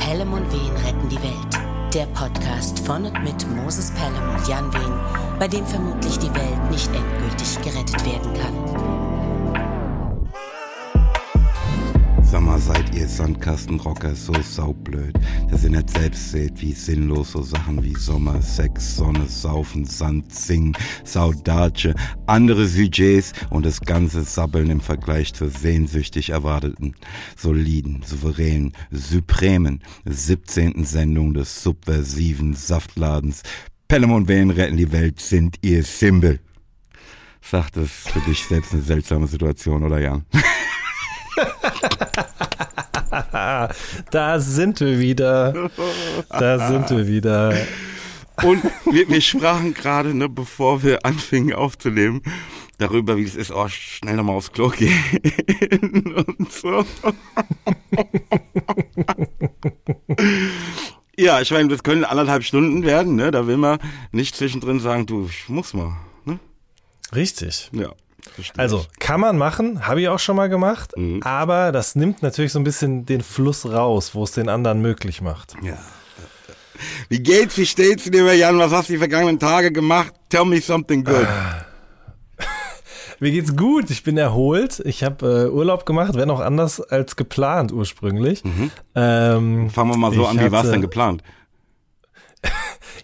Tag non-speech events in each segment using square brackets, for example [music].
Pelham und Wehen retten die Welt. Der Podcast von und mit Moses Pelham und Jan Wehen, bei dem vermutlich die Welt nicht endgültig gerettet werden kann. Seid ihr Sandkastenrocker so saublöd, dass ihr nicht selbst seht, wie sinnlos so Sachen wie Sommer, Sex, Sonne, Saufen, Sand, Singen, Saudace, andere Sujets und das ganze Sabbeln im Vergleich zur sehnsüchtig erwarteten, soliden, souveränen, supremen 17. Sendung des subversiven Saftladens Pelham und Wehen retten die Welt sind ihr Symbol. Sagt es für dich selbst eine seltsame Situation, oder Jan? [laughs] [laughs] da sind wir wieder. Da sind wir wieder. Und wir, wir sprachen gerade, ne, bevor wir anfingen aufzunehmen, darüber, wie es ist, oh, schnell nochmal aufs Klo gehen [laughs] und so. [laughs] ja, ich meine, das können anderthalb Stunden werden, ne? Da will man nicht zwischendrin sagen, du, ich muss mal. Ne? Richtig. Ja. Also kann man machen, habe ich auch schon mal gemacht, mhm. aber das nimmt natürlich so ein bisschen den Fluss raus, wo es den anderen möglich macht. Ja. Wie geht's, wie steht's, lieber Jan? Was hast du die vergangenen Tage gemacht? Tell me something good. Ah. [laughs] Mir geht's gut, ich bin erholt. Ich habe äh, Urlaub gemacht, wenn auch anders als geplant ursprünglich. Mhm. Ähm, Fangen wir mal so an, wie war es denn geplant?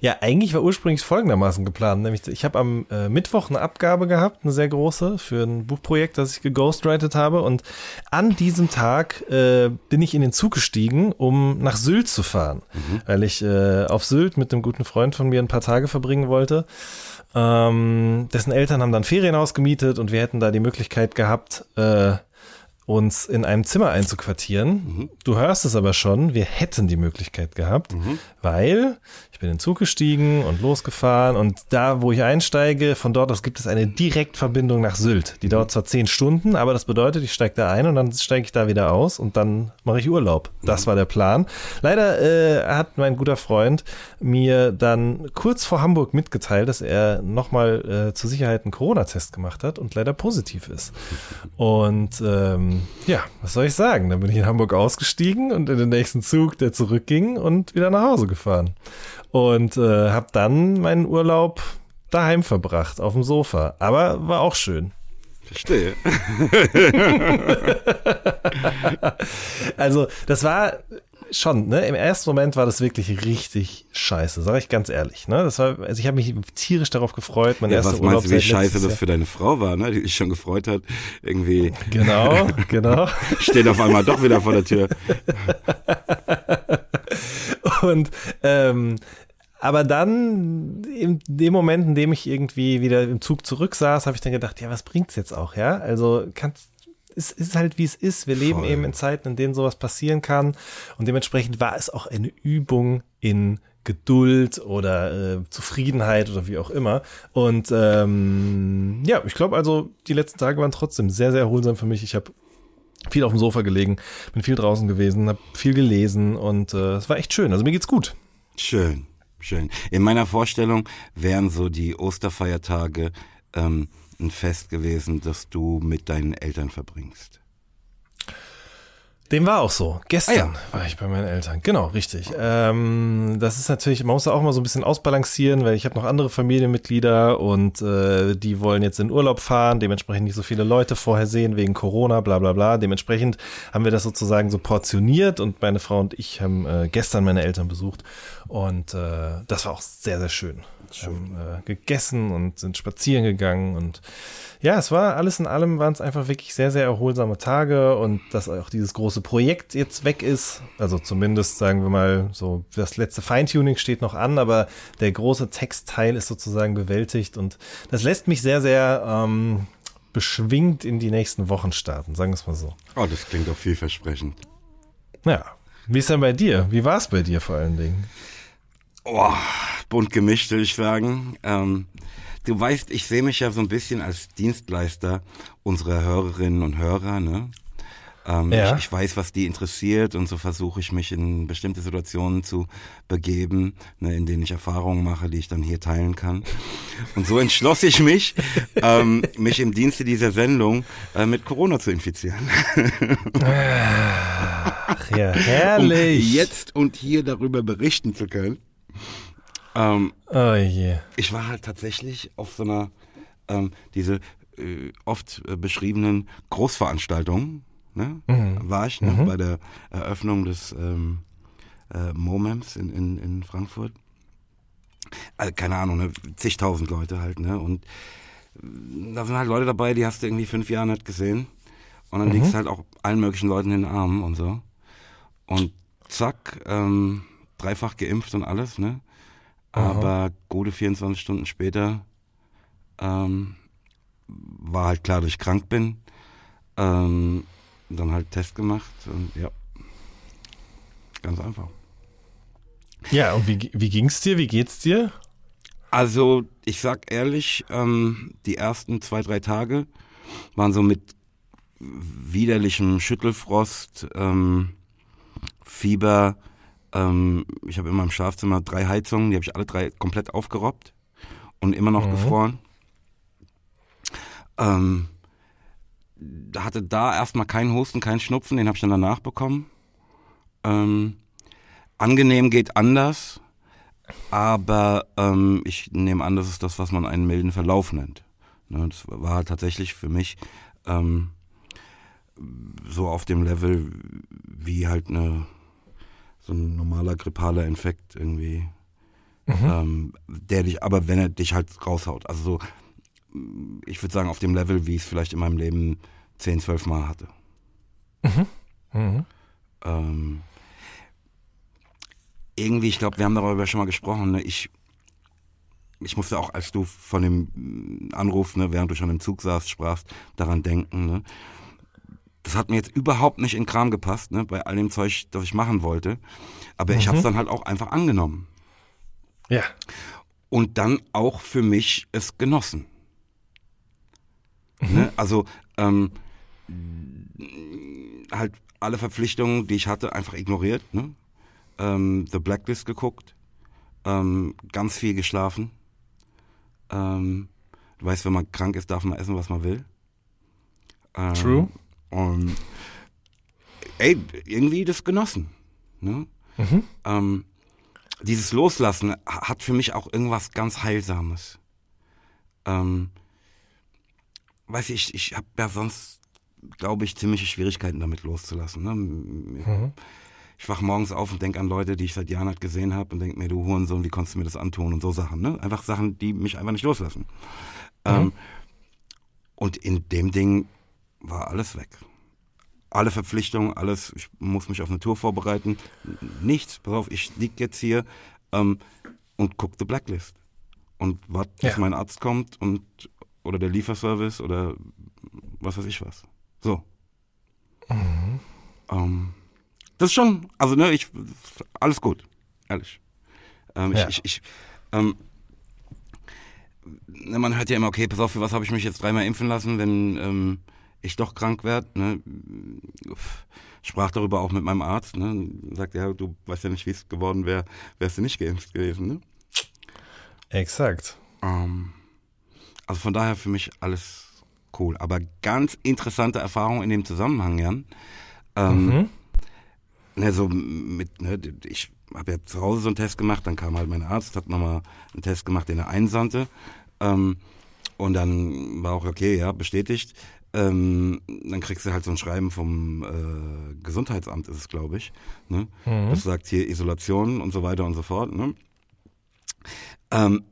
Ja, eigentlich war ursprünglich folgendermaßen geplant. Nämlich, ich habe am äh, Mittwoch eine Abgabe gehabt, eine sehr große, für ein Buchprojekt, das ich geghostwritet habe. Und an diesem Tag äh, bin ich in den Zug gestiegen, um nach Sylt zu fahren. Mhm. Weil ich äh, auf Sylt mit einem guten Freund von mir ein paar Tage verbringen wollte. Ähm, dessen Eltern haben dann Ferienhaus gemietet und wir hätten da die Möglichkeit gehabt, äh, uns in einem Zimmer einzuquartieren. Mhm. Du hörst es aber schon, wir hätten die Möglichkeit gehabt, mhm. Weil ich bin in den Zug gestiegen und losgefahren und da, wo ich einsteige, von dort aus gibt es eine Direktverbindung nach Sylt. Die dauert zwar zehn Stunden, aber das bedeutet, ich steige da ein und dann steige ich da wieder aus und dann mache ich Urlaub. Das war der Plan. Leider äh, hat mein guter Freund mir dann kurz vor Hamburg mitgeteilt, dass er nochmal äh, zur Sicherheit einen Corona-Test gemacht hat und leider positiv ist. Und ähm, ja, was soll ich sagen? Dann bin ich in Hamburg ausgestiegen und in den nächsten Zug, der zurückging und wieder nach Hause gefahren und äh, habe dann meinen Urlaub daheim verbracht, auf dem Sofa. Aber war auch schön. Verstehe. [laughs] also, das war schon, ne? Im ersten Moment war das wirklich richtig scheiße, sage ich ganz ehrlich. Ne? Das war, also ich habe mich tierisch darauf gefreut. Meine ja, erste was meinst du, wie scheiße das für deine Frau war, ne? Die sich schon gefreut hat, irgendwie. Genau, [laughs] genau. steht auf einmal doch wieder vor der Tür. [laughs] Und ähm, aber dann, in dem Moment, in dem ich irgendwie wieder im Zug zurück saß, habe ich dann gedacht, ja, was bringt's jetzt auch, ja? Also kannst, es ist halt wie es ist. Wir leben Voll. eben in Zeiten, in denen sowas passieren kann. Und dementsprechend war es auch eine Übung in Geduld oder äh, Zufriedenheit oder wie auch immer. Und ähm, ja, ich glaube also, die letzten Tage waren trotzdem sehr, sehr erholsam für mich. Ich habe viel auf dem Sofa gelegen, bin viel draußen gewesen, habe viel gelesen und äh, es war echt schön. Also mir geht's gut. Schön. Schön. In meiner Vorstellung wären so die Osterfeiertage ähm, ein Fest gewesen, das du mit deinen Eltern verbringst. Dem war auch so. Gestern ah, ja. war ich bei meinen Eltern. Genau, richtig. Ähm, das ist natürlich, man muss da auch mal so ein bisschen ausbalancieren, weil ich habe noch andere Familienmitglieder und äh, die wollen jetzt in Urlaub fahren, dementsprechend nicht so viele Leute vorher sehen wegen Corona, bla bla bla. Dementsprechend haben wir das sozusagen so portioniert und meine Frau und ich haben äh, gestern meine Eltern besucht und äh, das war auch sehr, sehr schön. Wir haben äh, gegessen und sind spazieren gegangen und ja, es war alles in allem waren es einfach wirklich sehr, sehr erholsame Tage und dass auch dieses große Projekt jetzt weg ist, also zumindest sagen wir mal so, das letzte Feintuning steht noch an, aber der große Textteil ist sozusagen bewältigt und das lässt mich sehr, sehr ähm, beschwingt in die nächsten Wochen starten, sagen wir es mal so. Oh, das klingt auch vielversprechend. Ja. Wie ist denn bei dir? Wie war es bei dir vor allen Dingen? Oh, bunt gemischt, will ich sagen. Ähm, du weißt, ich sehe mich ja so ein bisschen als Dienstleister unserer Hörerinnen und Hörer, ne? Ähm, Ja. ich, ich weiß, was die interessiert und so versuche ich mich in bestimmte Situationen zu begeben, ne, in denen ich Erfahrungen mache, die ich dann hier teilen kann. Und so entschloss ich mich, [laughs] ähm, mich im Dienste dieser Sendung äh, mit Corona zu infizieren. Ach ja, [laughs] herrlich. Um jetzt und hier darüber berichten zu können. Ähm, Oh je. ich war halt tatsächlich auf so einer, ähm, diese äh, oft äh, beschriebenen Großveranstaltungen, ne? war ich ne? bei der Eröffnung des ähm, äh, Momems in, in, in Frankfurt. Also, keine Ahnung, ne? zigtausend Leute halt, ne? Und äh, da sind halt Leute dabei, die hast du irgendwie fünf Jahre nicht gesehen. Und dann liegst du halt auch allen möglichen Leuten in den Armen und so. Und zack, ähm, dreifach geimpft und alles, ne? Aber gute 24 Stunden später ähm, war halt klar, dass ich krank bin. Ähm, dann halt Test gemacht und ja. Ganz einfach. Ja, und wie, wie ging's dir? Wie geht's dir? Also, ich sag ehrlich, ähm, die ersten zwei, drei Tage waren so mit widerlichem Schüttelfrost, ähm, Fieber. Ähm, ich habe in meinem Schlafzimmer drei Heizungen, die habe ich alle drei komplett aufgerobbt und immer noch gefroren. Ähm, hatte da erstmal keinen Husten, keinen Schnupfen, den habe ich dann danach bekommen. Ähm, angenehm geht anders, aber ähm, ich nehme an, das ist das, was man einen milden Verlauf nennt. Ne, das war tatsächlich für mich ähm, so auf dem Level wie halt eine so ein normaler grippaler Infekt irgendwie, ähm, der dich, aber wenn er dich halt raushaut, also so, ich würde sagen auf dem Level, wie ich es vielleicht in meinem Leben 10, 12 Mal hatte. Ähm, irgendwie, ich glaube, wir haben darüber schon mal gesprochen. Ne? Ich, ich musste auch, als du von dem mm, Anruf, ne, während du schon im Zug saßt, sprachst, daran denken. Ne? Das hat mir jetzt überhaupt nicht in Kram gepasst, ne, bei all dem Zeug, das ich machen wollte. Aber ich habe es dann halt auch einfach angenommen. Ja. Und dann auch für mich es genossen. Ne? Also ähm, halt alle Verpflichtungen, die ich hatte, einfach ignoriert. Ne? Ähm, The Blacklist geguckt, ähm, ganz viel geschlafen. Ähm, du weißt, wenn man krank ist, darf man essen, was man will. Ähm, True. Und ey, irgendwie das genossen. Ne? Ähm, dieses Loslassen ha- hat für mich auch irgendwas ganz Heilsames. Ähm, weiß ich, ich habe ja sonst, glaube ich, ziemliche Schwierigkeiten damit loszulassen. Ne? Ich wach morgens auf und denk an Leute, die ich seit Jahren nicht gesehen habe und denk mir, du Hurensohn, wie konntest du mir das antun und so Sachen. Ne? Einfach Sachen, die mich einfach nicht loslassen. Ähm, und in dem Ding war alles weg. Alle Verpflichtungen, alles, ich muss mich auf eine Tour vorbereiten. Nichts, pass auf, ich lieg jetzt hier ähm, und guck The Blacklist. Und warte, bis Ja. mein Arzt kommt und oder der Lieferservice oder was weiß ich was. So. Ähm, das ist schon, also ne, ich, alles gut, ehrlich. Ähm, Ja. Ich, ich, ich ähm, ne, man hört ja immer, okay, pass auf, für was habe ich mich jetzt dreimal impfen lassen, wenn ähm, ich doch krank werde. Ne? Sprach darüber auch mit meinem Arzt. Ne? Sagt, ja, du weißt ja nicht, wie es geworden wäre, wärst du nicht geimpft gewesen. Ne? Exakt. Ähm, also von daher für mich alles cool. Aber ganz interessante Erfahrung in dem Zusammenhang, Jan. Ähm, ne, so mit, ne, ich habe ja zu Hause so einen Test gemacht, dann kam halt mein Arzt, hat nochmal einen Test gemacht, den er einsandte. Ähm, und dann war auch okay, ja, bestätigt. Ähm, dann kriegst du halt so ein Schreiben vom äh, Gesundheitsamt, ist es, glaube ich. Ne? Das sagt hier Isolation und so weiter und so fort. Ne? Ähm,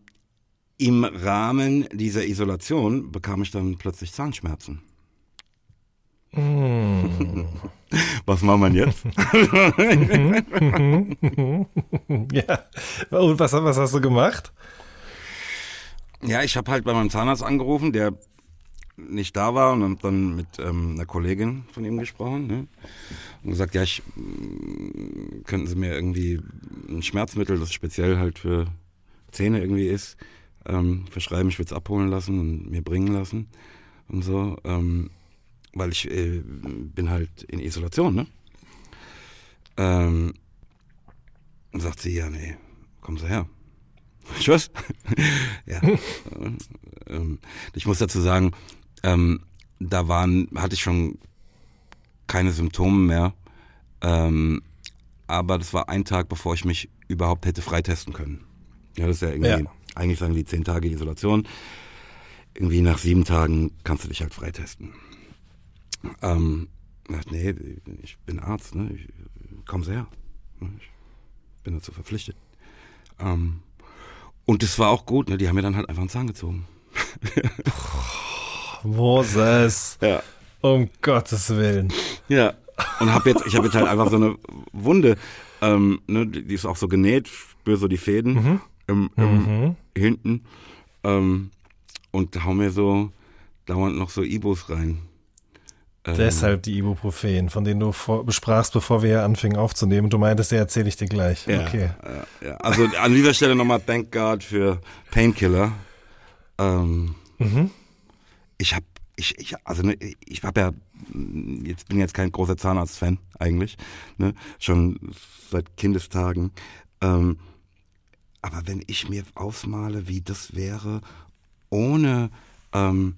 Im Rahmen dieser Isolation bekam ich dann plötzlich Zahnschmerzen. [laughs] Was macht man jetzt? [laughs] Ja. Und was, was hast du gemacht? ja, ich habe halt bei meinem Zahnarzt angerufen, der nicht da war und hab dann mit ähm, einer Kollegin von ihm gesprochen ne? und gesagt, ja, ich mm, könnten Sie mir irgendwie ein Schmerzmittel, das speziell halt für Zähne irgendwie ist, ähm, verschreiben, ich würde es abholen lassen und mir bringen lassen und so. Ähm, weil ich äh, bin halt in Isolation, ne? Ähm, und sagt sie, ja, nee, komm so her. [laughs] Ich was? [laughs] ja. [laughs] ähm, ich muss dazu sagen, ähm, da waren, hatte ich schon keine Symptome mehr. Ähm, aber das war ein Tag, bevor ich mich überhaupt hätte freitesten können. Ja, das ist ja irgendwie, ja. eigentlich sagen die zehn Tage Isolation. Irgendwie nach sieben Tagen kannst du dich halt freitesten. Ähm, nee, ich bin Arzt, ne? Ich, komm her. Ich bin dazu verpflichtet. Ähm, und das war auch gut, ne? Die haben mir dann halt einfach einen Zahn gezogen. [laughs] [laughs] Moses. Ja. Um Gottes Willen. Ja. Und hab jetzt, ich habe jetzt halt einfach so eine Wunde, ähm, ne, die ist auch so genäht, spür so die Fäden mhm. im, im mhm. hinten ähm, und hau mir so dauernd noch so Ibos rein. Ähm, Deshalb die Ibuprofen, von denen du vor, besprachst, bevor wir hier anfingen aufzunehmen. Du meintest, ja, erzähle ich dir gleich. Ja, okay. Ja, ja. Also an dieser Stelle nochmal Thank God für Painkiller. Ähm, mhm. Ich habe, ich, ich, also ne, ich habe ja, jetzt bin jetzt kein großer Zahnarzt-Fan eigentlich, ne, schon seit Kindestagen. Ähm, aber wenn ich mir ausmale, wie das wäre, ohne ähm,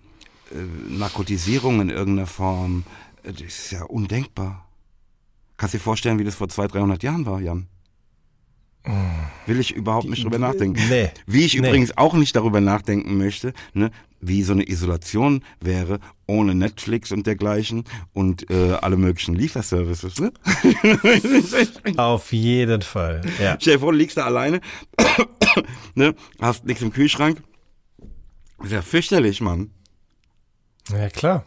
äh, Narkotisierung in irgendeiner Form, äh, das ist ja undenkbar. Kannst du dir vorstellen, wie das vor 200, 300 Jahren war, Jan? Will ich überhaupt nicht drüber nachdenken. Nee. Wie ich nee. übrigens auch nicht darüber nachdenken möchte, ne, wie so eine Isolation wäre ohne Netflix und dergleichen und äh, alle möglichen Lieferservices. Ne? [laughs] Auf jeden Fall. Ja. Stell dir vor, du liegst da alleine, [coughs] ne, hast nichts im Kühlschrank. Ist ja fürchterlich, Mann. Ja, klar.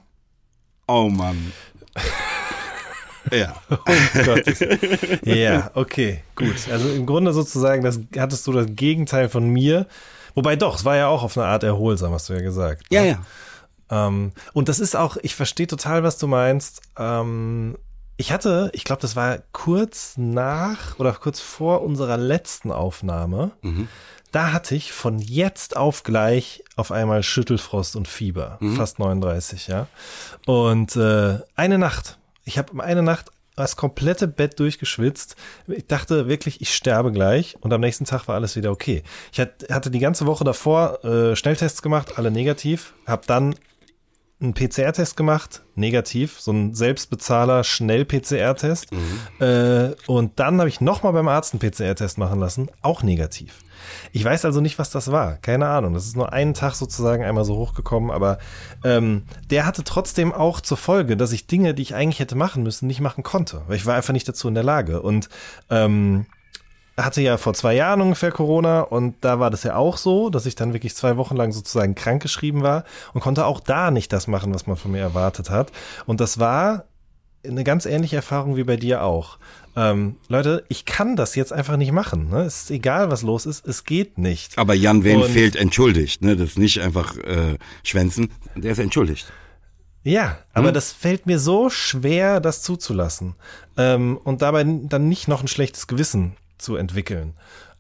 Oh Mann. [laughs] ja. [laughs] Oh Gott. Ja, okay, gut. Also im Grunde sozusagen, das hattest du das Gegenteil von mir. Wobei doch, es war ja auch auf eine Art erholsam, hast du ja gesagt. Ja, ne? ja. Ähm, und das ist auch, ich verstehe total, was du meinst. Ähm, ich hatte, ich glaube, das war kurz nach oder kurz vor unserer letzten Aufnahme. Mhm da hatte ich von jetzt auf gleich auf einmal Schüttelfrost und Fieber, mhm. fast 39, ja. Und äh, eine Nacht, ich habe eine Nacht das komplette Bett durchgeschwitzt. Ich dachte wirklich, ich sterbe gleich und am nächsten Tag war alles wieder okay. Ich hatte die ganze Woche davor äh, Schnelltests gemacht, alle negativ, habe dann einen PCR-Test gemacht, negativ, so ein Selbstbezahler Schnell-PCR-Test. Mhm. Äh, und dann habe ich nochmal beim Arzt einen PCR-Test machen lassen, auch negativ. Ich weiß also nicht, was das war. Keine Ahnung. Das ist nur einen Tag sozusagen einmal so hochgekommen, aber ähm, der hatte trotzdem auch zur Folge, dass ich Dinge, die ich eigentlich hätte machen müssen, nicht machen konnte. Weil ich war einfach nicht dazu in der Lage. Und ähm, hatte ja vor zwei Jahren ungefähr Corona und da war das ja auch so, dass ich dann wirklich zwei Wochen lang sozusagen krankgeschrieben war und konnte auch da nicht das machen, was man von mir erwartet hat. Und das war eine ganz ähnliche Erfahrung wie bei dir auch. Ähm, Leute, ich kann das jetzt einfach nicht machen. Ne? Es ist egal, was los ist, es geht nicht. Aber Jan Wen fehlt entschuldigt. Ne? Das ist nicht einfach äh, schwänzen, der ist entschuldigt. Ja, aber hm? das fällt mir so schwer, das zuzulassen. Ähm, und dabei dann nicht noch ein schlechtes Gewissen zu entwickeln.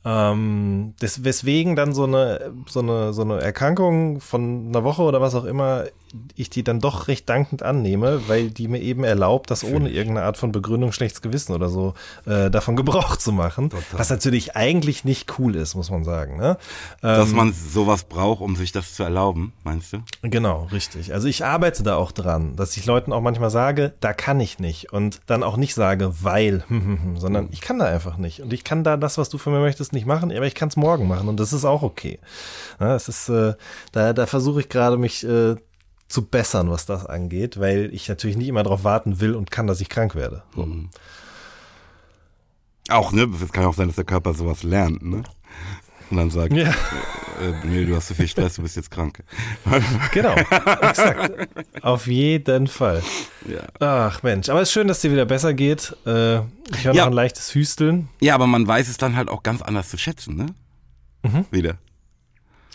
Ähm, des, weswegen dann so eine, so, eine, so eine Erkrankung von einer Woche oder was auch immer ich die dann doch recht dankend annehme, weil die mir eben erlaubt, das ohne irgendeine Art von Begründung schlechtes Gewissen oder so äh, davon Gebrauch zu machen. Total. Was natürlich eigentlich nicht cool ist, muss man sagen. Ne? Dass ähm, man sowas braucht, um sich das zu erlauben, meinst du? Genau, richtig. Also ich arbeite da auch dran, dass ich Leuten auch manchmal sage, da kann ich nicht und dann auch nicht sage, weil, [laughs] sondern mhm. ich kann da einfach nicht und ich kann da das, was du von mir möchtest, nicht machen, aber ich kann es morgen machen und das ist auch okay. Ja, es ist, äh, da, da versuche ich gerade mich äh, zu bessern, was das angeht, weil ich natürlich nicht immer darauf warten will und kann, dass ich krank werde. So. Mhm. Auch, ne? Es kann auch sein, dass der Körper sowas lernt, ne? Und dann sagt, ja. äh, nee, du hast zu so viel Stress, du bist jetzt krank. [laughs] genau, exakt. Auf jeden Fall. Ja. Ach Mensch, aber es ist schön, dass dir wieder besser geht. Äh, ich höre ja. noch ein leichtes Hüsteln. Ja, aber man weiß es dann halt auch ganz anders zu schätzen, ne? Mhm. Wieder.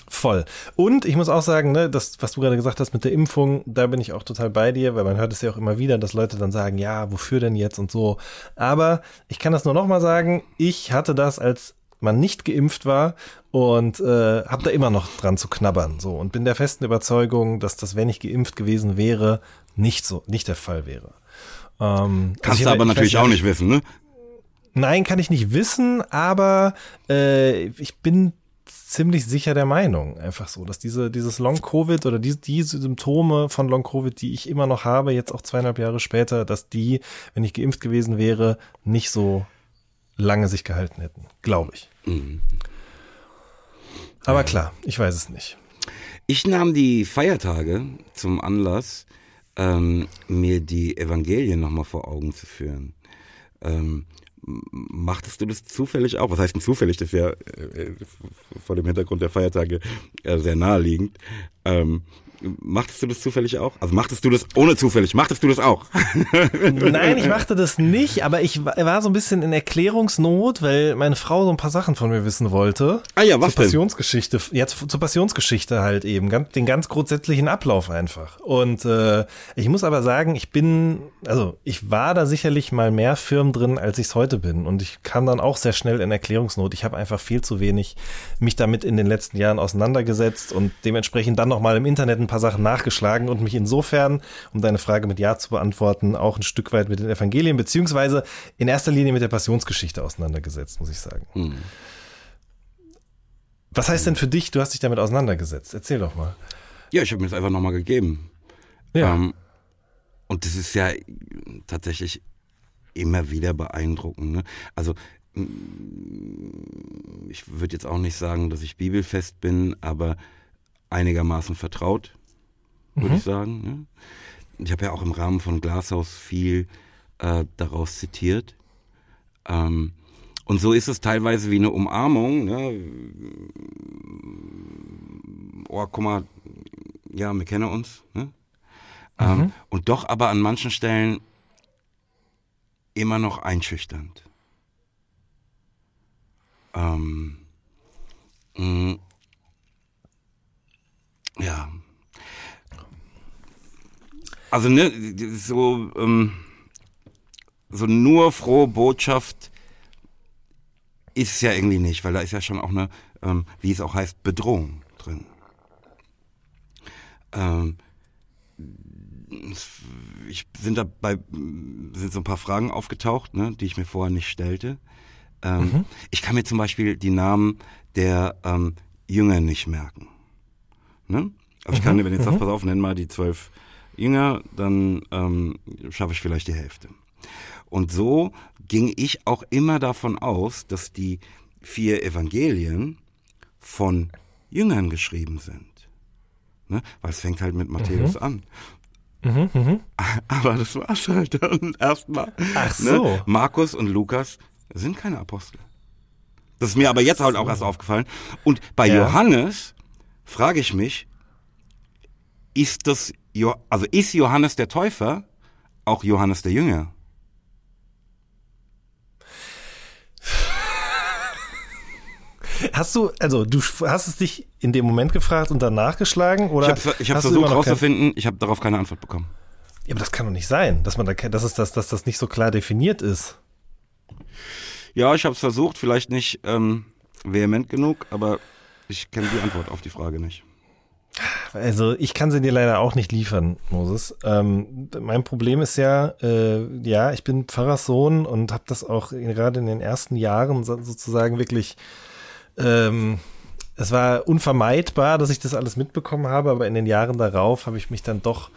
Voll. Und ich muss auch sagen, ne, das, was du gerade gesagt hast mit der Impfung, da bin ich auch total bei dir, weil man hört es ja auch immer wieder, dass Leute dann sagen, ja, wofür denn jetzt und so. Aber ich kann das nur nochmal sagen, ich hatte das als man nicht geimpft war und äh, habe da immer noch dran zu knabbern. So und bin der festen Überzeugung, dass das, wenn ich geimpft gewesen wäre, nicht so, nicht der Fall wäre. Ähm, Kannst also du aber natürlich auch nicht wissen, ne? Nein, kann ich nicht wissen, aber äh, ich bin ziemlich sicher der Meinung, einfach so, dass diese, dieses Long-Covid oder die, diese Symptome von Long-Covid, die ich immer noch habe, jetzt auch zweieinhalb Jahre später, dass die, wenn ich geimpft gewesen wäre, nicht so lange sich gehalten hätten. Glaube ich. Mhm. Aber klar, ich weiß es nicht. Ich nahm die Feiertage zum Anlass, ähm, mir die Evangelien nochmal vor Augen zu führen. Ähm, machtest du das zufällig auch? Was heißt denn zufällig? Das ist ja äh, vor dem Hintergrund der Feiertage äh, sehr naheliegend. Ähm, Machtest du das zufällig auch? Also machtest du das ohne zufällig? Machtest du das auch? [laughs] Nein, ich machte das nicht, aber ich war so ein bisschen in Erklärungsnot, weil meine Frau so ein paar Sachen von mir wissen wollte. Ah ja, was zur Passionsgeschichte, jetzt zur Passionsgeschichte halt eben, den ganz grundsätzlichen Ablauf einfach. Und äh, ich muss aber sagen, ich bin, also ich war da sicherlich mal mehr Firmen drin, als ich es heute bin. Und ich kam dann auch sehr schnell in Erklärungsnot. Ich habe einfach viel zu wenig mich damit in den letzten Jahren auseinandergesetzt und dementsprechend dann nochmal im Internet ein paar Sachen nachgeschlagen und mich insofern, um deine Frage mit Ja zu beantworten, auch ein Stück weit mit den Evangelien, beziehungsweise in erster Linie mit der Passionsgeschichte auseinandergesetzt, muss ich sagen. Hm. Was heißt denn für dich, du hast dich damit auseinandergesetzt? Erzähl doch mal. Ja, ich habe mir das einfach nochmal gegeben. Ja. Ähm, und das ist ja tatsächlich immer wieder beeindruckend. Ne? Also ich würde jetzt auch nicht sagen, dass ich bibelfest bin, aber einigermaßen vertraut würde mhm. ich sagen. Ne? Ich habe ja auch im Rahmen von Glashaus viel äh, daraus zitiert. Ähm, und so ist es teilweise wie eine Umarmung. Ne? Oh, guck mal, ja, wir kennen uns. Ne? Ähm, mhm. und doch aber an manchen Stellen immer noch einschüchternd. Ähm, mh, ja, also ne, so, ähm, so nur frohe Botschaft ist es ja irgendwie nicht, weil da ist ja schon auch eine, ähm, wie es auch heißt, Bedrohung drin. Ähm, ich sind dabei sind so ein paar Fragen aufgetaucht, ne, die ich mir vorher nicht stellte. Ähm, mhm. Ich kann mir zum Beispiel die Namen der ähm, Jünger nicht merken. Ne? Also ich kann, mhm. wenn jetzt mhm. das pass auf, nenn mal die zwölf jünger, dann ähm, schaffe ich vielleicht die Hälfte. Und so ging ich auch immer davon aus, dass die vier Evangelien von Jüngern geschrieben sind. Ne? Weil es fängt halt mit Matthäus mhm. an. Mhm, mh. [laughs] Aber das war's halt dann erstmal. Ach ne? so. Ne? Markus und Lukas sind keine Apostel. Das ist mir aber jetzt halt auch erst aufgefallen. Und bei ja. Johannes frage ich mich, ist das also ist Johannes der Täufer auch Johannes der Jünger? Hast du, also du hast es dich in dem Moment gefragt und dann nachgeschlagen oder? Ich habe hab versucht herauszufinden, ich habe darauf keine Antwort bekommen. Ja, aber das kann doch nicht sein, dass man da, dass es das, dass das nicht so klar definiert ist. Ja, ich habe es versucht, vielleicht nicht ähm, vehement genug, aber ich kenne die Antwort auf die Frage nicht. Also ich kann sie dir leider auch nicht liefern, Moses. Ähm, mein Problem ist ja, äh, ja, ich bin Pfarrerssohn und habe das auch gerade in den ersten Jahren sozusagen wirklich. Ähm, es war unvermeidbar, dass ich das alles mitbekommen habe, aber in den Jahren darauf habe ich mich dann doch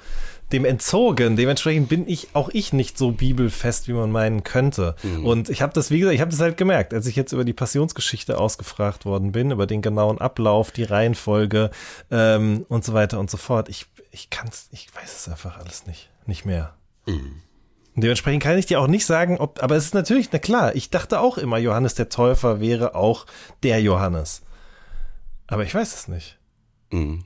dem entzogen. Dementsprechend bin ich auch ich nicht so bibelfest, wie man meinen könnte. Mhm. Und ich habe das, wie gesagt, ich habe das halt gemerkt, als ich jetzt über die Passionsgeschichte ausgefragt worden bin, über den genauen Ablauf, die Reihenfolge ähm, und so weiter und so fort. Ich, ich kann's, ich weiß es einfach alles nicht, nicht mehr. Mhm. Dementsprechend kann ich dir auch nicht sagen, ob, aber es ist natürlich, na klar, ich dachte auch immer, Johannes der Täufer wäre auch der Johannes. Aber ich weiß es nicht. Mhm.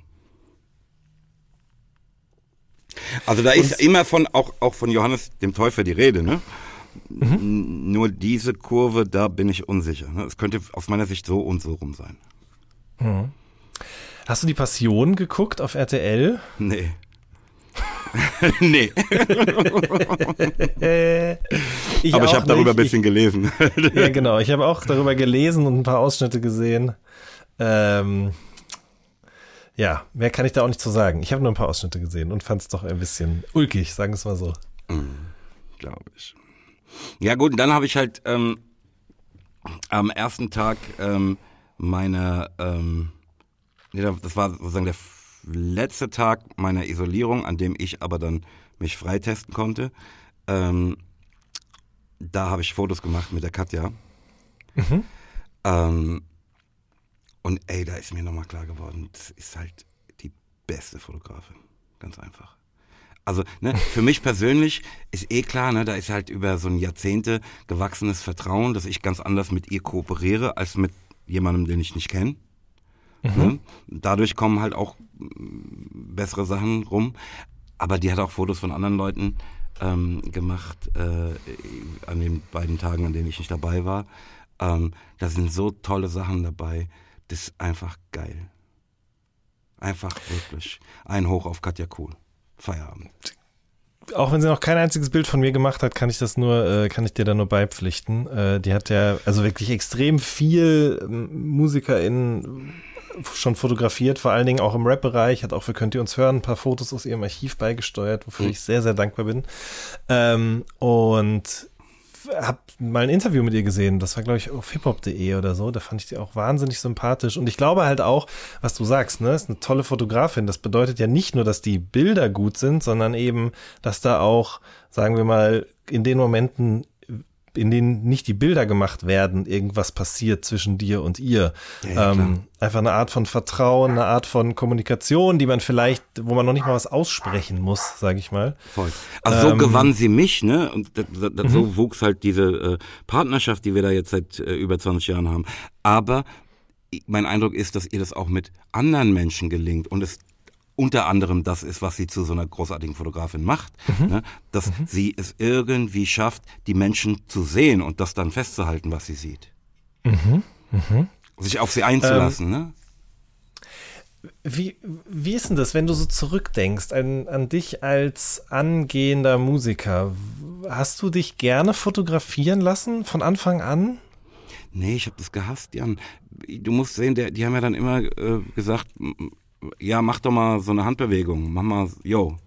Also da ist immer von auch, auch von Johannes dem Täufer die Rede, ne? Mhm. Nur diese Kurve, da bin ich unsicher. Ne? Es könnte aus meiner Sicht so und so rum sein. Mhm. Hast du die Passion geguckt auf RTL? Nee. [laughs] nee. [laughs] ich Aber ich habe darüber ein bisschen gelesen. Ja, genau. Ich habe auch darüber gelesen und ein paar Ausschnitte gesehen. Ähm, ja, mehr kann ich da auch nicht zu sagen. Ich habe nur ein paar Ausschnitte gesehen und fand es doch ein bisschen ulkig, sagen wir es mal so. Glaube ich. Ja gut, und dann habe ich halt ähm, am ersten Tag ähm, meiner, ähm, nee, das war sozusagen der letzte Tag meiner Isolierung, an dem ich aber dann mich freitesten konnte. Ähm, da habe ich Fotos gemacht mit der Katja. Ähm, und ey, da ist mir nochmal klar geworden, das ist halt die beste Fotografin. Ganz einfach. Also, ne, für mich persönlich ist eh klar, ne, da ist halt über so ein Jahrzehnte gewachsenes Vertrauen, dass ich ganz anders mit ihr kooperiere, als mit jemandem, den ich nicht kenne. Ne? Dadurch kommen halt auch mm, bessere Sachen rum. Aber die hat auch Fotos von anderen Leuten ähm, gemacht, äh, an den beiden Tagen, an denen ich nicht dabei war. Ähm, da sind so tolle Sachen dabei. Das ist einfach geil. Einfach wirklich. Ein Hoch auf Katja Kuhl. Feierabend. Auch wenn sie noch kein einziges Bild von mir gemacht hat, kann ich das nur, äh, kann ich dir da nur beipflichten. Äh, die hat ja also wirklich extrem viel ähm, MusikerInnen schon fotografiert, vor allen Dingen auch im Rap-Bereich, hat auch für Könnt ihr uns hören ein paar Fotos aus ihrem Archiv beigesteuert, wofür ich sehr, sehr dankbar bin. Ähm, und habe mal ein Interview mit ihr gesehen, das war glaube ich auf hiphop.de oder so, da fand ich sie auch wahnsinnig sympathisch. Und ich glaube halt auch, was du sagst, ne, ist eine tolle Fotografin, das bedeutet ja nicht nur, dass die Bilder gut sind, sondern eben, dass da auch, sagen wir mal, in den Momenten in denen nicht die Bilder gemacht werden, irgendwas passiert zwischen dir und ihr. Ja, ähm, einfach eine Art von Vertrauen, eine Art von Kommunikation, die man vielleicht, wo man noch nicht mal was aussprechen muss, sage ich mal. Voll. Also so Ähm, gewann sie mich, ne? Und das, das, das, so wuchs halt diese äh, Partnerschaft, die wir da jetzt seit äh, über 20 Jahren haben. Aber mein Eindruck ist, dass ihr das auch mit anderen Menschen gelingt und es unter anderem das ist, was sie zu so einer großartigen Fotografin macht, ne? dass sie es irgendwie schafft, die Menschen zu sehen und das dann festzuhalten, was sie sieht. Sich auf sie einzulassen, ne? Wie, wie ist denn das, wenn du so zurückdenkst an, an dich als angehender Musiker? Hast du dich gerne fotografieren lassen von Anfang an? Nee, ich habe das gehasst, Jan. Du musst sehen, der, die haben ja dann immer äh, gesagt, ja, mach doch mal so eine Handbewegung, mach mal, yo.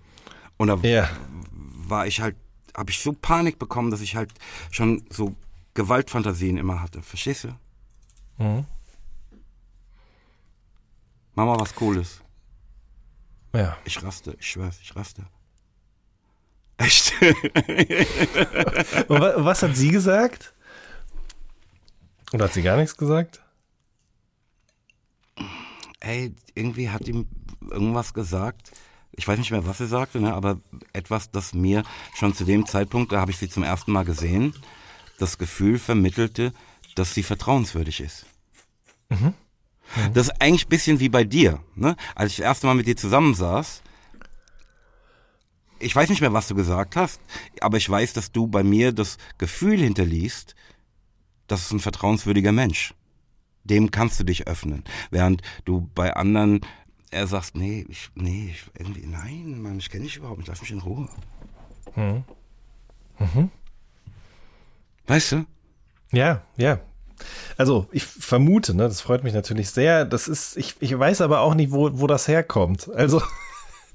Und da Ja. war ich halt, habe ich so Panik bekommen, dass ich halt schon so Gewaltfantasien immer hatte. Verstehst du? Mhm. Mach mal was Cooles. Ja. Ich raste, ich schwör's, ich raste. Echt? [laughs] Und wa was hat sie gesagt? Oder hat sie gar nichts gesagt? Ey, irgendwie hat ihm irgendwas gesagt. Ich weiß nicht mehr, was sie sagte, ne, aber etwas, das mir schon zu dem Zeitpunkt, da habe ich sie zum ersten Mal gesehen, das Gefühl vermittelte, dass sie vertrauenswürdig ist. Das ist eigentlich ein bisschen wie bei dir. Ne? Als ich das erste Mal mit dir zusammensaß, ich weiß nicht mehr, was du gesagt hast, aber ich weiß, dass du bei mir das Gefühl hinterliest, das ist ein vertrauenswürdiger Mensch. Dem kannst du dich öffnen. Während du bei anderen er sagst, nee, ich, nee, ich, irgendwie, nein, Mann, ich kenne dich überhaupt nicht, lass mich in Ruhe. Weißt du? Ja, ja. Also ich vermute, ne, das freut mich natürlich sehr. Das ist, ich, ich weiß aber auch nicht, wo, wo das herkommt. Also, [laughs]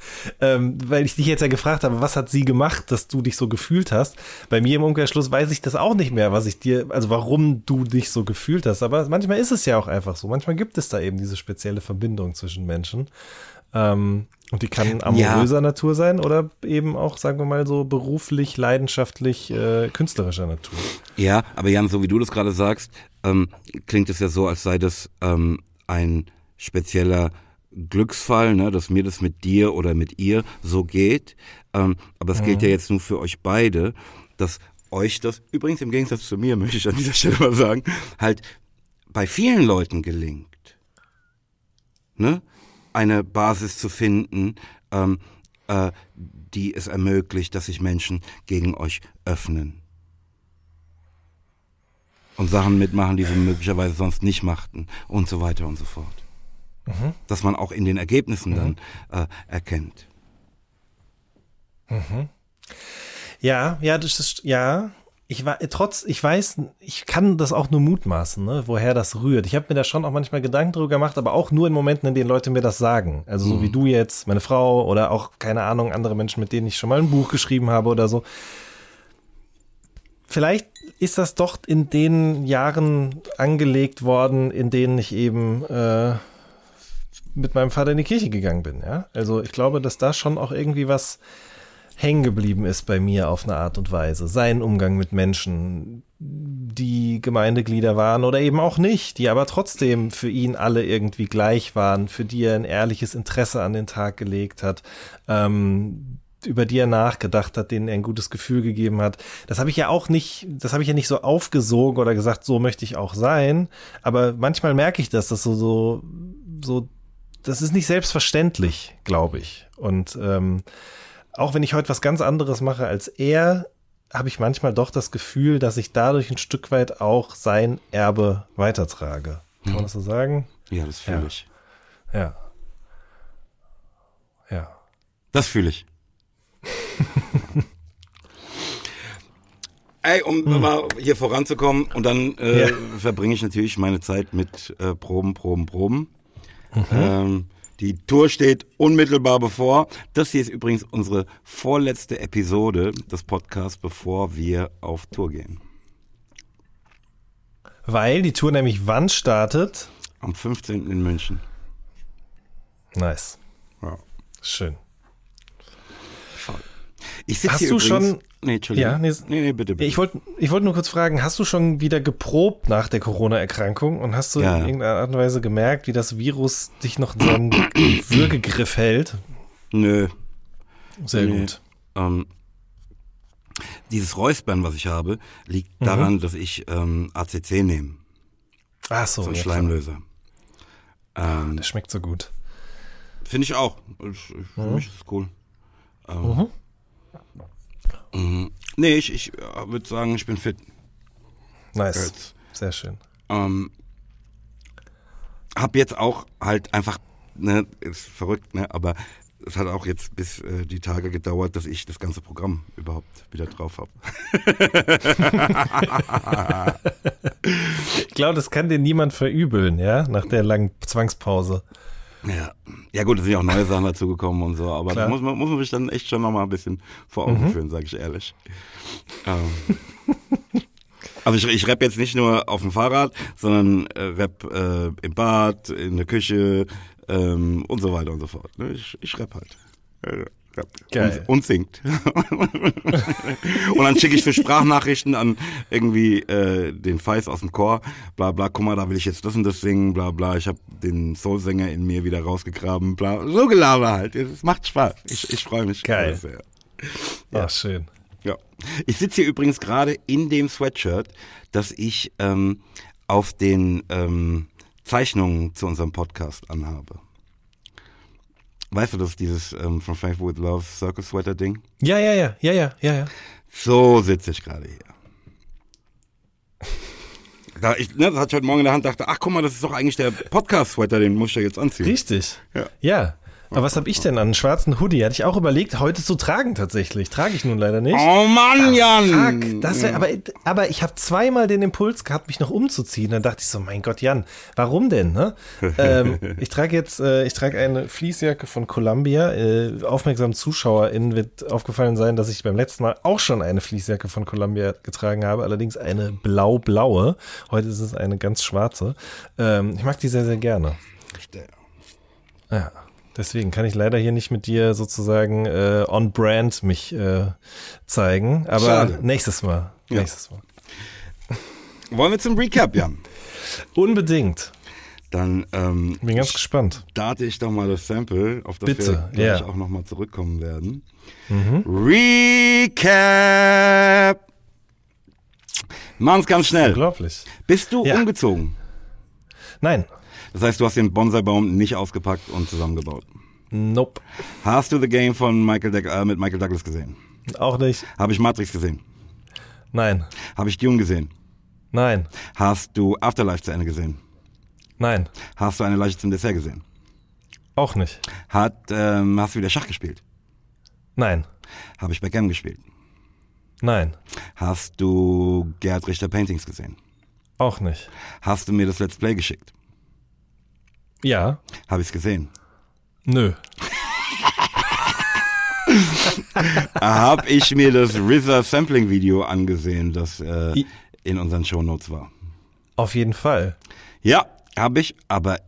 [laughs] ähm, weil ich dich jetzt ja gefragt habe, was hat sie gemacht, dass du dich so gefühlt hast? Bei mir im Umkehrschluss weiß ich das auch nicht mehr, was ich dir, also warum du dich so gefühlt hast. Aber manchmal ist es ja auch einfach so. Manchmal gibt es da eben diese spezielle Verbindung zwischen Menschen. Ähm, und die kann amoröser Natur sein oder eben auch, sagen wir mal, so beruflich, leidenschaftlich, äh, künstlerischer Natur. Ja, aber Jan, so wie du das gerade sagst, ähm, klingt es ja so, als sei das ähm, ein spezieller Glücksfall, ne, dass mir das mit dir oder mit ihr so geht. Ähm, aber es gilt ja jetzt nur für euch beide, dass euch das, übrigens im Gegensatz zu mir, [laughs] möchte ich an dieser Stelle mal sagen, halt bei vielen Leuten gelingt. Ne? Eine Basis zu finden, ähm, äh, die es ermöglicht, dass sich Menschen gegen euch öffnen und Sachen mitmachen, die sie möglicherweise sonst nicht machten und so weiter und so fort. Dass man auch in den Ergebnissen dann äh, erkennt. Ja, ja, das ist, ja. Ich war trotz, ich weiß, ich kann das auch nur mutmaßen, ne, woher das rührt. Ich habe mir da schon auch manchmal Gedanken drüber gemacht, aber auch nur in Momenten, in denen Leute mir das sagen. Also so wie du jetzt, meine Frau oder auch keine Ahnung andere Menschen, mit denen ich schon mal ein Buch geschrieben habe oder so. Vielleicht ist das doch in den Jahren angelegt worden, in denen ich eben äh, mit meinem Vater in die Kirche gegangen bin. Ja, also ich glaube, dass da schon auch irgendwie was hängen geblieben ist bei mir auf eine Art und Weise. Sein Umgang mit Menschen, die Gemeindeglieder waren oder eben auch nicht, die aber trotzdem für ihn alle irgendwie gleich waren, für die er ein ehrliches Interesse an den Tag gelegt hat, ähm, über die er nachgedacht hat, denen er ein gutes Gefühl gegeben hat. Das habe ich ja auch nicht, das habe ich ja nicht so aufgesogen oder gesagt, so möchte ich auch sein. Aber manchmal merke ich das, dass so, so, so, das ist nicht selbstverständlich, glaube ich. Und ähm, auch wenn ich heute was ganz anderes mache als er, habe ich manchmal doch das Gefühl, dass ich dadurch ein Stück weit auch sein Erbe weitertrage. Kann man das so sagen? Ja, das fühle Ja. ich. Ja. Ja. Das fühle ich. [laughs] Ey, um mal hier voranzukommen und dann äh, Ja. verbringe ich natürlich meine Zeit mit äh, Proben, Proben, Proben. Ähm, die Tour steht unmittelbar bevor. Das hier ist übrigens unsere vorletzte Episode des Podcasts, bevor wir auf Tour gehen. Weil die Tour nämlich wann startet? Am 15. in München. Nice. Ja. Schön. Ich sitze hier du übrigens, schon- Nee, Entschuldigung. Ja, nee, nee, nee, bitte, bitte. Ich wollte ich wollte nur kurz fragen, hast du schon wieder geprobt nach der Corona-Erkrankung und hast du Ja. in irgendeiner Art und Weise gemerkt, wie das Virus dich noch in seinem [clears throat] Würgegriff hält? Nö. Sehr Nee. gut. Ähm, dieses Räuspern, was ich habe, Mhm. liegt daran, dass ich ähm, ACC nehme, Ach so, so ein ja. Schleimlöser. Ähm, Der schmeckt so gut. Finde ich auch. Ich, ich, Für mich ist es cool. Ähm, Mhm. Mhm. Nee, ich, ich äh, würde sagen, ich bin fit. Nice. Jetzt. Sehr schön. Ähm, hab jetzt auch halt einfach, ne, ist verrückt, ne, aber es hat auch jetzt bis äh, die Tage gedauert, dass ich das ganze Programm überhaupt wieder drauf habe. [laughs] Ich glaube, das kann dir niemand verübeln, ja, nach der langen Zwangspause. Ja. ja gut, es sind ja auch neue Sachen dazugekommen und so, aber Klar. da muss man, muss man sich dann echt schon nochmal ein bisschen vor Augen führen, sage ich ehrlich. Ähm, [laughs] also ich, ich rapp jetzt nicht nur auf dem Fahrrad, sondern äh, rap äh, im Bad, in der Küche ähm, und so weiter und so fort. Ne? Ich, ich rap halt. Äh, Geil. Und, und singt. und dann schicke ich für Sprachnachrichten an irgendwie äh, den Feis aus dem Chor, bla bla, guck mal, da will ich jetzt das und das singen, bla bla, ich habe den Soulsänger in mir wieder rausgegraben, bla, so Gelaber halt. Es macht Spaß. Ich, ich freue mich. Geil. sehr. Ach, schön. Ja. Ich sitze hier übrigens gerade in dem Sweatshirt, das ich ähm, auf den ähm, Zeichnungen zu unserem Podcast anhabe. Weißt du, das ist dieses ähm, From Faith with Love Circle Sweater Ding? Ja, ja, ja, ja, ja, ja, ja. So sitze ich gerade hier. [laughs] Da ich, ne, das hatte ich heute Morgen in der Hand, dachte, ach guck mal, das ist doch eigentlich der Podcast-Sweater, den muss ich ja jetzt anziehen. Richtig. Ja. Ja. Aber was habe ich denn an? Einen schwarzen Hoodie? Hatte ich auch überlegt, heute zu tragen tatsächlich. Trage ich nun leider nicht. Oh Mann, Jan! Fuck, das wär, aber, aber ich habe zweimal den Impuls gehabt, mich noch umzuziehen. Dann dachte ich so, mein Gott, Jan, warum denn? Ne? ähm, [laughs] ich trage jetzt, äh, ich trage eine Fließjacke von Columbia. Äh, aufmerksamen ZuschauerInnen wird aufgefallen sein, dass ich beim letzten Mal auch schon eine Fließjacke von Columbia getragen habe, allerdings eine blau-blaue. Heute ist es eine ganz schwarze. Ähm, ich mag die sehr, sehr gerne. Ja. Deswegen kann ich leider hier nicht mit dir sozusagen äh, on brand mich äh, zeigen. Aber Schade. nächstes Mal. Ja. Nächstes Mal. Wollen wir zum Recap, Jan? Unbedingt. Dann ähm, Bin ganz gespannt. starte ich doch mal das Sample, auf das Bitte, wir ja. auch nochmal zurückkommen werden. Mhm. Recap! Machen's ganz schnell. Unglaublich. Bist du Ja. umgezogen? Nein. Das heißt, du hast den Bonsai-Baum nicht ausgepackt und zusammengebaut. Nope. Hast du The Game von Michael Doug- äh, mit Michael Douglas gesehen? Auch nicht. Habe ich Matrix gesehen? Nein. Habe ich Dune gesehen? Nein. Hast du Afterlife zu Ende gesehen? Nein. Hast du eine Leiche zum Dessert gesehen? Auch nicht. Hat, ähm, hast du wieder Schach gespielt? Nein. Habe ich Backgammon gespielt? Nein. Hast du Gerhard Richter Paintings gesehen? Auch nicht. Hast du mir das Let's Play geschickt? Ja. Habe ich es gesehen? Nö. [laughs] Habe ich mir das RZA Sampling Video angesehen, das äh, in unseren Shownotes war? Auf jeden Fall. Ja, habe ich, aber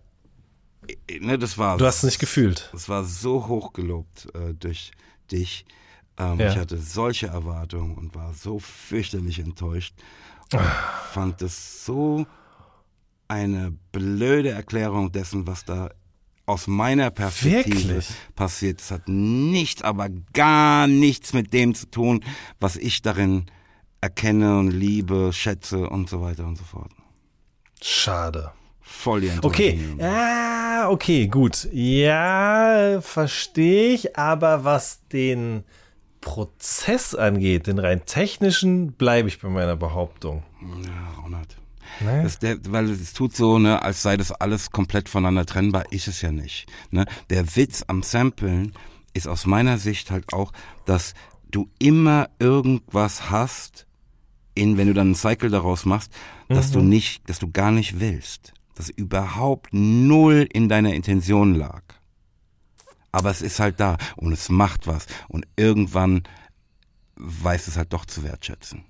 äh, ne, das war. Du hast es nicht gefühlt. Das war so hochgelobt äh, durch dich. Ähm, Ja. Ich hatte solche Erwartungen und war so fürchterlich enttäuscht. Und fand es so eine blöde Erklärung dessen, was da aus meiner Perspektive Wirklich? passiert. Es hat nichts, aber gar nichts mit dem zu tun, was ich darin erkenne und liebe, schätze und so weiter und so fort. Schade. Voll die. Okay, ah, okay, gut. Ja, verstehe ich, aber was den Prozess angeht, den rein technischen, bleibe ich bei meiner Behauptung. Ja, Ronald. Ne? Das, der, weil es tut so, ne, als sei das alles komplett voneinander trennbar, ist es ja nicht. Ne? Der Witz am Samplen ist aus meiner Sicht halt auch, dass du immer irgendwas hast, in, wenn du dann einen Cycle daraus machst, dass du nicht, dass du gar nicht willst. Dass überhaupt null in deiner Intention lag. Aber es ist halt da und es macht was und irgendwann weiß es halt doch zu wertschätzen.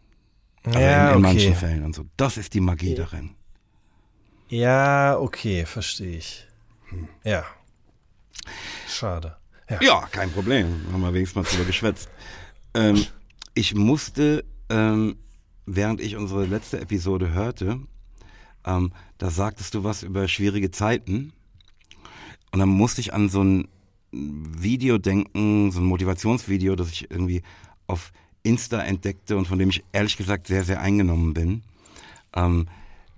Aber ja, in, in okay. manchen Fällen und so. Das ist die Magie darin. Ja, okay, verstehe ich. Hm. Ja. Schade. Ja. Ja, kein Problem. Haben wir wenigstens mal drüber geschwätzt. Ähm, ich musste, ähm, während ich unsere letzte Episode hörte, ähm, da sagtest du was über schwierige Zeiten. Und dann musste ich an so ein Video denken, so ein Motivationsvideo, das ich irgendwie auf Insta entdeckte und von dem ich ehrlich gesagt sehr, sehr eingenommen bin. Ähm,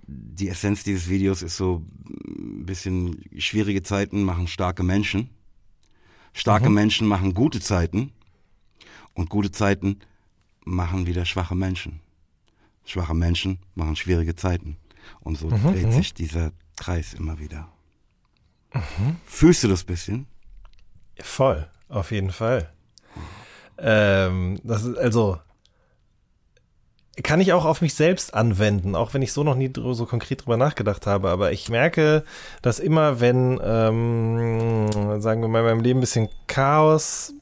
die Essenz dieses Videos ist so ein bisschen schwierige Zeiten machen starke Menschen. Starke Menschen machen gute Zeiten und gute Zeiten machen wieder schwache Menschen. Schwache Menschen machen schwierige Zeiten. Und so dreht sich dieser Kreis immer wieder. Fühlst du das bisschen? Voll, auf jeden Fall. Ähm, das ist also kann ich auch auf mich selbst anwenden, auch wenn ich so noch nie so konkret drüber nachgedacht habe. Aber ich merke, dass immer, wenn, ähm, sagen wir mal, in meinem Leben ein bisschen Chaos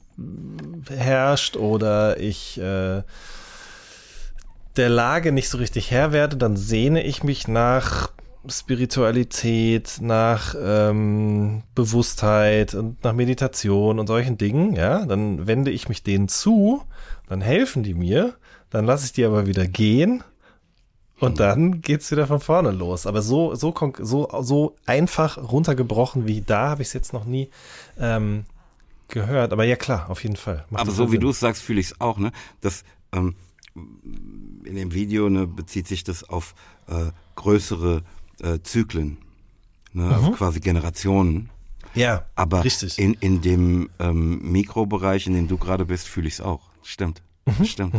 herrscht oder ich äh, der Lage nicht so richtig Herr werde, dann sehne ich mich nach Spiritualität, nach ähm, Bewusstheit und nach Meditation und solchen Dingen, ja, dann wende ich mich denen zu, dann helfen die mir, dann lasse ich die aber wieder gehen und dann geht's wieder von vorne los. Aber so, so, so, so einfach runtergebrochen wie da habe ich es jetzt noch nie ähm, gehört. Aber ja klar, auf jeden Fall. Macht Aber so wie du es sagst, fühle ich es auch, ne? Das ähm, in dem Video ne, bezieht sich das auf äh, größere äh, Zyklen, ne? also quasi Generationen. Ja, Aber Mhm. richtig. in, in dem ähm, Mikrobereich, in dem du gerade bist, fühle ich es auch. Stimmt. Mhm. Stimmt.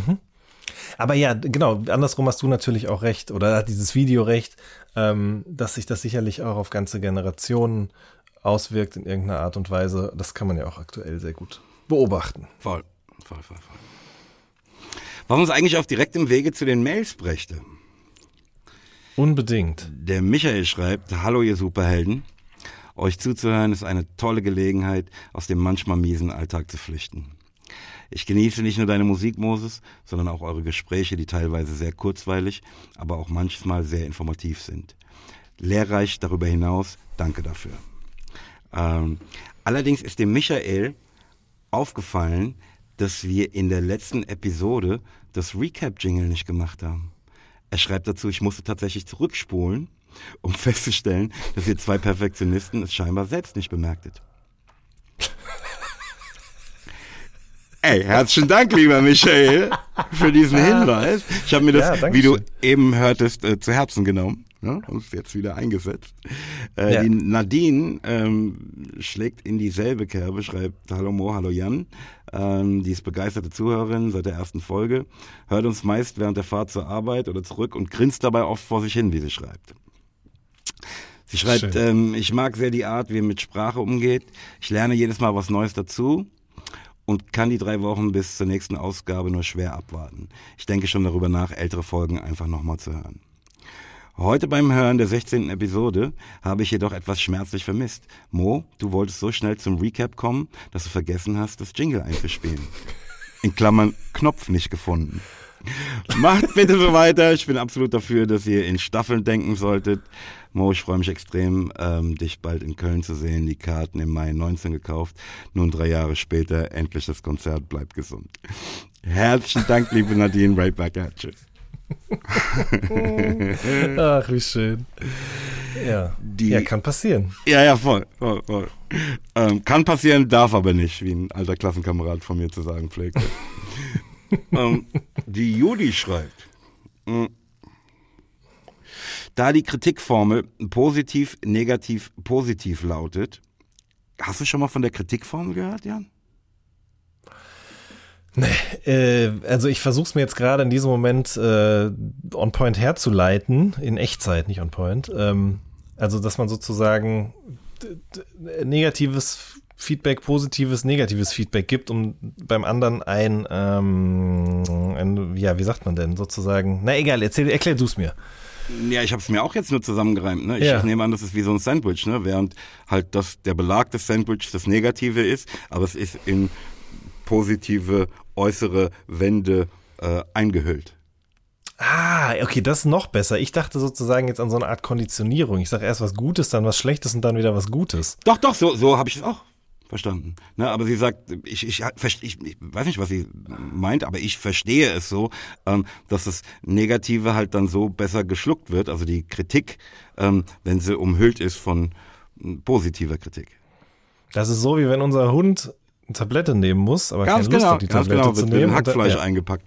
Aber ja, genau, andersrum hast du natürlich auch recht, oder hat dieses Video recht, ähm, dass sich das sicherlich auch auf ganze Generationen auswirkt in irgendeiner Art und Weise. Das kann man ja auch aktuell sehr gut beobachten. Voll. Voll, voll, voll. Was uns eigentlich auf direktem Wege zu den Mails brächte. Unbedingt. Der Michael schreibt, hallo ihr Superhelden. Euch zuzuhören ist eine tolle Gelegenheit, aus dem manchmal miesen Alltag zu flüchten. Ich genieße nicht nur deine Musik, Moses, sondern auch eure Gespräche, die teilweise sehr kurzweilig, aber auch manchmal sehr informativ sind. Lehrreich darüber hinaus, danke dafür. Ähm, allerdings ist dem Michael aufgefallen, dass wir in der letzten Episode das Recap-Jingle nicht gemacht haben. Er schreibt dazu, ich musste tatsächlich zurückspulen, um festzustellen, dass ihr zwei Perfektionisten es scheinbar selbst nicht bemerktet. Ey, herzlichen Dank, lieber Michael, für diesen Hinweis. Ich habe mir das, Ja, wie du eben hörtest, äh, zu Herzen genommen ne? und jetzt wieder eingesetzt. Äh, Ja. Die Nadine ähm, schlägt in dieselbe Kerbe, schreibt Hallo Mo, hallo Jan. Ähm, die ist begeisterte Zuhörerin seit der ersten Folge, hört uns meist während der Fahrt zur Arbeit oder zurück und grinst dabei oft vor sich hin, wie sie schreibt. Sie schreibt, ähm, ich mag sehr die Art, wie ihr mit Sprache umgeht. Ich lerne jedes Mal was Neues dazu. und kann die drei Wochen bis zur nächsten Ausgabe nur schwer abwarten. Ich denke schon darüber nach, ältere Folgen einfach nochmal zu hören. Heute beim Hören der 16. Episode habe ich jedoch etwas schmerzlich vermisst. Mo, du wolltest so schnell zum Recap kommen, dass du vergessen hast, das Jingle einzuspielen. In Klammern Knopf nicht gefunden. Macht bitte so weiter. Ich bin absolut dafür, dass ihr in Staffeln denken solltet. Mo, ich freue mich extrem, ähm, dich bald in Köln zu sehen. Die Karten im Mai 19 gekauft. Nun drei Jahre später endlich das Konzert. Bleibt gesund. Herzlichen Dank, liebe Nadine. Right back at you. [laughs] Ach, wie schön. Ja. Die- ja, kann passieren. Ja, ja, voll. voll, voll. Ähm, kann passieren, darf aber nicht, wie ein alter Klassenkamerad von mir zu sagen pflegte. [laughs] ähm, die Judy schreibt, mh, da die Kritikformel positiv, negativ, positiv lautet, hast du schon mal von der Kritikformel gehört, Jan? Äh, also ich versuche es mir jetzt gerade in diesem Moment äh, on point herzuleiten, in Echtzeit, nicht on point. Ähm, also dass man sozusagen negatives Feedback, positives, negatives Feedback gibt, um beim anderen ein, ähm, ein ja, wie sagt man denn, sozusagen, na egal, erzähl, erklär du es mir. Ja, ich habe es mir auch jetzt nur zusammengereimt. Ne? Ich, Ja. nehme an, das ist wie so ein Sandwich, ne? während halt das, der Belag des Sandwiches das Negative ist, aber es ist in positive äußere Wände äh, eingehüllt. Ah, okay, das ist noch besser. Ich dachte sozusagen jetzt an so eine Art Konditionierung. Ich sage erst was Gutes, dann was Schlechtes und dann wieder was Gutes. Doch, doch, so, so habe ich es auch verstanden. Ne? Aber sie sagt, ich, ich, ich, ich, weiß nicht, was sie meint, aber ich verstehe es so, ähm, dass das Negative halt dann so besser geschluckt wird, also die Kritik, ähm, wenn sie umhüllt ist von positiver Kritik. Das ist so, wie wenn unser Hund Tablette nehmen muss, aber Ganz keine Lust genau, hat, die Tablette genau, zu wird mit nehmen. dem und Hackfleisch ja, eingepackt.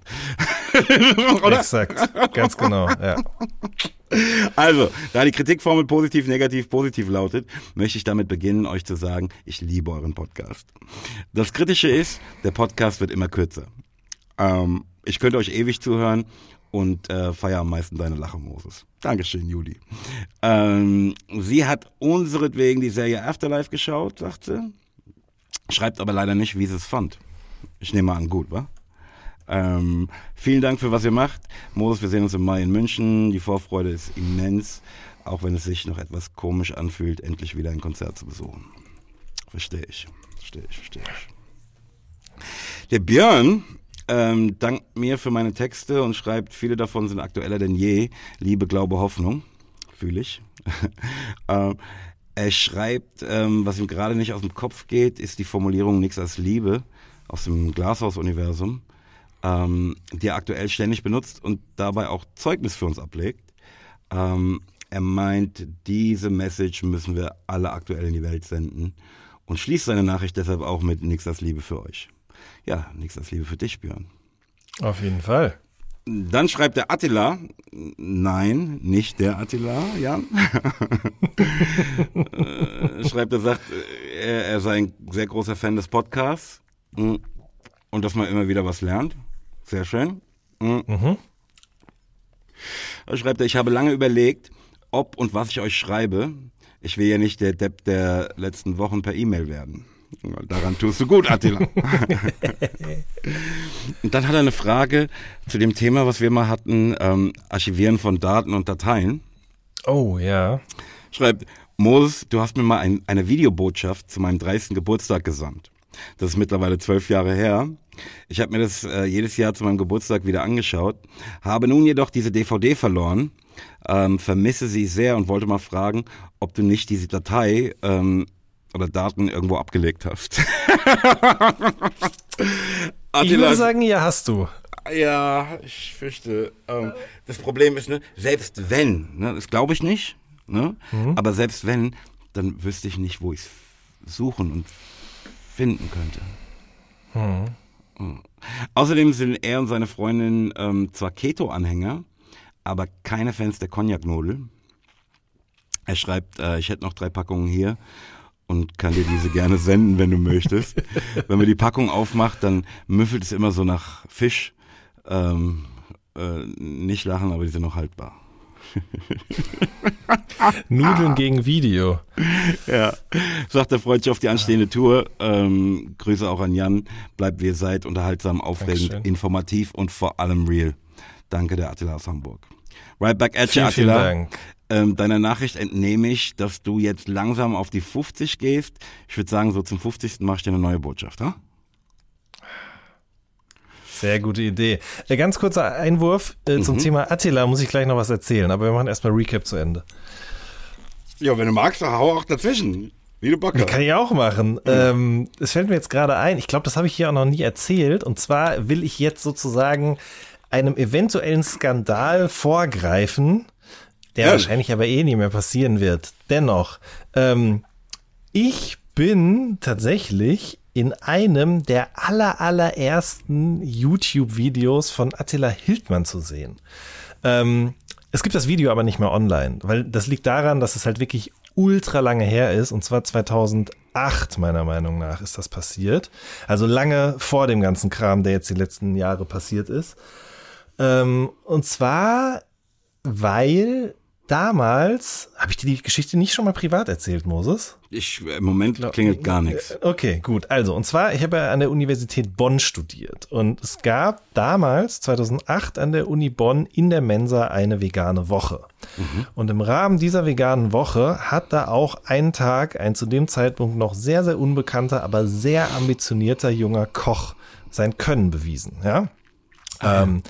[laughs] Oder? Exakt, ganz genau, ja. Also, da die Kritikformel positiv, negativ, positiv lautet, möchte ich damit beginnen, euch zu sagen, ich liebe euren Podcast. Das Kritische ist, der Podcast wird immer kürzer. Ähm, ich könnte euch ewig zuhören und äh, feier am meisten deine Lache, Moses. Dankeschön, Juli. Ähm, sie hat unseretwegen die Serie Afterlife geschaut, sagt sie. Schreibt aber leider nicht, wie sie es fand. Ich nehme an, gut, wa? Ähm, vielen Dank für was ihr macht. Moses, wir sehen uns im Mai in München. Die Vorfreude ist immens, auch wenn es sich noch etwas komisch anfühlt, endlich wieder ein Konzert zu besuchen. Verstehe ich. Verstehe ich, verstehe ich. Der Björn ähm, dankt mir für meine Texte und schreibt, viele davon sind aktueller denn je. Liebe, Glaube, Hoffnung. Fühle ich. [laughs] ähm, er schreibt, ähm, was ihm gerade nicht aus dem Kopf geht, ist die Formulierung Nix als Liebe aus dem Glashaus-Universum, ähm, die er aktuell ständig benutzt und dabei auch Zeugnis für uns ablegt. Ähm, er meint, diese Message müssen wir alle aktuell in die Welt senden und schließt seine Nachricht deshalb auch mit Nix als Liebe für euch. Ja, Nix als Liebe für dich, Björn. Auf jeden Fall. Dann schreibt der Attila, nein, nicht der Attila, Jan. [laughs] Äh, schreibt, er sagt, er, er sei ein sehr großer Fan des Podcasts mm, und dass man immer wieder was lernt. Sehr schön. Mm. Mhm. Da schreibt er, ich habe lange überlegt, ob und was ich euch schreibe. Ich will ja nicht der Depp der letzten Wochen per E-Mail werden. Daran tust du gut, Attila. [laughs] und dann hat er eine Frage zu dem Thema, was wir mal hatten, ähm, Archivieren von Daten und Dateien. Oh, ja. Schreibt, Moses, du hast mir mal ein, eine Videobotschaft zu meinem 30. Geburtstag gesandt. Das ist mittlerweile zwölf Jahre her. Ich habe mir das äh, jedes Jahr zu meinem Geburtstag wieder angeschaut, habe nun jedoch diese DVD verloren, ähm, vermisse sie sehr und wollte mal fragen, ob du nicht diese Datei ähm, oder Daten irgendwo abgelegt hast. [laughs] Ich würde sagen, ja, hast du. Ja, ich fürchte. Ähm, das Problem ist, ne, selbst wenn, ne, das glaube ich nicht, ne, aber selbst wenn, dann wüsste ich nicht, wo ich es suchen und finden könnte. Mhm. Außerdem sind er und seine Freundin ähm, zwar Keto-Anhänger, aber keine Fans der Cognac-Nudel. Er schreibt, äh, ich hätte noch drei Packungen hier und kann dir diese gerne senden, wenn du möchtest. [laughs] wenn man die Packung aufmacht, dann müffelt es immer so nach Fisch. Ähm, äh, nicht lachen, aber die sind noch haltbar. [laughs] Nudeln gegen Video. Ja, sagt er, freut sich auf die anstehende Tour. Ähm, Grüße auch an Jan. Bleibt wie ihr seid, unterhaltsam, aufregend, Dankeschön. informativ und vor allem real. Danke, der Attila aus Hamburg. Right back at you, Vielen, vielen Attila. Dank. Ähm, deiner Nachricht entnehme ich, dass du jetzt langsam auf die 50 gehst. Ich würde sagen, so zum 50. mach ich dir eine neue Botschaft, ha? Sehr gute Idee. Äh, ganz kurzer Einwurf äh, Mhm. zum Thema Attila, muss ich gleich noch was erzählen, aber wir machen erstmal Recap zu Ende. Ja, wenn du magst, dann hau auch dazwischen. Wie du Bock Kann ich auch machen. Ähm, es fällt mir jetzt gerade ein, ich glaube, das habe ich hier auch noch nie erzählt. Und zwar will ich jetzt sozusagen einem eventuellen Skandal vorgreifen, der Ja. wahrscheinlich aber eh nie mehr passieren wird. Dennoch, ähm, ich bin tatsächlich in einem der aller, allerersten YouTube-Videos von Attila Hildmann zu sehen. Ähm, es gibt das Video aber nicht mehr online, weil das liegt daran, dass es halt wirklich ultra lange her ist und zwar 2008 meiner Meinung nach ist das passiert. Also lange vor dem ganzen Kram, der jetzt die letzten Jahre passiert ist. Ähm, und zwar, weil damals, habe ich dir die Geschichte nicht schon mal privat erzählt, Moses? Ich, Im Moment klingelt gar nichts. Okay, gut. Also, und zwar, ich habe ja an der Universität Bonn studiert und es gab damals, 2008, an der Uni Bonn in der Mensa eine vegane Woche. Und im Rahmen dieser veganen Woche hat da auch einen Tag ein zu dem Zeitpunkt noch sehr, sehr unbekannter, aber sehr ambitionierter junger Koch sein Können bewiesen, ja. Ähm,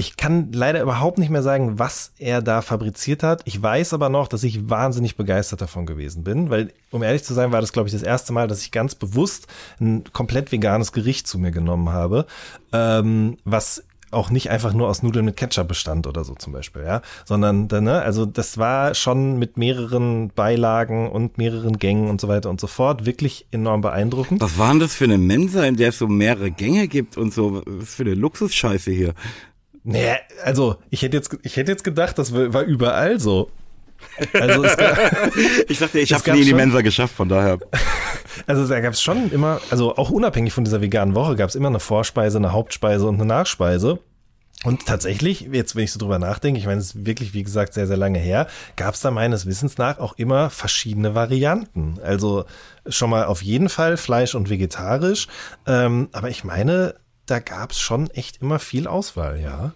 ich kann leider überhaupt nicht mehr sagen, was er da fabriziert hat. Ich weiß aber noch, dass ich wahnsinnig begeistert davon gewesen bin, weil, um ehrlich zu sein, war das, glaube ich, das erste Mal, dass ich ganz bewusst ein komplett veganes Gericht zu mir genommen habe, ähm, was auch nicht einfach nur aus Nudeln mit Ketchup bestand oder so zum Beispiel, ja, sondern, ne, also das war schon mit mehreren Beilagen und mehreren Gängen und so weiter und so fort wirklich enorm beeindruckend. Was war denn das für eine Mensa, in der es so mehrere Gänge gibt und so? Was für eine Luxusscheiße hier? Nee, also ich hätte jetzt, ich hätte jetzt gedacht, das war überall so. Also es gab, [laughs] Ich dachte, ich habe nie in die Mensa geschafft, von daher. [laughs] also da gab es schon immer, also auch unabhängig von dieser veganen Woche gab es immer eine Vorspeise, eine Hauptspeise und eine Nachspeise. Und tatsächlich, jetzt wenn ich so drüber nachdenke, ich meine, es ist wirklich, wie gesagt, sehr, sehr lange her, gab es da meines Wissens nach auch immer verschiedene Varianten. Also schon mal auf jeden Fall Fleisch und vegetarisch. Ähm, aber ich meine, da gab es schon echt immer viel Auswahl, ja.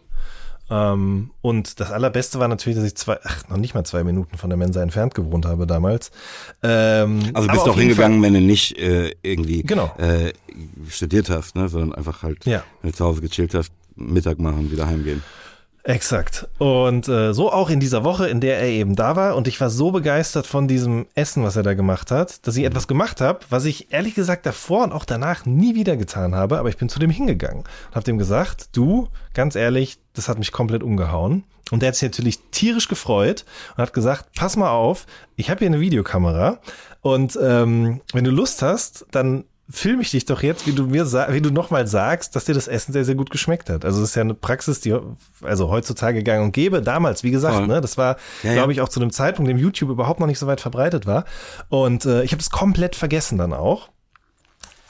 Ähm, und das Allerbeste war natürlich, dass ich zwei, ach, noch nicht mal zwei Minuten von der Mensa entfernt gewohnt habe damals. Ähm, Also bist du auch hingegangen, wenn du nicht äh, irgendwie Genau. äh, studiert hast, ne? sondern einfach halt, Ja. wenn du zu Hause gechillt hast, Mittag machen, wieder heimgehen. Exakt. Und äh, so auch in dieser Woche, in der er eben da war. Und ich war so begeistert von diesem Essen, was er da gemacht hat, dass ich etwas gemacht habe, was ich ehrlich gesagt davor und auch danach nie wieder getan habe. Aber ich bin zu dem hingegangen und habe dem gesagt, du, ganz ehrlich, das hat mich komplett umgehauen. Und der hat sich natürlich tierisch gefreut und hat gesagt, pass mal auf, ich habe hier eine Videokamera und ähm, wenn du Lust hast, dann film ich dich doch jetzt, wie du mir wie du nochmal sagst, dass dir das Essen sehr, sehr gut geschmeckt hat. Also es ist ja eine Praxis, die also heutzutage gang und gäbe. Damals, wie gesagt, Voll. ne, das war, Ja, glaube ich, auch zu einem Zeitpunkt, dem YouTube überhaupt noch nicht so weit verbreitet war. Und äh, ich habe es komplett vergessen dann auch.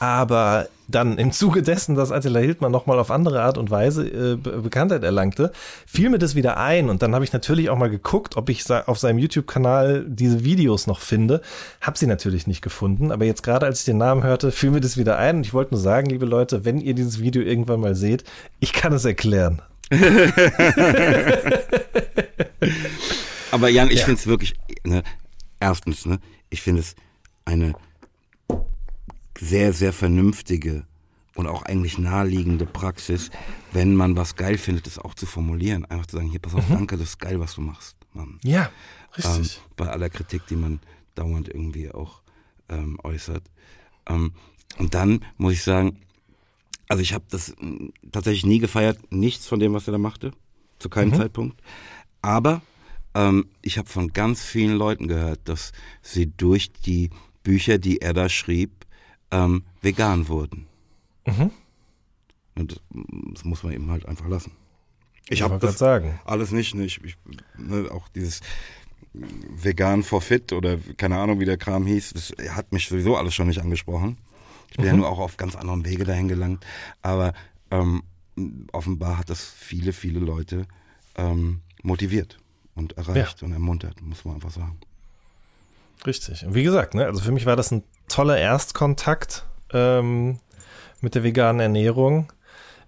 Aber dann im Zuge dessen, dass Attila Hildmann nochmal auf andere Art und Weise äh, Be Bekanntheit erlangte, fiel mir das wieder ein. Und dann habe ich natürlich auch mal geguckt, ob ich auf seinem YouTube-Kanal diese Videos noch finde. Hab sie natürlich nicht gefunden. Aber jetzt gerade, als ich den Namen hörte, fiel mir das wieder ein. Und ich wollte nur sagen, liebe Leute, wenn ihr dieses Video irgendwann mal seht, ich kann es erklären. [laughs] Aber Jan, ich Ja. finde es wirklich, ne, erstens, ne, ich finde es eine sehr, sehr vernünftige und auch eigentlich naheliegende Praxis, wenn man was geil findet, es auch zu formulieren. Einfach zu sagen, hier, pass auf, danke, das ist geil, was du machst, Mann. Ja, Ähm, richtig. bei aller Kritik, die man dauernd irgendwie auch ähm, äußert. Ähm, und dann muss ich sagen, also ich habe das mm, tatsächlich nie gefeiert, nichts von dem, was er da machte, zu keinem Zeitpunkt. Aber ähm, ich habe von ganz vielen Leuten gehört, dass sie durch die Bücher, die er da schrieb, ähm, vegan wurden. Und das, muss man eben halt einfach lassen. Ich habe das sagen. alles nicht. Ne? Ich, ich, ne, auch dieses vegan for fit oder keine Ahnung, wie der Kram hieß, das hat mich sowieso alles schon nicht angesprochen. Ich bin ja nur auch auf ganz anderen Wege dahin gelangt. Aber ähm, offenbar hat das viele, viele Leute ähm, motiviert. und erreicht ja. und ermuntert, muss man einfach sagen. Richtig. Und wie gesagt, ne, also für mich war das ein toller Erstkontakt ähm, mit der veganen Ernährung.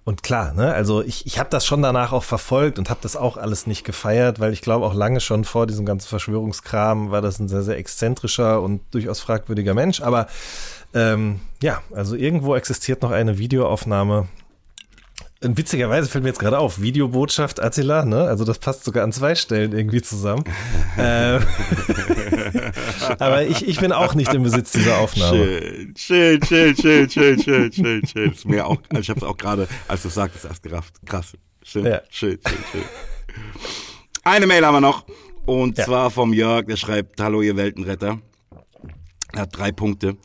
Und klar, ne, also ich, ich habe das schon danach auch verfolgt und habe das auch alles nicht gefeiert, weil ich glaube auch lange schon vor diesem ganzen Verschwörungskram war das ein sehr, sehr exzentrischer und durchaus fragwürdiger Mensch. Aber ähm, ja, also irgendwo existiert noch eine Videoaufnahme und witzigerweise fällt mir jetzt gerade auf, Videobotschaft Attila, ne? Also das passt sogar an zwei Stellen irgendwie zusammen. [laughs] ähm, [laughs] aber ich, ich bin auch nicht im Besitz dieser Aufnahme. Schön, schön, schön, schön, schön, schön, schön. Ist mir auch, also ich habe es auch gerade, als du sagtest, erst gerafft. Krass. Schön, ja. schön, schön, schön. Eine Mail haben wir noch. Und ja. zwar vom Jörg, der schreibt, Hallo ihr Weltenretter. Er hat drei Punkte.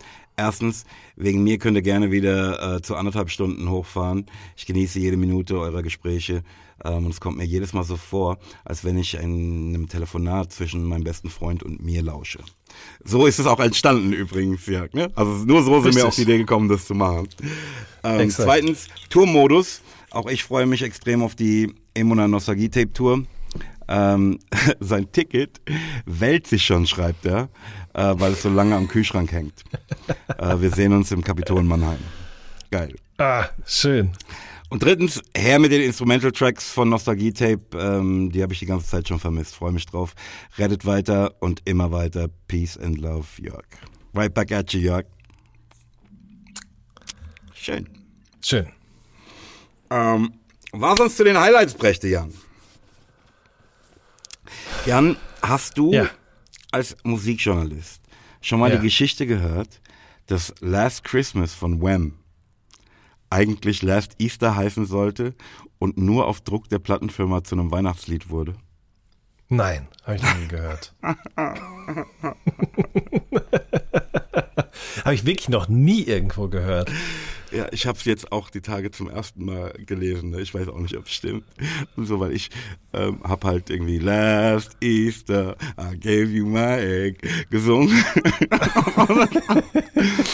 Erstens, wegen mir könnt ihr gerne wieder äh, zu anderthalb Stunden hochfahren. Ich genieße jede Minute eurer Gespräche ähm, und es kommt mir jedes Mal so vor, als wenn ich in einem Telefonat zwischen meinem besten Freund und mir lausche. So ist es auch entstanden übrigens, Jörg. Ne? Also nur so sind Richtig. wir auf die Idee gekommen, das zu machen. Ähm, zweitens, Tourmodus. Auch ich freue mich extrem auf die Emona Nostalgie Tape Tour. Ähm, [laughs] sein Ticket wälzt sich schon, schreibt er äh, weil es so lange am Kühlschrank hängt. äh, wir sehen uns im Kapitol Mannheim. Geil. Ah, schön. Und drittens, her mit den Instrumental-Tracks von Nostalgie Tape. Ähm, die habe ich die ganze Zeit schon vermisst. Freue mich drauf. Rettet weiter und immer weiter. Peace and Love, Jörg. Right back at you, Jörg. Schön. Schön. Ähm, was uns zu den Highlights brächte, Jan? Jan, hast du ja als Musikjournalist schon mal ja. die Geschichte gehört, dass Last Christmas von Wham eigentlich Last Easter heißen sollte und nur auf Druck der Plattenfirma zu einem Weihnachtslied wurde? Nein, habe ich noch nie gehört. [laughs] [laughs] habe ich wirklich noch nie irgendwo gehört. Ja, ich habe es jetzt auch die Tage zum ersten Mal gelesen. Ne? Ich weiß auch nicht, ob es stimmt. Und [laughs] so, weil ich ähm, habe halt irgendwie Last Easter, I gave you my egg gesungen. [laughs]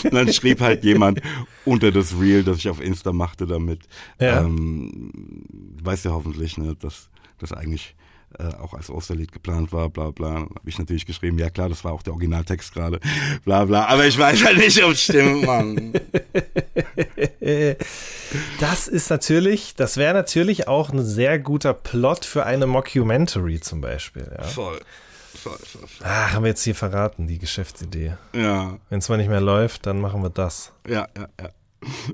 Und dann schrieb halt jemand unter das Reel, das ich auf Insta machte damit. Ja. Ähm, weißt du hoffentlich, ne, dass das eigentlich äh, auch als Osterlied geplant war, bla bla. Habe ich natürlich geschrieben, ja klar, das war auch der Originaltext gerade, bla bla. Aber ich weiß halt nicht, ob es stimmt, Mann. [laughs] Das ist natürlich, das wäre natürlich auch ein sehr guter Plot für eine Mockumentary zum Beispiel. Ja? Voll. Voll, voll, voll. Ach, haben wir jetzt hier verraten, die Geschäftsidee. Ja. Wenn es mal nicht mehr läuft, dann machen wir das. Ja, ja, ja.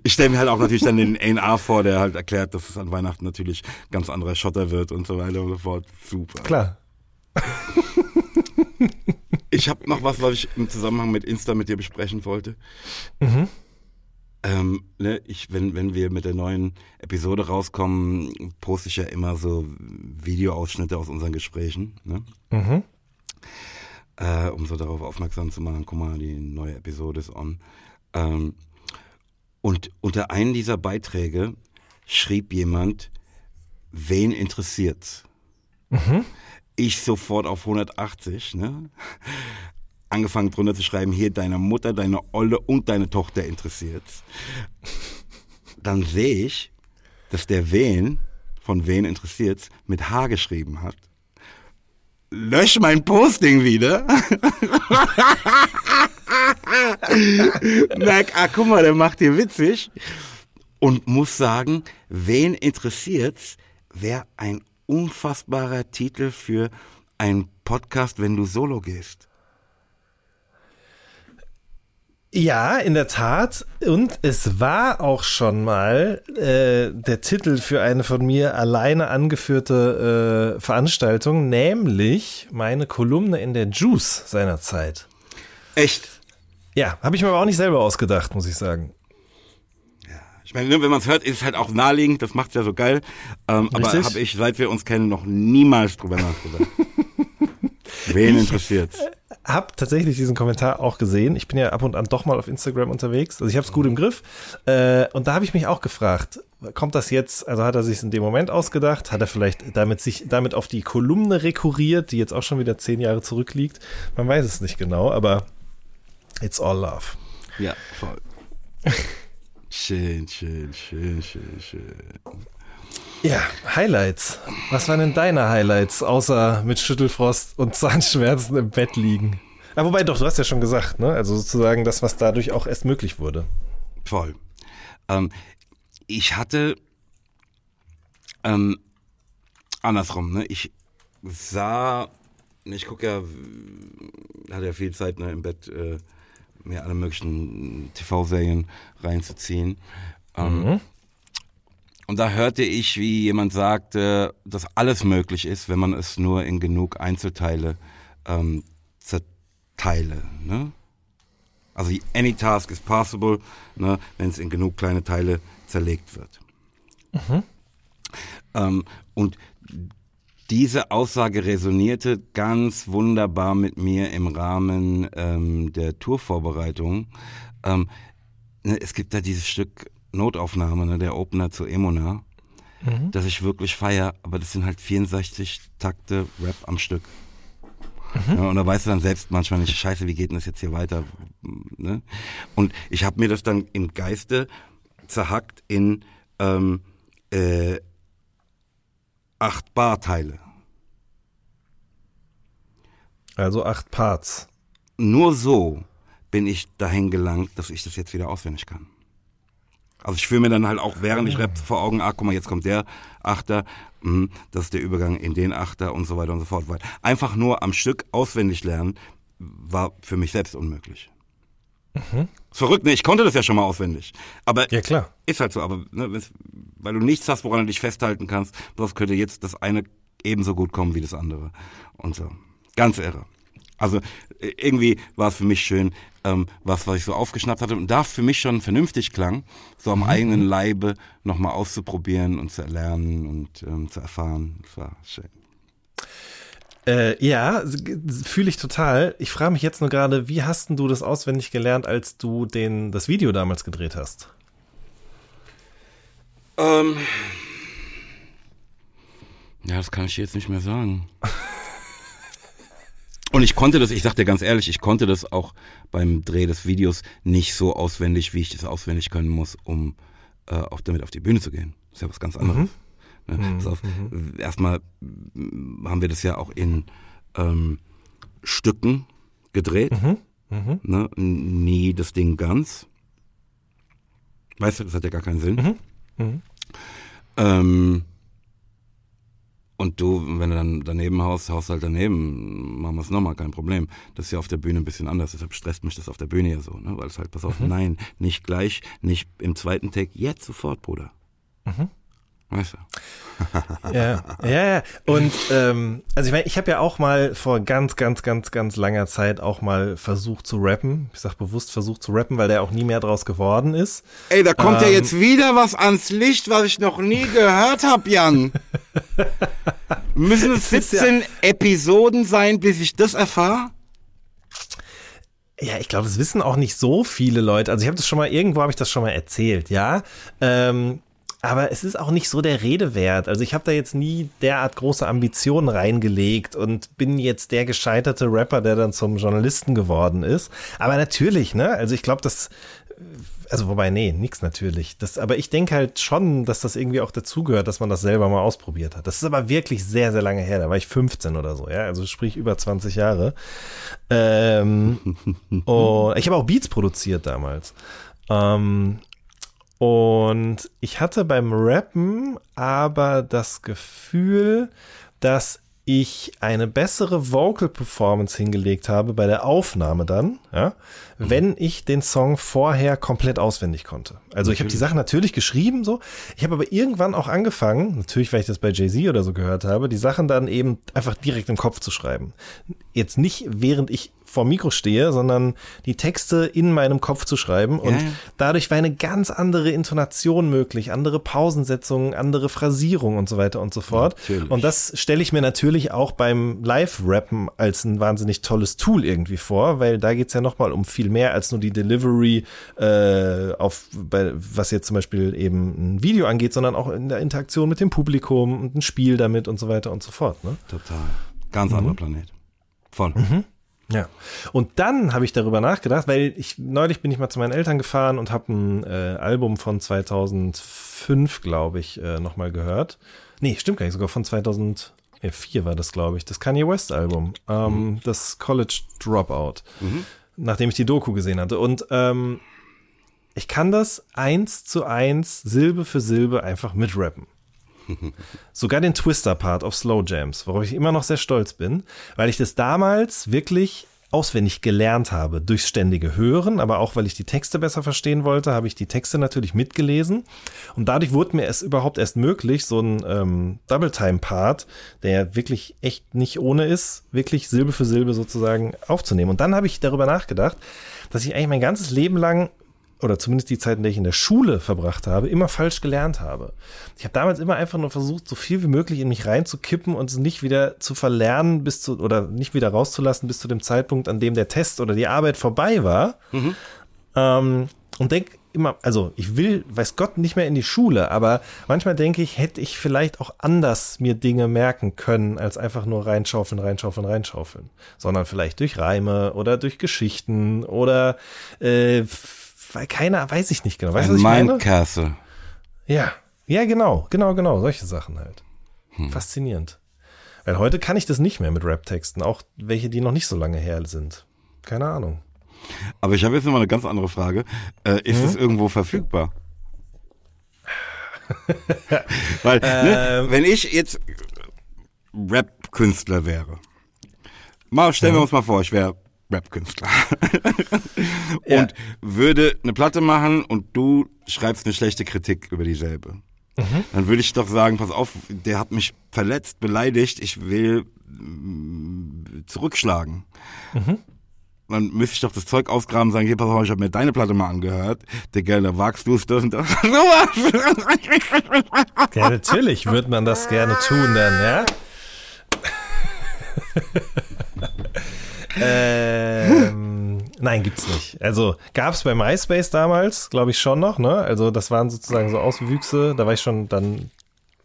Ich stelle mir halt auch natürlich dann den A&R vor, der halt erklärt, dass es an Weihnachten natürlich ganz anderer Schotter wird und so weiter und so fort. Super. Klar. ich habe noch was, was ich im Zusammenhang mit Insta mit dir besprechen wollte. Mhm. Ähm, ne, ich, wenn, wenn wir mit der neuen Episode rauskommen, poste ich ja immer so Videoausschnitte aus unseren Gesprächen. Ne? Mhm. Äh, um so darauf aufmerksam zu machen, guck mal, die neue Episode ist on. Ähm, und unter einem dieser Beiträge schrieb jemand, wen interessiert's? Mhm. Ich sofort auf 180, ne? Angefangen drunter zu schreiben, hier deine Mutter, deine Olle und deine Tochter interessiert's. Dann sehe ich, dass der wen, von wen interessiert's, mit H geschrieben hat. Lösch mein Posting wieder. [laughs] [laughs] Merk, ah, guck mal, der macht hier witzig. Und muss sagen, wen interessiert's, wäre ein unfassbarer Titel für einen Podcast, wenn du solo gehst. Ja, in der Tat. Und es war auch schon mal äh, der Titel für eine von mir alleine angeführte äh, Veranstaltung, nämlich meine Kolumne in der Juice seinerzeit. Echt? Ja, habe ich mir aber auch nicht selber ausgedacht, muss ich sagen. Ja, ich meine, wenn man es hört, ist es halt auch naheliegend, das macht es ja so geil. Ähm, aber habe ich, seit wir uns kennen, noch niemals drüber nachgedacht. [laughs] Wen interessiert's? habe tatsächlich diesen Kommentar auch gesehen. Ich bin ja ab und an doch mal auf Instagram unterwegs. Also ich habe es gut im Griff. Äh, und da habe ich mich auch gefragt, kommt das jetzt, also hat er sich in dem Moment ausgedacht? Hat er vielleicht damit sich damit auf die Kolumne rekurriert, die jetzt auch schon wieder zehn Jahre zurückliegt? Man weiß es nicht genau, aber It's all love. Ja, voll. [laughs] schön, schön, schön, schön, schön. Ja, Highlights. Was waren denn deine Highlights, außer mit Schüttelfrost und [laughs] Zahnschmerzen im Bett liegen? Ah, wobei doch, du hast ja schon gesagt, ne? Also sozusagen das, was dadurch auch erst möglich wurde. Voll. Ähm, ich hatte ähm, andersrum, ne? Ich sah, ich gucke ja, hatte ja viel Zeit ne, im Bett, äh, mir alle möglichen TV-Serien reinzuziehen. Ähm, mhm. Und da hörte ich, wie jemand sagte, dass alles möglich ist, wenn man es nur in genug Einzelteile ähm, zerteile. Ne? Also any task is possible, ne, wenn es in genug kleine Teile zerlegt wird. Mhm. Ähm, und diese Aussage resonierte ganz wunderbar mit mir im Rahmen ähm, der Tourvorbereitung. Ähm, ne, es gibt da dieses Stück Notaufnahme, ne, der Opener zu Emona, mhm. das ich wirklich feier, aber das sind halt 64 Takte Rap am Stück. Mhm. Ja, und da weißt du dann selbst manchmal nicht, scheiße, wie geht denn das jetzt hier weiter? Ne? Und ich habe mir das dann im Geiste zerhackt in ähm, äh, acht Barteile. Also acht Parts. Nur so bin ich dahin gelangt, dass ich das jetzt wieder auswendig kann. Also ich fühle mir dann halt auch, während ich rap vor Augen, ah, guck mal, jetzt kommt der Achter, mh, das ist der Übergang in den Achter und so weiter und so fort. Weil einfach nur am Stück auswendig lernen, war für mich selbst unmöglich. Mhm. Verrückt, ne? Ich konnte das ja schon mal auswendig. Aber ja, klar. ist halt so. Aber ne, weil du nichts hast, woran du dich festhalten kannst, das könnte jetzt das eine ebenso gut kommen wie das andere. Und so. Ganz irre. Also äh, irgendwie war es für mich schön, ähm, was, was ich so aufgeschnappt hatte und da für mich schon vernünftig klang, so am mhm. eigenen Leibe nochmal auszuprobieren und zu erlernen und ähm, zu erfahren. Das war schön. Äh, ja, fühle ich total. Ich frage mich jetzt nur gerade, wie hast du das auswendig gelernt, als du den, das Video damals gedreht hast? Ähm, ja, das kann ich jetzt nicht mehr sagen. [laughs] Und ich konnte das, ich sag dir ganz ehrlich, ich konnte das auch beim Dreh des Videos nicht so auswendig, wie ich das auswendig können muss, um äh, auch damit auf die Bühne zu gehen. Das ist ja was ganz anderes. Mhm. Ne? Mhm. Auf, mhm. Erstmal haben wir das ja auch in ähm, Stücken gedreht. Mhm. Mhm. Ne? Nie das Ding ganz. Weißt du, das hat ja gar keinen Sinn. Mhm. Ähm, und du, wenn du dann daneben haust, haust halt daneben, machen wir es nochmal, kein Problem. Das ist ja auf der Bühne ein bisschen anders, deshalb stresst mich das auf der Bühne ja so, ne? Weil es halt, pass auf, mhm. nein, nicht gleich, nicht im zweiten Take, jetzt sofort, Bruder. Mhm. Weißt du? ja, ja, ja. Und ähm, also ich meine, ich habe ja auch mal vor ganz, ganz, ganz, ganz langer Zeit auch mal versucht zu rappen. Ich sag bewusst versucht zu rappen, weil der auch nie mehr draus geworden ist. Ey, da kommt ähm, ja jetzt wieder was ans Licht, was ich noch nie gehört habe, Jan. [laughs] Müssen es 17 ja Episoden sein, bis ich das erfahre? Ja, ich glaube, das wissen auch nicht so viele Leute. Also ich habe das schon mal, irgendwo habe ich das schon mal erzählt, ja. Ähm, aber es ist auch nicht so der Rede wert. Also ich habe da jetzt nie derart große Ambitionen reingelegt und bin jetzt der gescheiterte Rapper, der dann zum Journalisten geworden ist. Aber natürlich, ne? Also ich glaube, das also wobei, nee, nix natürlich. Das, aber ich denke halt schon, dass das irgendwie auch dazugehört, dass man das selber mal ausprobiert hat. Das ist aber wirklich sehr, sehr lange her. Da war ich 15 oder so, ja. Also sprich über 20 Jahre. Ähm, und [laughs] ich habe auch Beats produziert damals. Ähm, und ich hatte beim Rappen aber das Gefühl, dass ich eine bessere Vocal Performance hingelegt habe bei der Aufnahme dann, ja, mhm. wenn ich den Song vorher komplett auswendig konnte. Also natürlich. ich habe die Sachen natürlich geschrieben so, ich habe aber irgendwann auch angefangen, natürlich weil ich das bei Jay-Z oder so gehört habe, die Sachen dann eben einfach direkt im Kopf zu schreiben. Jetzt nicht während ich vor Mikro stehe, sondern die Texte in meinem Kopf zu schreiben. Und ja. dadurch war eine ganz andere Intonation möglich, andere Pausensetzungen, andere Phrasierung und so weiter und so fort. Natürlich. Und das stelle ich mir natürlich auch beim Live-Rappen als ein wahnsinnig tolles Tool irgendwie vor, weil da geht es ja nochmal um viel mehr als nur die Delivery, äh, auf, bei, was jetzt zum Beispiel eben ein Video angeht, sondern auch in der Interaktion mit dem Publikum und ein Spiel damit und so weiter und so fort. Ne? Total. Ganz mhm. anderer Planet. Voll. Mhm. Ja. Und dann habe ich darüber nachgedacht, weil ich neulich bin ich mal zu meinen Eltern gefahren und habe ein äh, Album von 2005, glaube ich, äh, nochmal gehört. Nee, stimmt gar nicht, sogar von 2004 war das, glaube ich, das Kanye West Album, ähm, mhm. das College Dropout, mhm. nachdem ich die Doku gesehen hatte. Und ähm, ich kann das eins zu eins, Silbe für Silbe einfach mitrappen. [laughs] Sogar den Twister-Part auf Slow Jams, worauf ich immer noch sehr stolz bin, weil ich das damals wirklich auswendig gelernt habe, durchs ständige Hören, aber auch weil ich die Texte besser verstehen wollte, habe ich die Texte natürlich mitgelesen. Und dadurch wurde mir es überhaupt erst möglich, so ein ähm, Double-Time-Part, der wirklich echt nicht ohne ist, wirklich Silbe für Silbe sozusagen aufzunehmen. Und dann habe ich darüber nachgedacht, dass ich eigentlich mein ganzes Leben lang oder zumindest die Zeit, in der ich in der Schule verbracht habe, immer falsch gelernt habe. Ich habe damals immer einfach nur versucht, so viel wie möglich in mich reinzukippen und es nicht wieder zu verlernen bis zu oder nicht wieder rauszulassen bis zu dem Zeitpunkt, an dem der Test oder die Arbeit vorbei war. Mhm. Ähm, und denk immer, also ich will, weiß Gott, nicht mehr in die Schule, aber manchmal denke ich, hätte ich vielleicht auch anders mir Dinge merken können, als einfach nur reinschaufeln, reinschaufeln, reinschaufeln. Sondern vielleicht durch Reime oder durch Geschichten oder äh, weil keiner, weiß ich nicht genau. Weißt du, was ich meine? Castle. Ja, ja, genau, genau, genau, solche Sachen halt. Hm. Faszinierend. Weil heute kann ich das nicht mehr mit Rap-Texten, auch welche, die noch nicht so lange her sind. Keine Ahnung. Aber ich habe jetzt noch mal eine ganz andere Frage. Äh, ist hm? es irgendwo verfügbar? [laughs] Weil, ne, ähm, wenn ich jetzt Rap-Künstler wäre, mal stellen wir uns mal vor, ich wäre Rap-Künstler. [laughs] und ja. würde eine Platte machen und du schreibst eine schlechte Kritik über dieselbe. Mhm. Dann würde ich doch sagen, pass auf, der hat mich verletzt, beleidigt, ich will mm, zurückschlagen. Mhm. Dann müsste ich doch das Zeug ausgraben und sagen, hier, pass auf, ich habe mir deine Platte mal angehört. Digga, da wagst du es, das und das. [laughs] ja, natürlich würde man das gerne tun dann, ja? [laughs] ähm, nein, gibt's nicht. Also gab's bei MySpace damals, glaube ich schon noch, ne? Also das waren sozusagen so Auswüchse, da war ich schon dann ein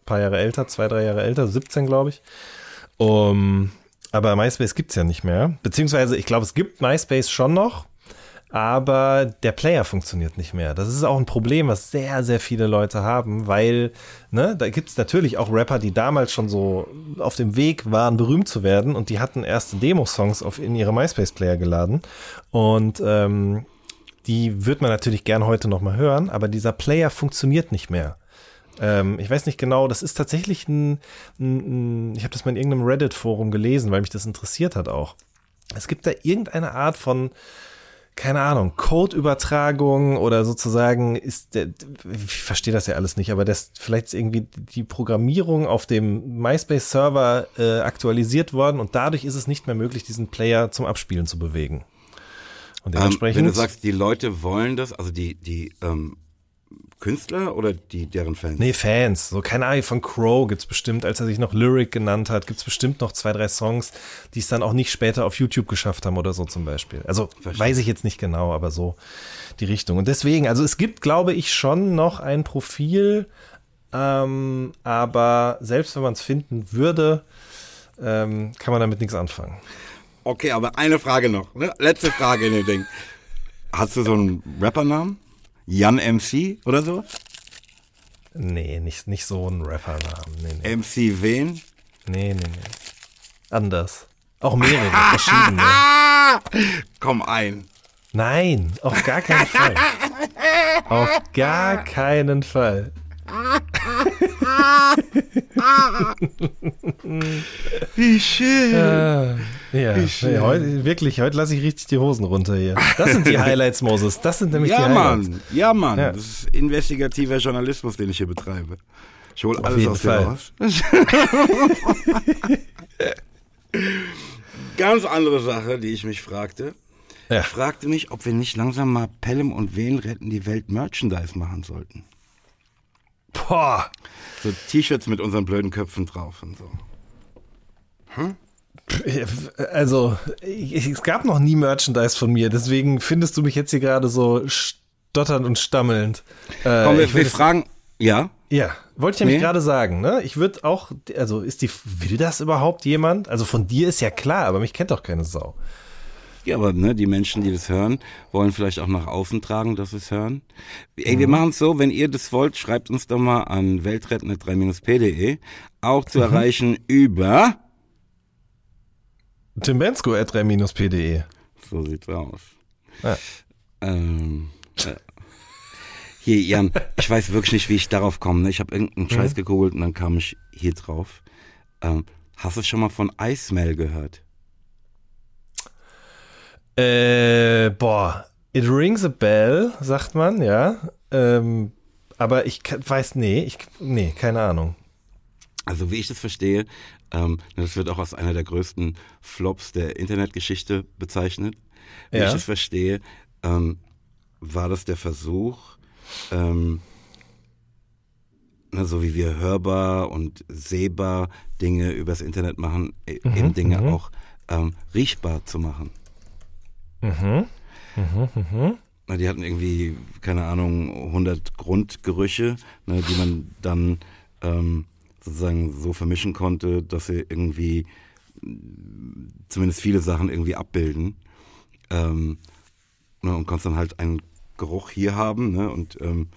paar Jahre älter, zwei, drei Jahre älter, 17 glaube ich. Um, aber MySpace gibt's ja nicht mehr. Beziehungsweise, ich glaube, es gibt MySpace schon noch, aber der Player funktioniert nicht mehr. Das ist auch ein Problem, was sehr, sehr viele Leute haben, weil ne, da gibt es natürlich auch Rapper, die damals schon so auf dem Weg waren, berühmt zu werden und die hatten erste Demo-Songs in ihre MySpace-Player geladen und ähm, die wird man natürlich gern heute nochmal hören, aber dieser Player funktioniert nicht mehr ähm, ich weiß nicht genau, das ist tatsächlich ein, ein, ein ich habe das mal in irgendeinem Reddit-Forum gelesen, weil mich das interessiert hat auch. Es gibt da irgendeine Art von keine Ahnung, Codeübertragung oder sozusagen ist der, ich verstehe das ja alles nicht, aber das vielleicht ist irgendwie die Programmierung auf dem MySpace-Server äh, aktualisiert worden und dadurch ist es nicht mehr möglich, diesen Player zum Abspielen zu bewegen. Und dementsprechend. Ähm, wenn du sagst, die Leute wollen das, also die, die ähm, Künstler oder die, deren Fans? Nee, Fans. So, keine Ahnung, von Crow gibt's bestimmt, als er sich noch Lyric genannt hat, gibt's bestimmt noch zwei, drei Songs, die es dann auch nicht später auf YouTube geschafft haben oder so zum Beispiel. Also, Verstehe. weiß ich jetzt nicht genau, aber so die Richtung. Und deswegen, also es gibt, glaube ich, schon noch ein Profil, ähm, aber selbst wenn man es finden würde, ähm, kann man damit nichts anfangen. Okay, aber eine Frage noch. Ne? Letzte Frage in dem Ding. Hast du so einen Rappernamen? Jan MC oder so? Nee, nicht, nicht so ein Rappernamen. Nee, nee. MC wen? Nee, nee, nee. Anders. Auch mehrere, verschiedene. [laughs] Komm ein. Nein, auf gar keinen Fall. [laughs] auf gar keinen Fall. Wie schön. Ah, ja, Wie schön. Nee, heute, wirklich, heute lasse ich richtig die Hosen runter hier. Das sind die [laughs] Highlights, Moses. Das sind nämlich ja, die Highlights. Mann. Ja, Mann. Ja. Das ist investigativer Journalismus, den ich hier betreibe. Ich hole alles aus dir raus. [laughs] Ganz andere Sache, die ich mich fragte. Ja. Ich fragte mich, ob wir nicht langsam mal Pelham und Wen retten die Welt Merchandise machen sollten. Boah. So T-Shirts mit unseren blöden Köpfen drauf und so. Hm? Also, es gab noch nie Merchandise von mir, deswegen findest du mich jetzt hier gerade so stotternd und stammelnd. Äh, Komm, wir, wir fragen, ja? Ja, wollte ich nämlich nee. gerade sagen, ne? Ich würde auch, also ist die, will das überhaupt jemand? Also von dir ist ja klar, aber mich kennt doch keine Sau. Ja, aber ne, die Menschen, die das hören, wollen vielleicht auch nach außen tragen, dass sie es hören. Ey, wir Mhm. machen es so, wenn ihr das wollt, schreibt uns doch mal an weltretten3-p.de. Auch Mhm. zu erreichen über, Timbensko at pde so sieht's aus. Ja. Ähm, äh. Hier, Jan, ich weiß wirklich nicht, wie ich darauf komme. Ne? Ich habe irgendeinen Mhm. Scheiß gegoogelt und dann kam ich hier drauf. Ähm, hast du schon mal von Eismel gehört? Äh, boah, it rings a bell, sagt man, ja. Ähm, aber ich weiß, nee, ich, nee, keine Ahnung. Also wie ich das verstehe, ähm, das wird auch als einer der größten Flops der Internetgeschichte bezeichnet. Wie Ja. ich das verstehe, ähm, war das der Versuch, ähm, na, so wie wir hörbar und sehbar Dinge übers Internet machen, e- Mhm, eben Dinge auch ähm, riechbar zu machen. Mhm. Na, die hatten irgendwie, keine Ahnung, 100 Grundgerüche, ne, die man dann ähm, sozusagen so vermischen konnte, dass sie irgendwie zumindest viele Sachen irgendwie abbilden. Ähm, ne, und konntest dann halt einen Geruch hier haben ne, und ähm,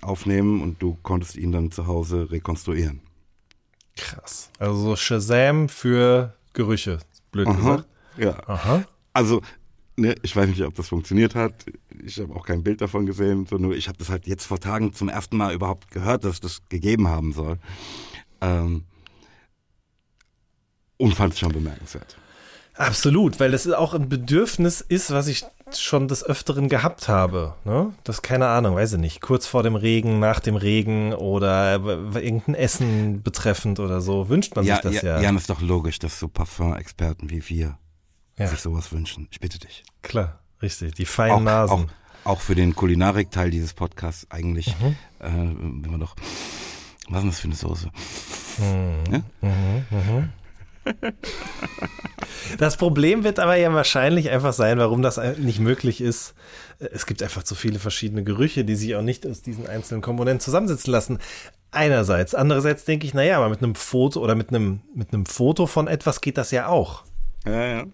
aufnehmen und du konntest ihn dann zu Hause rekonstruieren. Krass. Also so Shazam für Gerüche, blöd Aha, gesagt. ja. Aha. Also, ne, ich weiß nicht, ob das funktioniert hat. Ich habe auch kein Bild davon gesehen, so nur ich habe das halt jetzt vor Tagen zum ersten Mal überhaupt gehört, dass es das gegeben haben soll. Ähm, und fand es schon bemerkenswert. Absolut, weil das auch ein Bedürfnis ist, was ich schon des Öfteren gehabt habe. Ne? Das, keine Ahnung, weiß ich nicht, kurz vor dem Regen, nach dem Regen oder irgendein Essen betreffend oder so, wünscht man Ja, sich das ja, ja. Jan, ist doch logisch, dass so Parfum-Experten wie wir Ja. sich sowas wünschen. Ich bitte dich. Klar, richtig, die feinen Auch, Nasen. auch, auch für den Kulinarik-Teil dieses Podcasts eigentlich, Mhm. äh, wenn wir doch, was ist das für eine Soße? Das Problem wird aber ja wahrscheinlich einfach sein, warum das nicht möglich ist. Es gibt einfach zu viele verschiedene Gerüche, die sich auch nicht aus diesen einzelnen Komponenten zusammensetzen lassen. Einerseits. Andererseits denke ich, naja, aber mit einem Foto oder mit einem, mit einem Foto von etwas geht das ja auch. Ja, ja.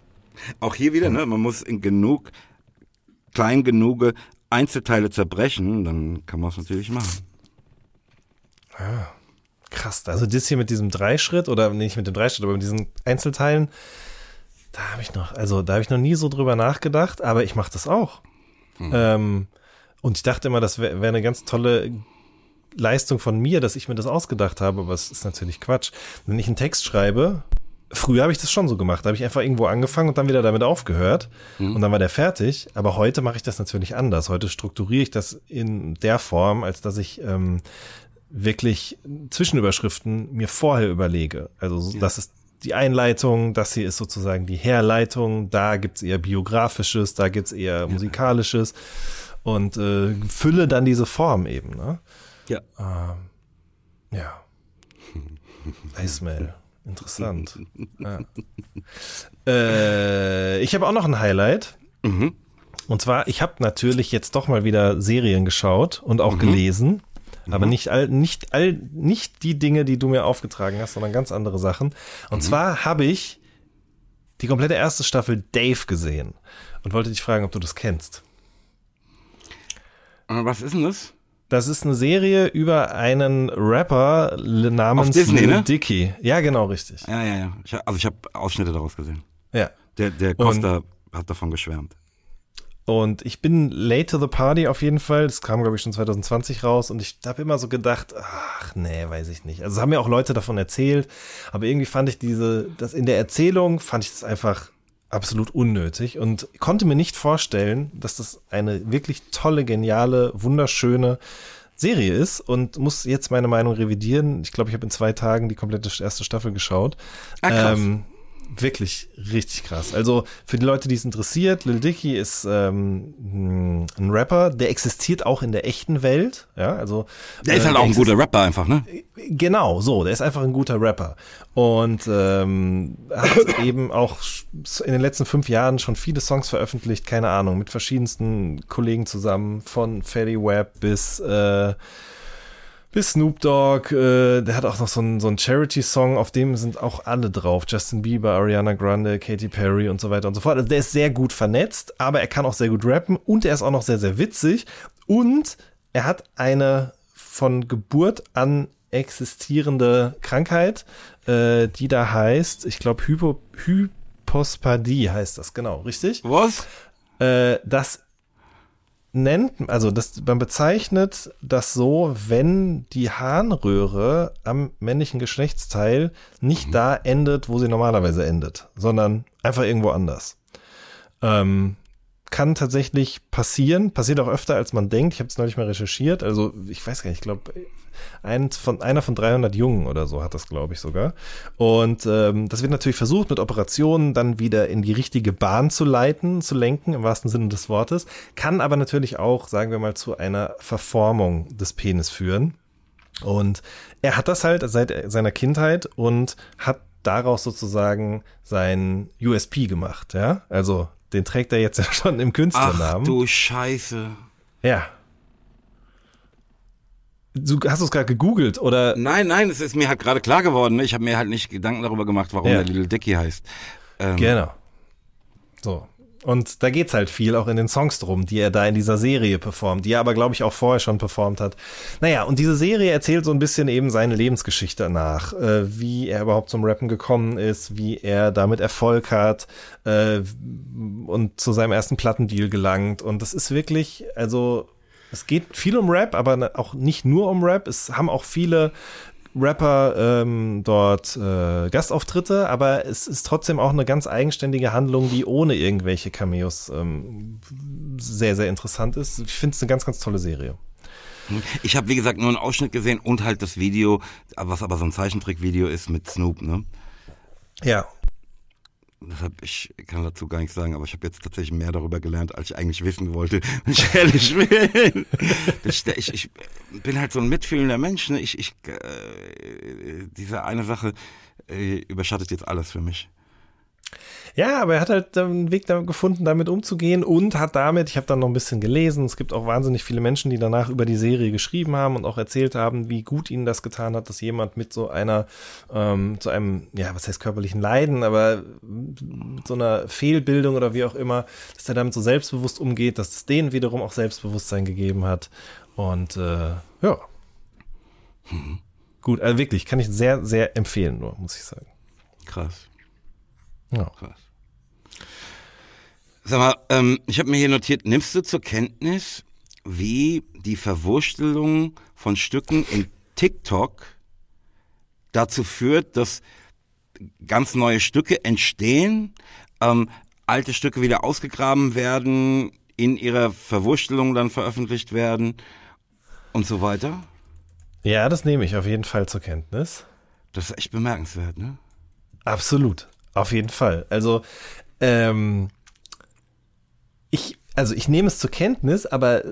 Auch hier wieder, ne? Man muss in genug, klein genug Einzelteile zerbrechen, dann kann man es natürlich machen. Krass. Also das hier mit diesem Dreischritt oder nicht mit dem Dreischritt, aber mit diesen Einzelteilen, da habe ich noch, also da habe ich noch nie so drüber nachgedacht, aber ich mache das auch. Ähm, und ich dachte immer, das wäre wär eine ganz tolle Leistung von mir, dass ich mir das ausgedacht habe, aber es ist natürlich Quatsch. Wenn ich einen Text schreibe, früher habe ich das schon so gemacht, da habe ich einfach irgendwo angefangen und dann wieder damit aufgehört und dann war der fertig. Aber heute mache ich das natürlich anders. Heute strukturiere ich das in der Form, als dass ich ähm, wirklich Zwischenüberschriften mir vorher überlege. Also so, das ist die Einleitung, das hier ist sozusagen die Herleitung, da gibt's eher biografisches, da gibt's eher musikalisches und äh, fülle dann diese Form eben. Ne? Ja. Ja. [laughs] Eismail. Interessant. Ja. Äh, ich habe auch noch ein Highlight. Und zwar, ich habe natürlich jetzt doch mal wieder Serien geschaut und auch gelesen. Aber nicht all, nicht all, nicht die Dinge, die du mir aufgetragen hast, sondern ganz andere Sachen. Und zwar habe ich die komplette erste Staffel Dave gesehen und wollte dich fragen, ob du das kennst. Äh, Was ist denn das? Das ist eine Serie über einen Rapper namens Disney, Lil ne? Dicky. Ja, genau, richtig. Ja, ja, ja. Ich, also ich habe Ausschnitte daraus gesehen. Ja. Der, der Costa hat davon geschwärmt. Und ich bin late to the party auf jeden Fall. Das kam, glaube ich, schon 2020 raus. Und ich habe immer so gedacht, ach nee, weiß ich nicht. Also es haben mir auch Leute davon erzählt. Aber irgendwie fand ich diese, das in der Erzählung fand ich das einfach absolut unnötig und konnte mir nicht vorstellen, dass das eine wirklich tolle, geniale, wunderschöne Serie ist und muss jetzt meine Meinung revidieren. Ich glaube, ich habe in zwei Tagen die komplette erste Staffel geschaut. Ah, krass. Ähm, wirklich richtig krass. Also für die Leute, die es interessiert, Lil Dicky ist ähm, ein Rapper, der existiert auch in der echten Welt. Ja, also Der ist äh, halt auch ein guter Rapper einfach, ne? Genau, so, der ist einfach ein guter Rapper. Und ähm, hat [coughs] eben auch in den letzten fünf Jahren schon viele Songs veröffentlicht, keine Ahnung, mit verschiedensten Kollegen zusammen, von Fetty Wap bis, äh, bis Snoop Dogg, äh, der hat auch noch so einen, so einen Charity-Song, auf dem sind auch alle drauf. Justin Bieber, Ariana Grande, Katy Perry und so weiter und so fort. Also der ist sehr gut vernetzt, aber er kann auch sehr gut rappen und er ist auch noch sehr, sehr witzig. Und er hat eine von Geburt an existierende Krankheit, äh, die da heißt, ich glaube, Hypo, Hypospadie heißt das, genau, richtig? Was? Äh, das nennt, also das, man bezeichnet das so, wenn die Harnröhre am männlichen Geschlechtsteil nicht mhm. da endet, wo sie normalerweise endet, sondern einfach irgendwo anders. Ähm, kann tatsächlich passieren, passiert auch öfter, als man denkt. Ich habe es neulich mal recherchiert. Also ich weiß gar nicht, ich glaube, ein von, einer von 300 Jungen oder so hat das, glaube ich, sogar. Und ähm, das wird natürlich versucht, mit Operationen dann wieder in die richtige Bahn zu leiten, zu lenken, im wahrsten Sinne des Wortes. Kann aber natürlich auch, sagen wir mal, zu einer Verformung des Penis führen. Und er hat das halt seit seiner Kindheit und hat daraus sozusagen sein USP gemacht, ja. Also den trägt er jetzt ja schon im Künstlernamen. Ach du Scheiße. Ja. Du hast es gerade gegoogelt oder? Nein, nein, es ist mir halt gerade klar geworden. Ne? Ich habe mir halt nicht Gedanken darüber gemacht, warum ja. der Little Dicky heißt. Ähm, genau. So. Und da geht's halt viel auch in den Songs drum, die er da in dieser Serie performt, die er aber, glaube ich, auch vorher schon performt hat. Naja, und diese Serie erzählt so ein bisschen eben seine Lebensgeschichte nach, äh, wie er überhaupt zum Rappen gekommen ist, wie er damit Erfolg hat äh, und zu seinem ersten Plattendeal gelangt. Und das ist wirklich, also es geht viel um Rap, aber auch nicht nur um Rap. Es haben auch viele Rapper ähm, dort äh, Gastauftritte, aber es ist trotzdem auch eine ganz eigenständige Handlung, die ohne irgendwelche Cameos ähm, sehr, sehr interessant ist. Ich finde es eine ganz, ganz tolle Serie. Ich habe, wie gesagt, nur einen Ausschnitt gesehen und halt das Video, was aber so ein Zeichentrickvideo ist mit Snoop, ne? Ja, ich kann dazu gar nichts sagen, aber ich habe jetzt tatsächlich mehr darüber gelernt, als ich eigentlich wissen wollte, [laughs] wenn ich ehrlich bin. Ich, ich, bin halt so ein mitfühlender Mensch. Ne? Ich, ich, äh, diese eine Sache äh, überschattet jetzt alles für mich. Ja, aber er hat halt einen Weg gefunden, damit umzugehen und hat damit, ich habe dann noch ein bisschen gelesen, es gibt auch wahnsinnig viele Menschen, die danach über die Serie geschrieben haben und auch erzählt haben, wie gut ihnen das getan hat, dass jemand mit so einer, ähm, zu einem, ja, was heißt körperlichen Leiden, aber mit so einer Fehlbildung oder wie auch immer, dass er damit so selbstbewusst umgeht, dass es denen wiederum auch Selbstbewusstsein gegeben hat. Und äh, ja. Mhm. Gut, also wirklich, kann ich sehr, sehr empfehlen, nur, muss ich sagen. Krass. Ja. Krass. Sag mal, ähm, ich habe mir hier notiert, nimmst du zur Kenntnis, wie die Verwurstelung von Stücken in TikTok dazu führt, dass ganz neue Stücke entstehen, ähm, alte Stücke wieder ausgegraben werden, in ihrer Verwurstelung dann veröffentlicht werden und so weiter? Ja, das nehme ich auf jeden Fall zur Kenntnis. Das ist echt bemerkenswert, ne? Absolut. Auf jeden Fall. Also, ähm, ich, also ich nehme es zur Kenntnis, aber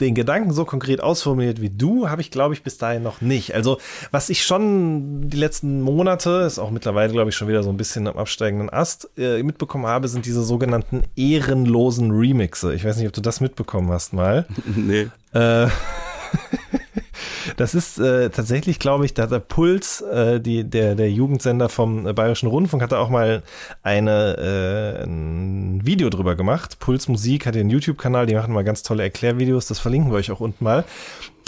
den Gedanken so konkret ausformuliert wie du, habe ich, glaube ich, bis dahin noch nicht. Also, was ich schon die letzten Monate, ist auch mittlerweile, glaube ich, schon wieder so ein bisschen am absteigenden Ast, äh, mitbekommen habe, sind diese sogenannten ehrenlosen Remixe. Ich weiß nicht, ob du das mitbekommen hast mal. [laughs] Nee. Äh, Das ist äh, tatsächlich, glaube ich, da hat der Puls, äh, die, der, der Jugendsender vom Bayerischen Rundfunk, hat da auch mal eine, äh, ein Video drüber gemacht. Puls Musik hat den YouTube-Kanal, die machen mal ganz tolle Erklärvideos, das verlinken wir euch auch unten mal.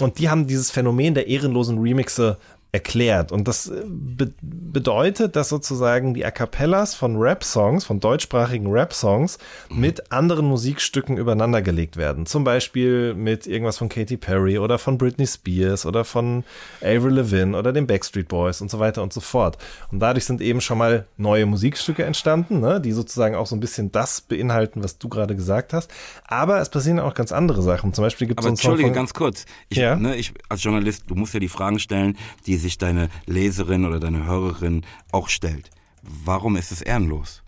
Und die haben dieses Phänomen der ehrenlosen Remixe erklärt. Und das äh, be bedeutet, dass sozusagen die A Cappellas von Rap-Songs, von deutschsprachigen Rap-Songs mit anderen Musikstücken übereinander gelegt werden. Zum Beispiel mit irgendwas von Katy Perry oder von Britney Spears oder von Avril Lavigne oder den Backstreet Boys und so weiter und so fort. Und dadurch sind eben schon mal neue Musikstücke entstanden, ne, die sozusagen auch so ein bisschen das beinhalten, was du gerade gesagt hast. Aber es passieren auch ganz andere Sachen. Zum Beispiel gibt es so einen Entschuldige, ganz kurz. Ich, ja? ne, ich als Journalist, du musst ja die Fragen stellen, die sich deine Leserin oder deine Hörerin auch stellt. Warum ist es ehrenlos?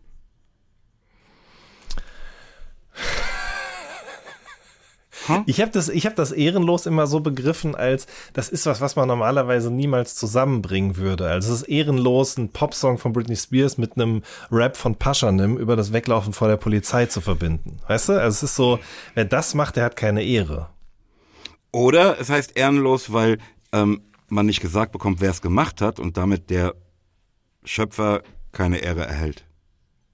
Ich habe das, ich hab das ehrenlos immer so begriffen, als das ist was, was man normalerweise niemals zusammenbringen würde. Also es ist ehrenlos, ein Popsong von Britney Spears mit einem Rap von Paschanim über das Weglaufen vor der Polizei zu verbinden. Weißt du? Also es ist so, wer das macht, der hat keine Ehre. Oder es heißt ehrenlos, weil ähm, man nicht gesagt bekommt, wer es gemacht hat und damit der Schöpfer keine Ehre erhält.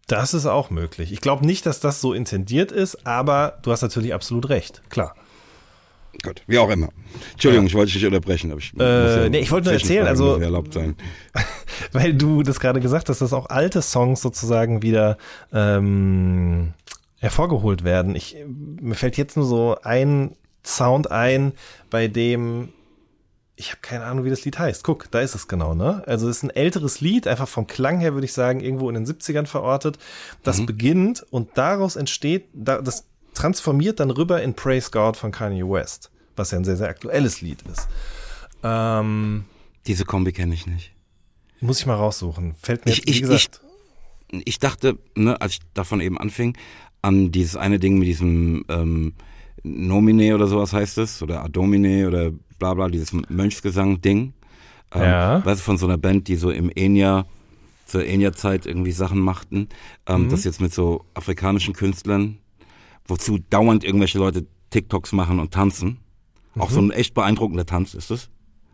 Das ist auch möglich. Ich glaube nicht, dass das so intendiert ist, aber du hast natürlich absolut recht. Klar. Gut, wie auch immer. Entschuldigung, ja. ich wollte dich unterbrechen. Aber ich, äh, ja nee, ich wollte nur erzählen, also erlaubt sein. [laughs] weil du das gerade gesagt hast, dass auch alte Songs sozusagen wieder ähm, hervorgeholt werden. Ich, mir fällt jetzt nur so ein Sound ein, bei dem ich habe keine Ahnung, wie das Lied heißt. Guck, da ist es genau, ne? Also es ist ein älteres Lied, einfach vom Klang her würde ich sagen, irgendwo in den 70ern verortet. Das mhm. beginnt und daraus entsteht, das transformiert dann rüber in Praise God von Kanye West, was ja ein sehr, sehr aktuelles Lied ist. Ähm, Diese Kombi kenne ich nicht. Muss ich mal raussuchen. Fällt mir ich, jetzt, wie ich, gesagt. Ich, ich dachte, ne, als ich davon eben anfing, an dieses eine Ding mit diesem ähm, Nomine oder sowas heißt es, oder Adomine oder bla bla, dieses Mönchsgesang-Ding. Ähm, ja. Weißt du, von so einer Band, die so im Enya, zur Enya-Zeit irgendwie Sachen machten. Ähm, mhm. Das jetzt mit so afrikanischen Künstlern, wozu dauernd irgendwelche Leute TikToks machen und tanzen. Mhm. Auch so ein echt beeindruckender Tanz ist es.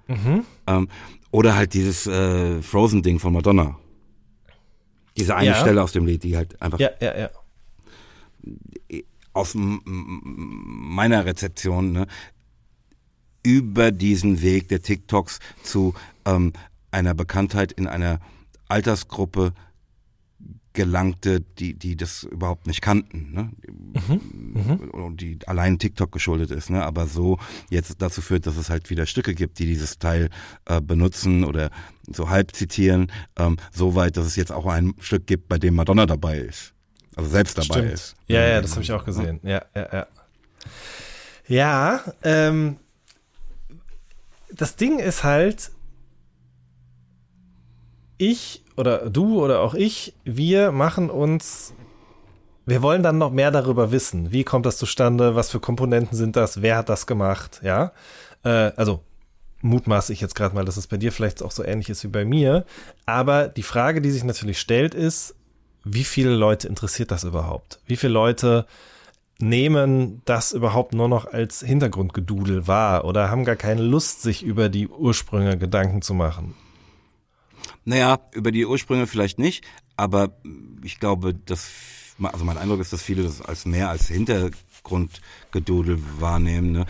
Mhm. Ähm, oder halt dieses äh, Frozen-Ding von Madonna. Diese eine ja. Stelle aus dem Lied, die halt einfach. Ja, ja, ja. Aus meiner Rezeption, ne, über diesen Weg der TikToks zu ähm, einer Bekanntheit in einer Altersgruppe gelangte, die, die das überhaupt nicht kannten, ne? Mhm, und die allein TikTok geschuldet ist, ne? aber so jetzt dazu führt, dass es halt wieder Stücke gibt, die dieses Teil äh, benutzen oder so halb zitieren, ähm, so weit, dass es jetzt auch ein Stück gibt, bei dem Madonna dabei ist, also selbst dabei Stimmt. ist. Ja, ja, das habe ich auch gesehen. Ja, ja, ja. Ja, ähm, das Ding ist halt, ich oder du oder auch ich, wir machen uns, wir wollen dann noch mehr darüber wissen. Wie kommt das zustande? Was für Komponenten sind das? Wer hat das gemacht? Ja, äh, also mutmaße ich jetzt gerade mal, dass es bei dir vielleicht auch so ähnlich ist wie bei mir. Aber die Frage, die sich natürlich stellt, ist, wie viele Leute interessiert das überhaupt? Wie viele Leute nehmen das überhaupt nur noch als Hintergrundgedudel wahr oder haben gar keine Lust, sich über die Ursprünge Gedanken zu machen? Naja, über die Ursprünge vielleicht nicht, aber ich glaube, dass, also mein Eindruck ist, dass viele das als mehr als Hintergrundgedudel wahrnehmen. Ne?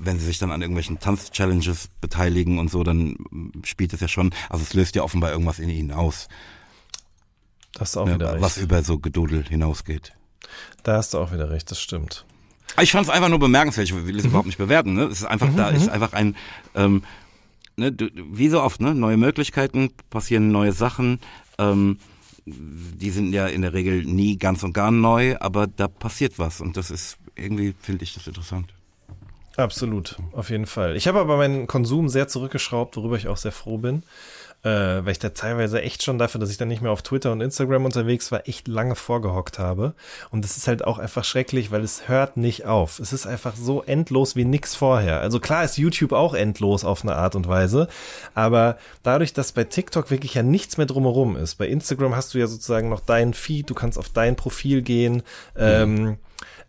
Wenn sie sich dann an irgendwelchen Tanz-Challenges beteiligen und so, dann spielt es ja schon, also es löst ja offenbar irgendwas in ihnen aus. Das ist auch ne? wieder. Was über so Gedudel hinausgeht. Da hast du auch wieder recht, das stimmt. Ich fand es einfach nur bemerkenswert, ich will es mhm. überhaupt nicht bewerten. Ne? Es ist einfach, mhm, da ist mhm. einfach ein, ähm, ne, wie so oft, ne, neue Möglichkeiten, passieren neue Sachen. Ähm, die sind ja in der Regel nie ganz und gar neu, aber da passiert was und das ist irgendwie, finde ich das interessant. Absolut, auf jeden Fall. Ich habe aber meinen Konsum sehr zurückgeschraubt, worüber ich auch sehr froh bin äh, weil ich da teilweise echt schon dafür, dass ich dann nicht mehr auf Twitter und Instagram unterwegs war, echt lange vorgehockt habe. Und das ist halt auch einfach schrecklich, weil es hört nicht auf. Es ist einfach so endlos wie nix vorher. Also klar ist YouTube auch endlos auf eine Art und Weise, aber dadurch, dass bei TikTok wirklich ja nichts mehr drumherum ist, bei Instagram hast du ja sozusagen noch deinen Feed, du kannst auf dein Profil gehen, mhm. ähm,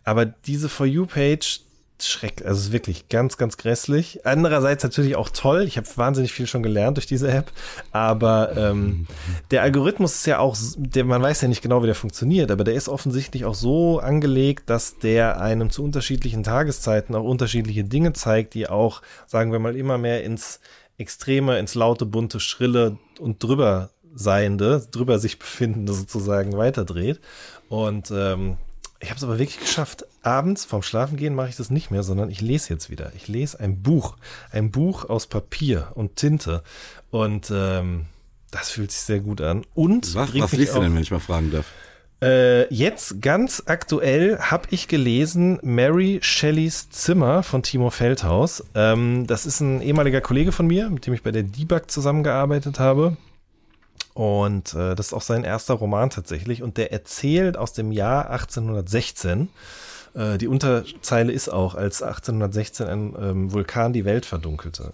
aber diese For You-Page, Schreck, also wirklich ganz, ganz grässlich. Andererseits natürlich auch toll. Ich habe wahnsinnig viel schon gelernt durch diese App. Aber ähm, der Algorithmus ist ja auch, der, man weiß ja nicht genau, wie der funktioniert, aber der ist offensichtlich auch so angelegt, dass der einem zu unterschiedlichen Tageszeiten auch unterschiedliche Dinge zeigt, die auch, sagen wir mal, immer mehr ins Extreme, ins laute, bunte, schrille und drüber Seiende, drüber sich befindende sozusagen weiterdreht. Und ähm, ich habe es aber wirklich geschafft. Abends vorm Schlafengehen mache ich das nicht mehr, sondern ich lese jetzt wieder. Ich lese ein Buch. Ein Buch aus Papier und Tinte. Und ähm, das fühlt sich sehr gut an. Und was, was liest du denn, wenn ich mal fragen darf? Äh, jetzt ganz aktuell habe ich gelesen Mary Shelleys Zimmer von Timo Feldhaus. Ähm, das ist ein ehemaliger Kollege von mir, mit dem ich bei der Debug zusammengearbeitet habe. Und äh, das ist auch sein erster Roman tatsächlich. Und der erzählt aus dem Jahr 1816. Äh, die Unterzeile ist auch, als 1816 ein ähm, Vulkan die Welt verdunkelte.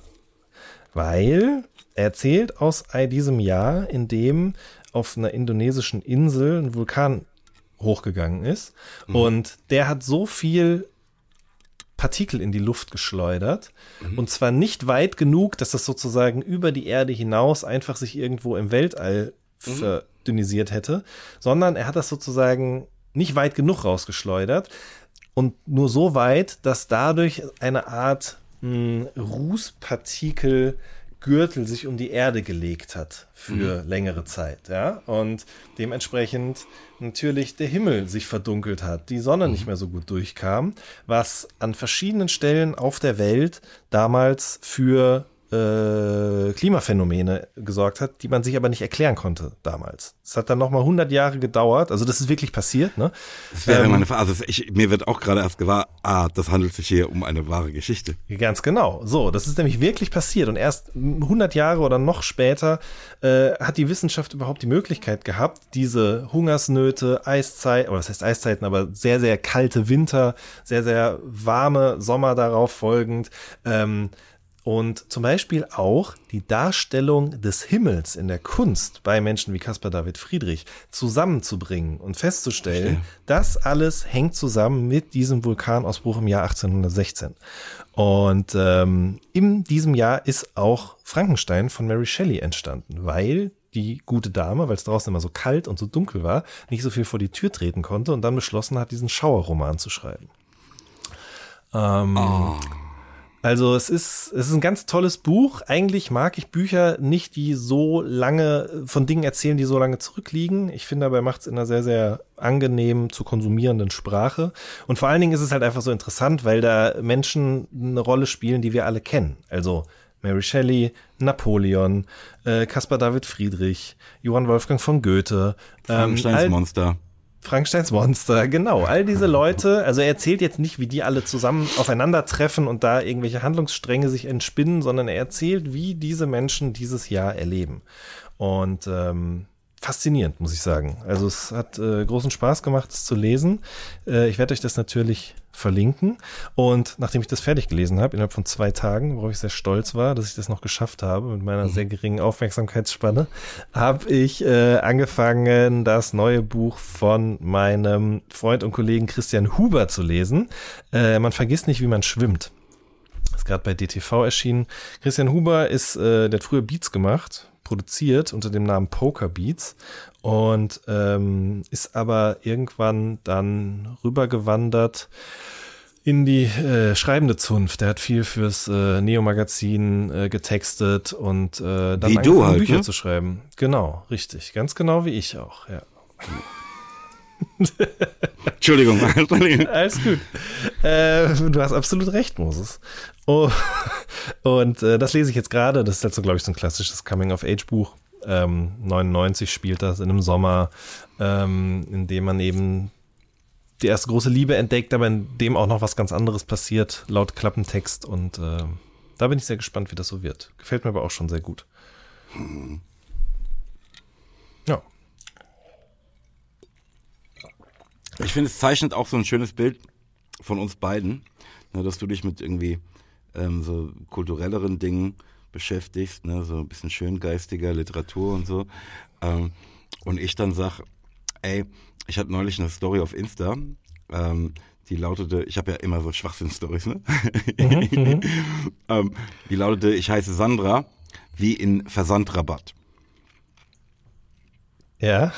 Weil er erzählt aus diesem Jahr, in dem auf einer indonesischen Insel ein Vulkan hochgegangen ist. Mhm. Und der hat so viel Partikel in die Luft geschleudert. Mhm. Und zwar nicht weit genug, dass das sozusagen über die Erde hinaus einfach sich irgendwo im Weltall mhm. verdünnisiert hätte, sondern er hat das sozusagen nicht weit genug rausgeschleudert und nur so weit, dass dadurch eine Art mh, hm, Rußpartikel Gürtel sich um die Erde gelegt hat für mhm. längere Zeit, ja, und dementsprechend natürlich der Himmel sich verdunkelt hat, die Sonne mhm. nicht mehr so gut durchkam, was an verschiedenen Stellen auf der Welt damals für äh, Klimaphänomene gesorgt hat, die man sich aber nicht erklären konnte damals. Es hat dann nochmal 100 Jahre gedauert, also das ist wirklich passiert. Ne? Das wäre ähm, meine Frage. Also ich, mir wird auch gerade erst gewahr, ah, das handelt sich hier um eine wahre Geschichte. Ganz genau. So, das ist nämlich wirklich passiert und erst 100 Jahre oder noch später äh, hat die Wissenschaft überhaupt die Möglichkeit gehabt, diese Hungersnöte, Eiszeit, oder was heißt Eiszeiten, aber sehr, sehr kalte Winter, sehr, sehr warme Sommer darauf folgend, ähm, und zum Beispiel auch die Darstellung des Himmels in der Kunst bei Menschen wie Caspar David Friedrich zusammenzubringen und festzustellen, okay. das alles hängt zusammen mit diesem Vulkanausbruch im Jahr 1816. Und ähm, in diesem Jahr ist auch Frankenstein von Mary Shelley entstanden, weil die gute Dame, weil es draußen immer so kalt und so dunkel war, nicht so viel vor die Tür treten konnte und dann beschlossen hat, diesen Schauerroman zu schreiben. Ähm, oh. Also es ist, es ist ein ganz tolles Buch. Eigentlich mag ich Bücher nicht, die so lange von Dingen erzählen, die so lange zurückliegen. Ich finde, dabei macht es in einer sehr, sehr angenehm zu konsumierenden Sprache. Und vor allen Dingen ist es halt einfach so interessant, weil da Menschen eine Rolle spielen, die wir alle kennen. Also Mary Shelley, Napoleon, äh, Caspar David Friedrich, Johann Wolfgang von Goethe. Ähm, Monster. Frankensteins Monster, genau. All diese Leute, also er erzählt jetzt nicht, wie die alle zusammen aufeinandertreffen und da irgendwelche Handlungsstränge sich entspinnen, sondern er erzählt, wie diese Menschen dieses Jahr erleben. Und ähm, faszinierend, muss ich sagen. Also es hat äh, großen Spaß gemacht, es zu lesen. Äh, ich werde euch das natürlich verlinken. Und nachdem ich das fertig gelesen habe, innerhalb von zwei Tagen, worauf ich sehr stolz war, dass ich das noch geschafft habe mit meiner mhm. sehr geringen Aufmerksamkeitsspanne, habe ich äh, angefangen, das neue Buch von meinem Freund und Kollegen Christian Huber zu lesen. Äh, man vergisst nicht, wie man schwimmt. Ist gerade bei DTV erschienen. Christian Huber ist, äh, der hat früher Beats gemacht, produziert unter dem Namen Poker Beats und ähm, ist aber irgendwann dann rübergewandert in die äh, schreibende Zunft. Der hat viel fürs äh, Neo-Magazin äh, getextet und äh, dann wie du halt, Bücher ne? zu schreiben. Genau, richtig. Ganz genau wie ich auch, ja. Entschuldigung. [laughs] Alles gut. Äh, du hast absolut recht, Moses. Oh, [laughs] und äh, das lese ich jetzt gerade. Das ist halt so, glaube ich, so ein klassisches Coming-of-Age-Buch. Ähm, 99 spielt das in einem Sommer, ähm, in dem man eben die erste große Liebe entdeckt, aber in dem auch noch was ganz anderes passiert, laut Klappentext. Und äh, da bin ich sehr gespannt, wie das so wird. Gefällt mir aber auch schon sehr gut. Ja. Ich finde, es zeichnet auch so ein schönes Bild von uns beiden, ne, dass du dich mit irgendwie ähm, so kulturelleren Dingen beschäftigst, ne, so ein bisschen schöngeistiger Literatur und so. Ähm, und ich dann sag, ey, ich hatte neulich eine Story auf Insta, ähm, die lautete, ich habe ja immer so Schwachsinn-Stories, ne? Mhm, mhm. [laughs] ähm, die lautete, ich heiße Sandra, wie in Versandrabatt. Ja.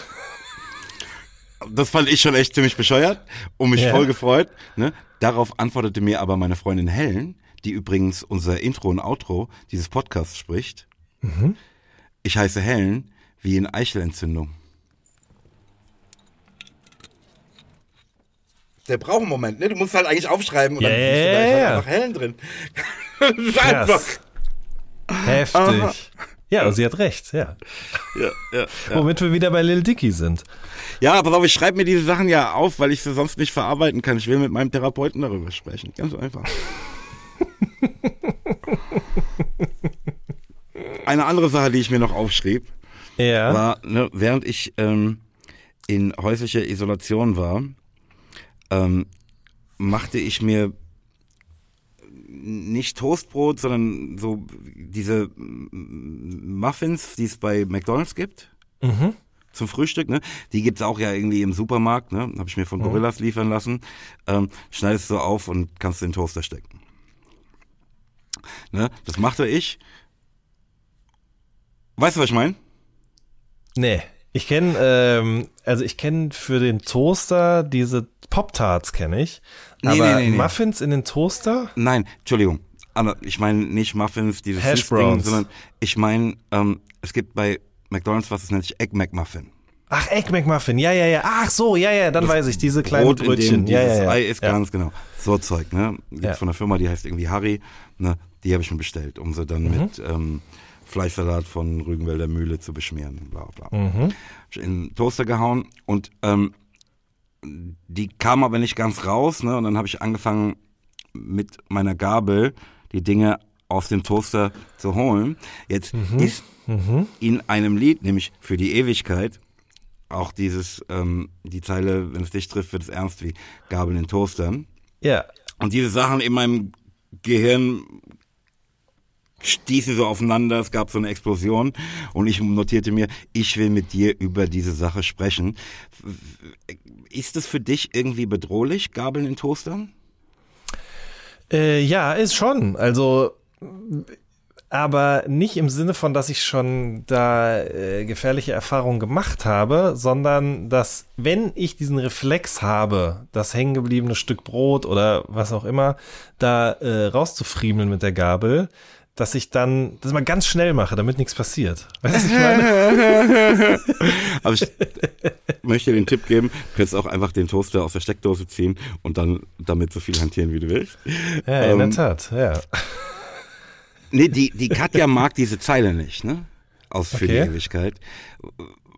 Das fand ich schon echt ziemlich bescheuert und mich ja. voll gefreut. Ne? Darauf antwortete mir aber meine Freundin Helen, die übrigens unser Intro und Outro dieses Podcasts spricht. Mhm. Ich heiße Helen wie in Eichelentzündung. Der braucht einen Moment, ne? Du musst halt eigentlich aufschreiben und yeah, dann bist du da yeah. einfach Helen drin. [laughs] einfach. Heftig. Aha. Ja, sie hat recht, ja. Ja, ja, ja. Womit wir wieder bei Lil Dicky sind. Ja, pass auf, ich schreibe mir diese Sachen ja auf, weil ich sie sonst nicht verarbeiten kann. Ich will mit meinem Therapeuten darüber sprechen. Ganz einfach. [laughs] Eine andere Sache, die ich mir noch aufschrieb, ja. war, ne, während ich ähm, in häuslicher Isolation war, ähm, machte ich mir nicht Toastbrot, sondern so diese Muffins, die es bei McDonald's gibt. Mhm. zum Frühstück, ne? Die gibt's auch ja irgendwie im Supermarkt, ne? Habe ich mir von Gorillas liefern lassen. Ähm, schneidest du auf und kannst in den Toaster stecken. Ne? Das machte ich. Weißt du, was ich meine? Nee. Ich kenne, ähm, also ich kenne für den Toaster diese Pop-Tarts kenne ich. Nee, aber nee, nee. Muffins in den Toaster? Nein, Entschuldigung. Aber Ich meine nicht Muffins, dieses Hash Browns. sondern ich meine, ähm, es gibt bei McDonalds was, das nennt sich Egg McMuffin. Ach, Egg McMuffin, ja, ja, ja. Ach so, ja, ja, dann weiß ich, diese kleinen Brot, in Brötchen. dem ja, ja, ja. Ei ist, ja. ganz genau. So Zeug, ne? Gibt's Ja. von der Firma, die heißt irgendwie Harry, ne? Die habe ich mir bestellt, um sie dann Mhm. mit ähm, Fleischsalat von Rügenwälder Mühle zu beschmieren, bla bla. Mhm. In den Toaster gehauen und ähm, die kam aber nicht ganz raus, ne? Und dann habe ich angefangen mit meiner Gabel die Dinge aus dem Toaster zu holen. Jetzt Mhm. ist in einem Lied, nämlich für die Ewigkeit, auch dieses, ähm, die Zeile, wenn es dich trifft, wird es ernst wie Gabel in Toaster. Ja. Und diese Sachen in meinem Gehirn stießen so aufeinander, es gab so eine Explosion und ich notierte mir, ich will mit dir über diese Sache sprechen. Ist es für dich irgendwie bedrohlich, Gabeln in Toastern? Äh, ja, ist schon. Also, aber nicht im Sinne von, dass ich schon da äh, gefährliche Erfahrungen gemacht habe, sondern dass, wenn ich diesen Reflex habe, das hängengebliebene Stück Brot oder was auch immer, da äh, rauszufriemeln mit der Gabel, dass ich dann das mal ganz schnell mache, damit nichts passiert. Weißt du, was ich meine? [laughs] Aber ich möchte dir den Tipp geben, du kannst auch einfach den Toaster aus der Steckdose ziehen und dann damit so viel hantieren, wie du willst. Ja, in der Ähm, Tat, ja. Nee, die, die Katja mag diese Zeile nicht, ne? Aus für Okay. die Ewigkeit.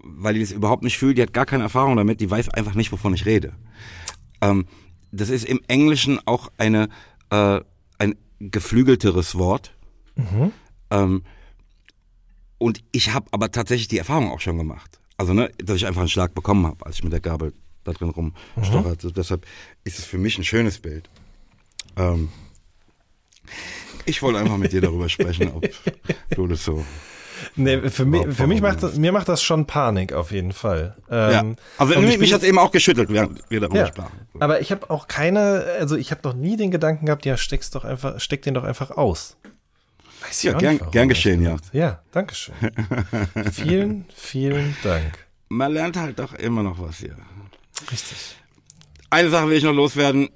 Weil die das überhaupt nicht fühlt, die hat gar keine Erfahrung damit, die weiß einfach nicht, wovon ich rede. Ähm, das ist im Englischen auch eine, äh, ein geflügelteres Wort. Ähm, und ich habe aber tatsächlich die Erfahrung auch schon gemacht. Also, ne, dass ich einfach einen Schlag bekommen habe, als ich mit der Gabel da drin rumstocherte. Deshalb ist es für mich ein schönes Bild. Ähm, ich wollte einfach mit dir darüber [laughs] sprechen, ob du das so. Nee, für mich, für mich macht das, mir macht das schon Panik auf jeden Fall. Ähm, ja. Also mich, mich hat es eben auch geschüttelt, während wir darüber Ja, sprachen. aber ich habe auch keine, also ich habe noch nie den Gedanken gehabt, ja, steck's doch einfach, steck den doch einfach aus. Weiß Ja, gern- nicht, gern geschehen, ja. Ja, danke schön. [laughs] vielen, vielen Dank. Man lernt halt doch immer noch was hier. Richtig. Eine Sache will ich noch loswerden.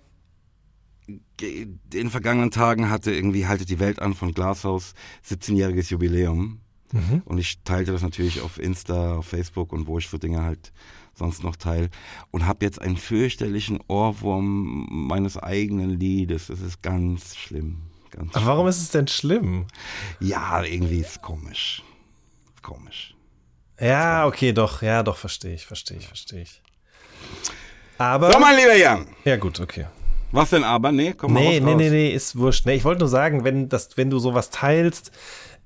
In den vergangenen Tagen hatte irgendwie Haltet die Welt an von Glashaus 17-jähriges Jubiläum. Und ich teilte das natürlich auf Insta, auf Facebook und wo ich so Dinge halt sonst noch teile. Und habe jetzt einen fürchterlichen Ohrwurm meines eigenen Liedes. Das ist ganz schlimm. Ganz Aber warum ist es denn schlimm? Ja, irgendwie ist komisch. Komisch. Ja, okay, doch, ja, doch, verstehe ich, verstehe ich, verstehe ich. Aber, So, mein lieber Jan. ja gut, okay. Was denn aber? Nee, komm mal Nee, raus, nee, nee, nee, ist wurscht. Nee, ich wollte nur sagen, wenn, das, wenn du sowas teilst,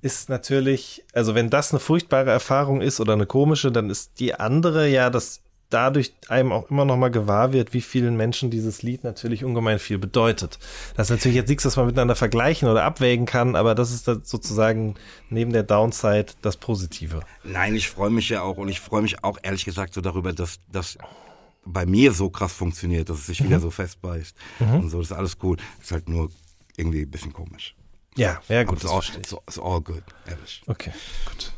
ist natürlich, also wenn das eine furchtbare Erfahrung ist oder eine komische, dann ist die andere ja, dass dadurch einem auch immer noch mal gewahr wird, wie vielen Menschen dieses Lied natürlich ungemein viel bedeutet. Das ist natürlich jetzt nichts, was man miteinander vergleichen oder abwägen kann, aber das ist sozusagen neben der Downside das Positive. Nein, ich freue mich ja auch und ich freue mich auch ehrlich gesagt so darüber, dass das bei mir so krass funktioniert, dass es sich Mhm. wieder so festbeißt und so. Das ist alles cool. Ist halt nur irgendwie ein bisschen komisch. Ja, ja gut, ist das all, ist all good, ehrlich. Okay, gut.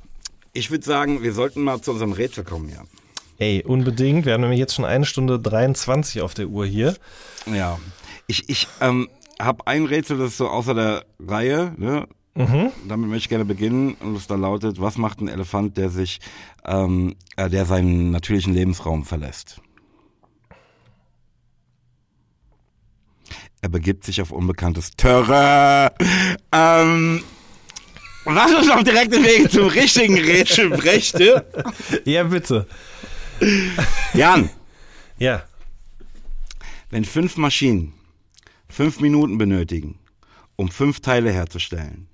Ich würde sagen, wir sollten mal zu unserem Rätsel kommen, ja. Ey, unbedingt. Wir haben nämlich jetzt schon eine Stunde 23 auf der Uhr hier. Ja. Ich, ich ähm, habe ein Rätsel, das ist so außer der Reihe, ne? Mhm. Damit möchte ich gerne beginnen und es da lautet, was macht ein Elefant, der sich, ähm, äh, der seinen natürlichen Lebensraum verlässt? Er begibt sich auf unbekanntes Terrain. Ähm, was uns auf direktem Weg zum richtigen Rätsel brächte. [laughs] Ja, bitte. [laughs] Jan, Ja. wenn fünf Maschinen fünf Minuten benötigen, um fünf Teile herzustellen,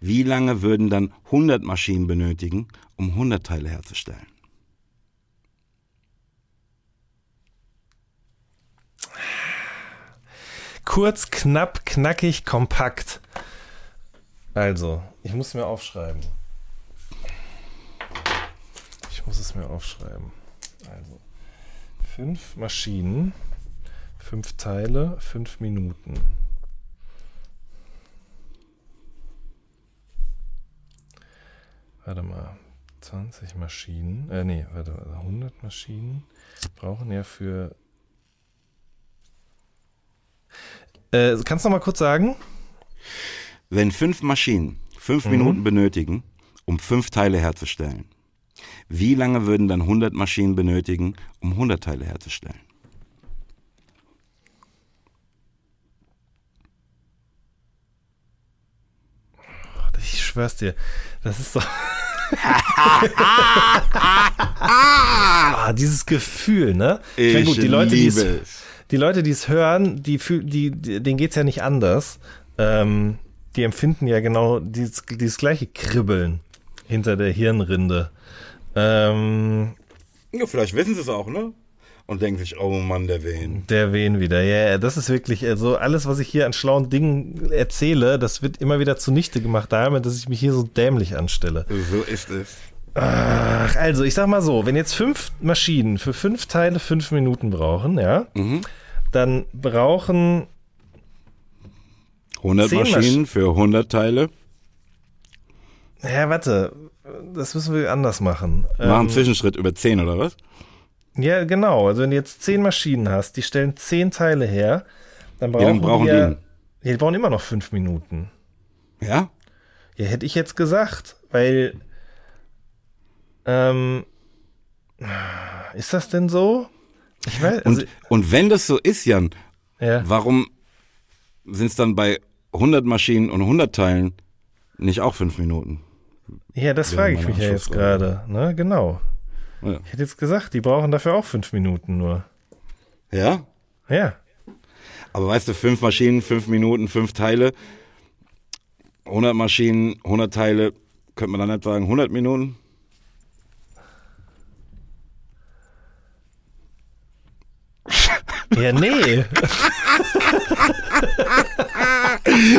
wie lange würden dann 100 Maschinen benötigen, um 100 Teile herzustellen? Kurz, knapp, knackig, kompakt. Also, ich muss mir aufschreiben. Ich muss es mir aufschreiben. Also, fünf Maschinen, fünf Teile, fünf Minuten. Warte mal. 20 Maschinen, äh, nee, warte, 100 Maschinen brauchen ja für. Äh, kannst du noch mal kurz sagen? Wenn fünf Maschinen fünf mhm. Minuten benötigen, um fünf Teile herzustellen, wie lange würden dann 100 Maschinen benötigen, um 100 Teile herzustellen? Ich schwör's dir, das ist doch. [laughs] ah, dieses Gefühl, ne? Ich, ich gut, die Leute, die es, die Leute, die es hören, die, die, die, denen geht's ja nicht anders. Ähm, die empfinden ja genau dieses, dieses gleiche Kribbeln hinter der Hirnrinde. Ähm, ja, vielleicht wissen sie es auch, ne? und denken sich, oh Mann, der Wehen. Der Wehen wieder, ja, yeah, das ist wirklich, also alles, was ich hier an schlauen Dingen erzähle, das wird immer wieder zunichte gemacht, damit, dass ich mich hier so dämlich anstelle. So ist es. Ach, also, ich sag mal so, wenn jetzt fünf Maschinen für fünf Teile fünf Minuten brauchen, ja, mhm. dann brauchen 100 Maschinen Masch für 100 Teile. Ja, warte, das müssen wir anders machen. Machen einen ähm, Zwischenschritt über 10 oder was? Ja, genau. Also wenn du jetzt zehn Maschinen hast, die stellen zehn Teile her, dann brauchen, ja, dann brauchen die, die, ja, die brauchen immer noch fünf Minuten. Ja? Ja, hätte ich jetzt gesagt, weil ähm, ist das denn so? Ich weiß, also, und, und wenn das so ist, Jan, ja. warum sind es dann bei 100 Maschinen und 100 Teilen nicht auch fünf Minuten? Ja, das frage ich mich ja jetzt gerade. Ne? Genau. Ja. Ich hätte jetzt gesagt, die brauchen dafür auch fünf Minuten nur. Ja? Ja. Aber weißt du, fünf Maschinen, fünf Minuten, fünf Teile, 100 Maschinen, 100 Teile, könnte man dann nicht sagen 100 Minuten? Ja, nee.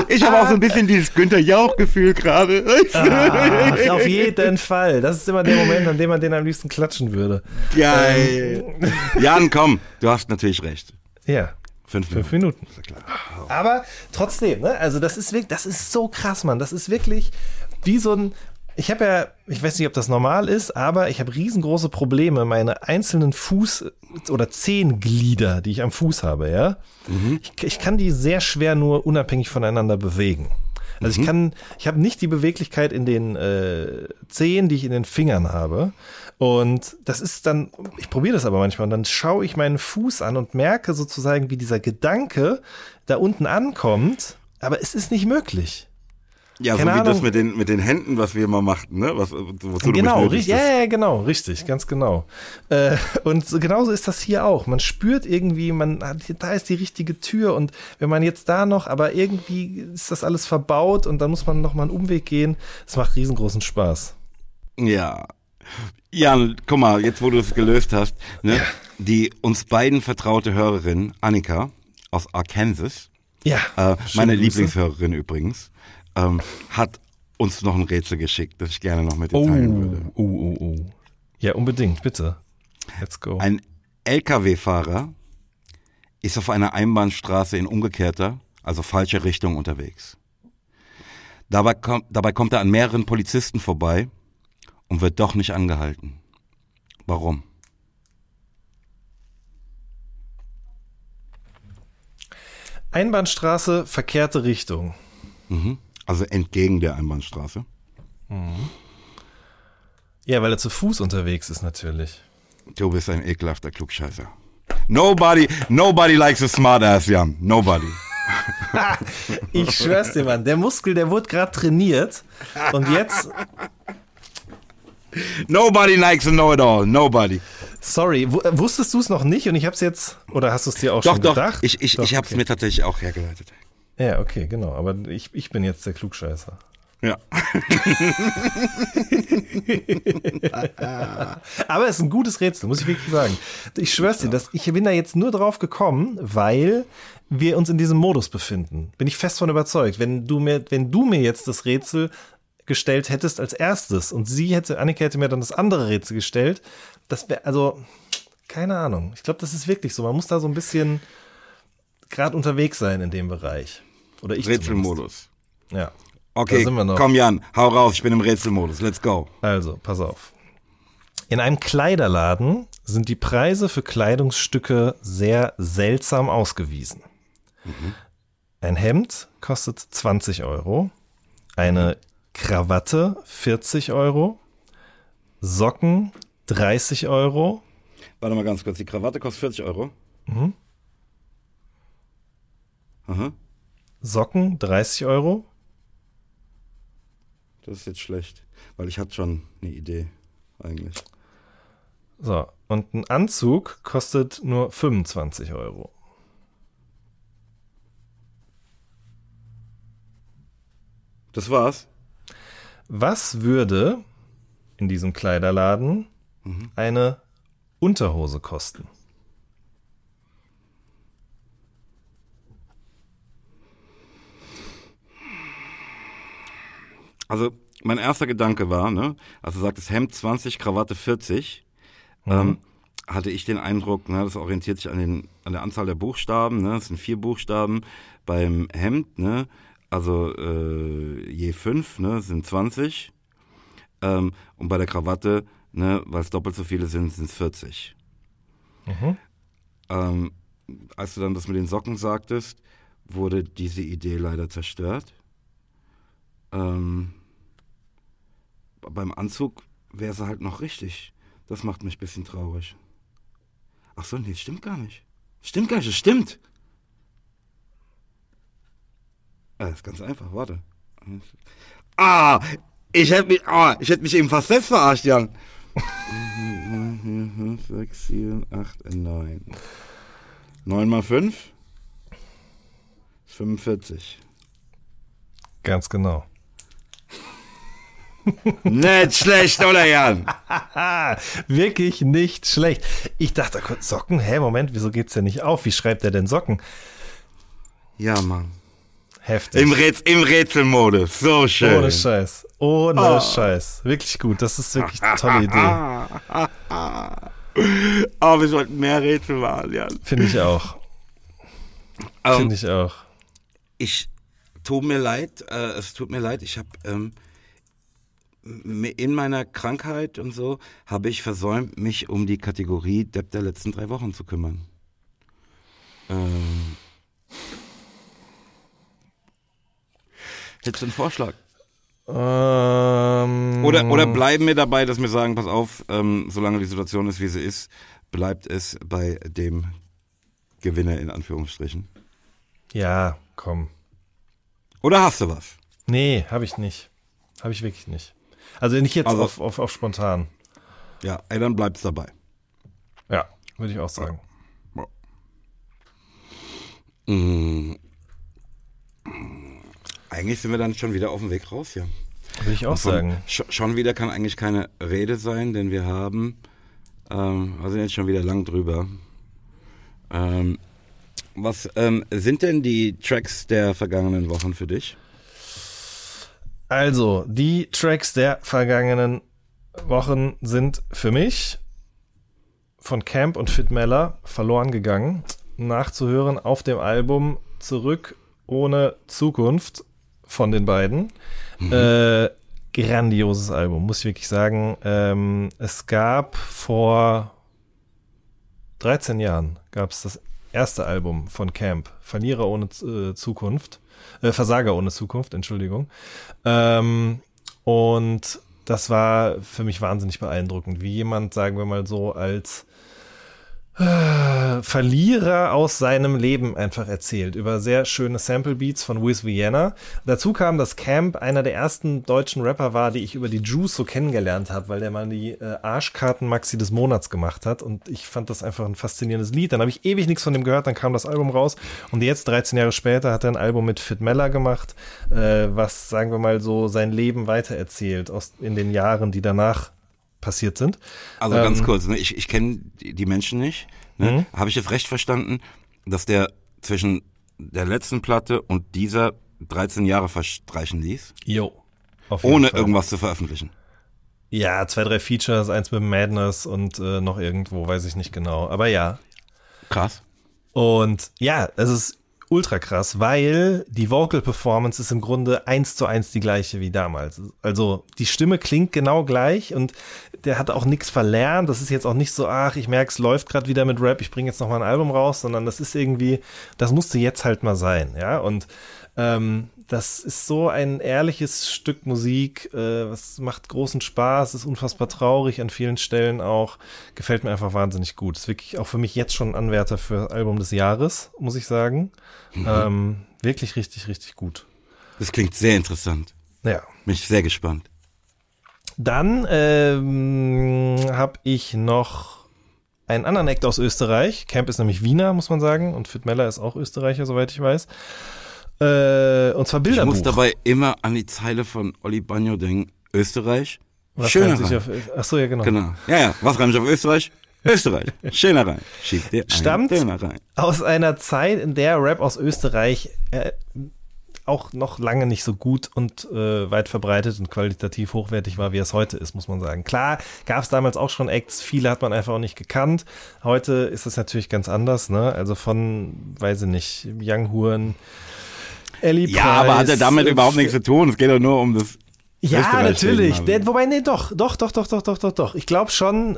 Ich habe auch so ein bisschen dieses Günther Jauch-Gefühl gerade. auf jeden Fall. Das ist immer der Moment, an dem man den am liebsten klatschen würde. Geil. Ähm. Jan, komm, du hast natürlich recht. Ja. Fünf Minuten. Fünf Minuten. Aber trotzdem, ne? Also das ist wirklich, das ist so krass, Mann. Das ist wirklich wie so ein, ich habe ja, ich weiß nicht, ob das normal ist, aber ich habe riesengroße Probleme, meine einzelnen Fuß- oder Zehenglieder, die ich am Fuß habe, ja. Mhm. Ich, ich, kann die sehr schwer nur unabhängig voneinander bewegen. Also mhm. ich kann, ich habe nicht die Beweglichkeit in den äh, Zehen, die ich in den Fingern habe. Und das ist dann, ich probiere das aber manchmal und dann schaue ich meinen Fuß an und merke sozusagen, wie dieser Gedanke da unten ankommt, aber es ist nicht möglich. Ja, Keine so wie Ahnung. das mit den, mit den Händen, was wir immer machten, ne? Was, wozu genau, richtig, ja, ja, genau, richtig, ganz genau. Äh, und so, genauso ist das hier auch. Man spürt irgendwie, man da ist die richtige Tür und wenn man jetzt da noch, aber irgendwie ist das alles verbaut und dann muss man noch mal einen Umweg gehen. Es macht riesengroßen Spaß. Ja. Jan, guck mal, jetzt wo du es gelöst hast, ne? Die uns beiden vertraute Hörerin, Annika aus Arkansas. Ja. Äh, meine Lieblingshörerin übrigens ähm, hat uns noch ein Rätsel geschickt, das ich gerne noch mit dir oh, teilen würde. Oh, oh, oh. Ja, unbedingt, bitte. Let's go. Ein LKW-Fahrer ist auf einer Einbahnstraße in umgekehrter, also falscher Richtung unterwegs. Dabei kommt, dabei kommt er an mehreren Polizisten vorbei und wird doch nicht angehalten. Warum? Einbahnstraße, verkehrte Richtung. Mhm. Also entgegen der Einbahnstraße. Mhm. Ja, weil er zu Fuß unterwegs ist natürlich. Du bist ein ekelhafter Klugscheißer. Nobody, nobody likes a smart ass, Jan. Nobody. [laughs] ich schwör's dir, Mann. Der Muskel, der wurde gerade trainiert. Und jetzt. Nobody likes a know-it-all. Nobody. Sorry, wusstest du es noch nicht und ich hab's jetzt. Oder hast du es dir auch doch, schon doch. gedacht? Ich, ich, doch, ich hab's okay. mir tatsächlich auch hergeleitet. Ja, okay, genau. Aber ich, ich bin jetzt der Klugscheißer. Ja. [laughs] Aber es ist ein gutes Rätsel, muss ich wirklich sagen. Ich schwör's dir, dass ich bin da jetzt nur drauf gekommen, weil wir uns in diesem Modus befinden. Bin ich fest von überzeugt. Wenn du mir, wenn du mir jetzt das Rätsel gestellt hättest als erstes und sie hätte, Annika hätte mir dann das andere Rätsel gestellt, das wäre, also, keine Ahnung. Ich glaube, das ist wirklich so. Man muss da so ein bisschen gerade unterwegs sein in dem Bereich. Oder ich Rätselmodus. Ja. Okay, Da sind wir noch. komm Jan, hau raus, ich bin im Rätselmodus. Let's go. Also, pass auf. In einem Kleiderladen sind die Preise für Kleidungsstücke sehr seltsam ausgewiesen. Ein Hemd kostet 20 Euro, eine Krawatte 40 Euro, Socken 30 Euro, Warte mal ganz kurz, die Krawatte kostet 40 Euro. Mhm. Aha, Socken 30 Euro, das ist jetzt schlecht, weil ich hatte schon eine Idee eigentlich. so, und ein Anzug kostet nur 25 Euro. Das war's. Was würde in diesem Kleiderladen eine Unterhose kosten? Also mein erster Gedanke war, ne, also du sagtest Hemd 20, Krawatte 40, ähm, hatte ich den Eindruck, ne, das orientiert sich an, den, an der Anzahl der Buchstaben, ne, es sind vier Buchstaben beim Hemd, ne, also äh, je fünf, ne, sind 20 ähm, und bei der Krawatte, ne, weil es doppelt so viele sind, sind es 40. Mhm. Ähm, als du dann das mit den Socken sagtest, wurde diese Idee leider zerstört. Ähm, beim Anzug wäre sie halt noch richtig. Das macht mich ein bisschen traurig. Ach so, nee, stimmt gar nicht. Stimmt gar nicht, das stimmt. Ah, das ist ganz einfach, warte. Ah, ich hätte mich, ah, ich hätte mich eben fast selbst verarscht, Jan. 5, 6, 7, 8, 9. 9 mal 5 ist 45. Ganz genau. Nicht schlecht, oder Jan? Ah, [laughs] wirklich nicht schlecht. Ich dachte kurz, Socken? Hä, Moment, wieso geht's denn nicht auf? Wie schreibt er denn Socken? Ja, Mann. Heftig. Im, Räts im Rätselmodus. So schön. Ohne Scheiß. Ohne Oh. Scheiß. Wirklich gut. Das ist wirklich eine tolle Idee. Aber [laughs] wir sollten mehr Rätsel machen, Jan. Finde ich auch. Ähm, Finde ich auch. ich tut mir leid, äh, es tut mir leid, ich habe ähm, in meiner Krankheit und so habe ich versäumt, mich um die Kategorie Depp der letzten drei Wochen zu kümmern. Ähm, hättest du einen Vorschlag? Ähm, Oder, oder bleiben wir dabei, dass wir sagen, pass auf, ähm, solange die Situation ist, wie sie ist, bleibt es bei dem Gewinner in Anführungsstrichen. Ja, komm. Oder hast du was? Nee, habe ich nicht. Habe ich wirklich nicht. Also nicht jetzt Also- auf, auf, auf spontan. Ja, ey, dann bleibt's dabei. Ja, würde ich auch sagen. Mm. Eigentlich sind wir dann schon wieder auf dem Weg raus hier. Würde ich auch Von- sagen. Sch schon wieder kann eigentlich keine Rede sein, denn wir haben, ähm, wir sind jetzt schon wieder lang drüber. Ähm, was ähm, sind denn die Tracks der vergangenen Wochen für dich? Also, die Tracks der vergangenen Wochen sind für mich von Camp und Fit Meller verloren gegangen. Nachzuhören auf dem Album Zurück ohne Zukunft von den beiden. Äh, grandioses Album, muss ich wirklich sagen. Ähm, es gab vor 13 Jahren gab es das erste Album von Camp, Verlierer ohne äh, Zukunft, äh, Versager ohne Zukunft, Entschuldigung. Ähm, und das war für mich wahnsinnig beeindruckend, wie jemand, sagen wir mal so, als Verlierer aus seinem Leben einfach erzählt, über sehr schöne Sample Beats von Wiz Vienna. Dazu kam, dass Camp einer der ersten deutschen Rapper war, die ich über die Juice so kennengelernt habe, weil der mal die äh, Arschkarten-Maxi des Monats gemacht hat und ich fand das einfach ein faszinierendes Lied. Dann habe ich ewig nichts von dem gehört, dann kam das Album raus und jetzt, 13 Jahre später, hat er ein Album mit Fit Meller gemacht, äh, was, sagen wir mal so, sein Leben weitererzählt aus, in den Jahren, die danach passiert sind. Also ganz Ähm, kurz, ne? ich, ich kenne die, Menschen nicht. Ne? Habe ich jetzt recht verstanden, dass der zwischen der letzten Platte und dieser 13 Jahre verstreichen ließ? Jo. Ohne Fall. irgendwas zu veröffentlichen. Ja, zwei, drei Features, eins mit Madness und äh, noch irgendwo, weiß ich nicht genau. Aber ja. Krass. Und ja, es ist ultra krass, weil die Vocal Performance ist im Grunde eins zu eins die gleiche wie damals. Also die Stimme klingt genau gleich und der hat auch nichts verlernt. Das ist jetzt auch nicht so, ach, ich merke, es läuft gerade wieder mit Rap, ich bringe jetzt noch mal ein Album raus, sondern das ist irgendwie, das musste jetzt halt mal sein, ja. Und ähm, das ist so ein ehrliches Stück Musik, äh, was macht großen Spaß, ist unfassbar traurig an vielen Stellen auch, gefällt mir einfach wahnsinnig gut. Ist wirklich auch für mich jetzt schon ein Anwärter für Album des Jahres, muss ich sagen. Mhm. Ähm, wirklich richtig, richtig gut. Das klingt sehr interessant. Ja. Bin ich sehr gespannt. Dann ähm, habe ich noch einen anderen Act aus Österreich. Camp ist nämlich Wiener, muss man sagen. Und Fit Meller ist auch Österreicher, soweit ich weiß. Äh, und zwar Bilderbuch. Ich muss dabei immer an die Zeile von Olli Bagno denken. Österreich. Was Schöner Rein. Auf, ach so, ja, genau. Genau. Ja, ja. Was reimt sich auf Österreich? Österreich. Schöner rein. Schieb dir Stammt rein. aus einer Zeit, in der Rap aus Österreich äh, auch noch lange nicht so gut und äh, weit verbreitet und qualitativ hochwertig war, wie es heute ist, muss man sagen. Klar, gab es damals auch schon Acts, viele hat man einfach auch nicht gekannt. Heute ist es natürlich ganz anders, ne? Also von, weiß ich nicht, Young Huren, Ellie Ja, Price, aber hat er damit überhaupt nichts zu tun. Es geht doch nur um das. Ja, natürlich. Der, wobei, nee, doch, doch, doch, doch, doch, doch, doch, doch. Ich glaube schon,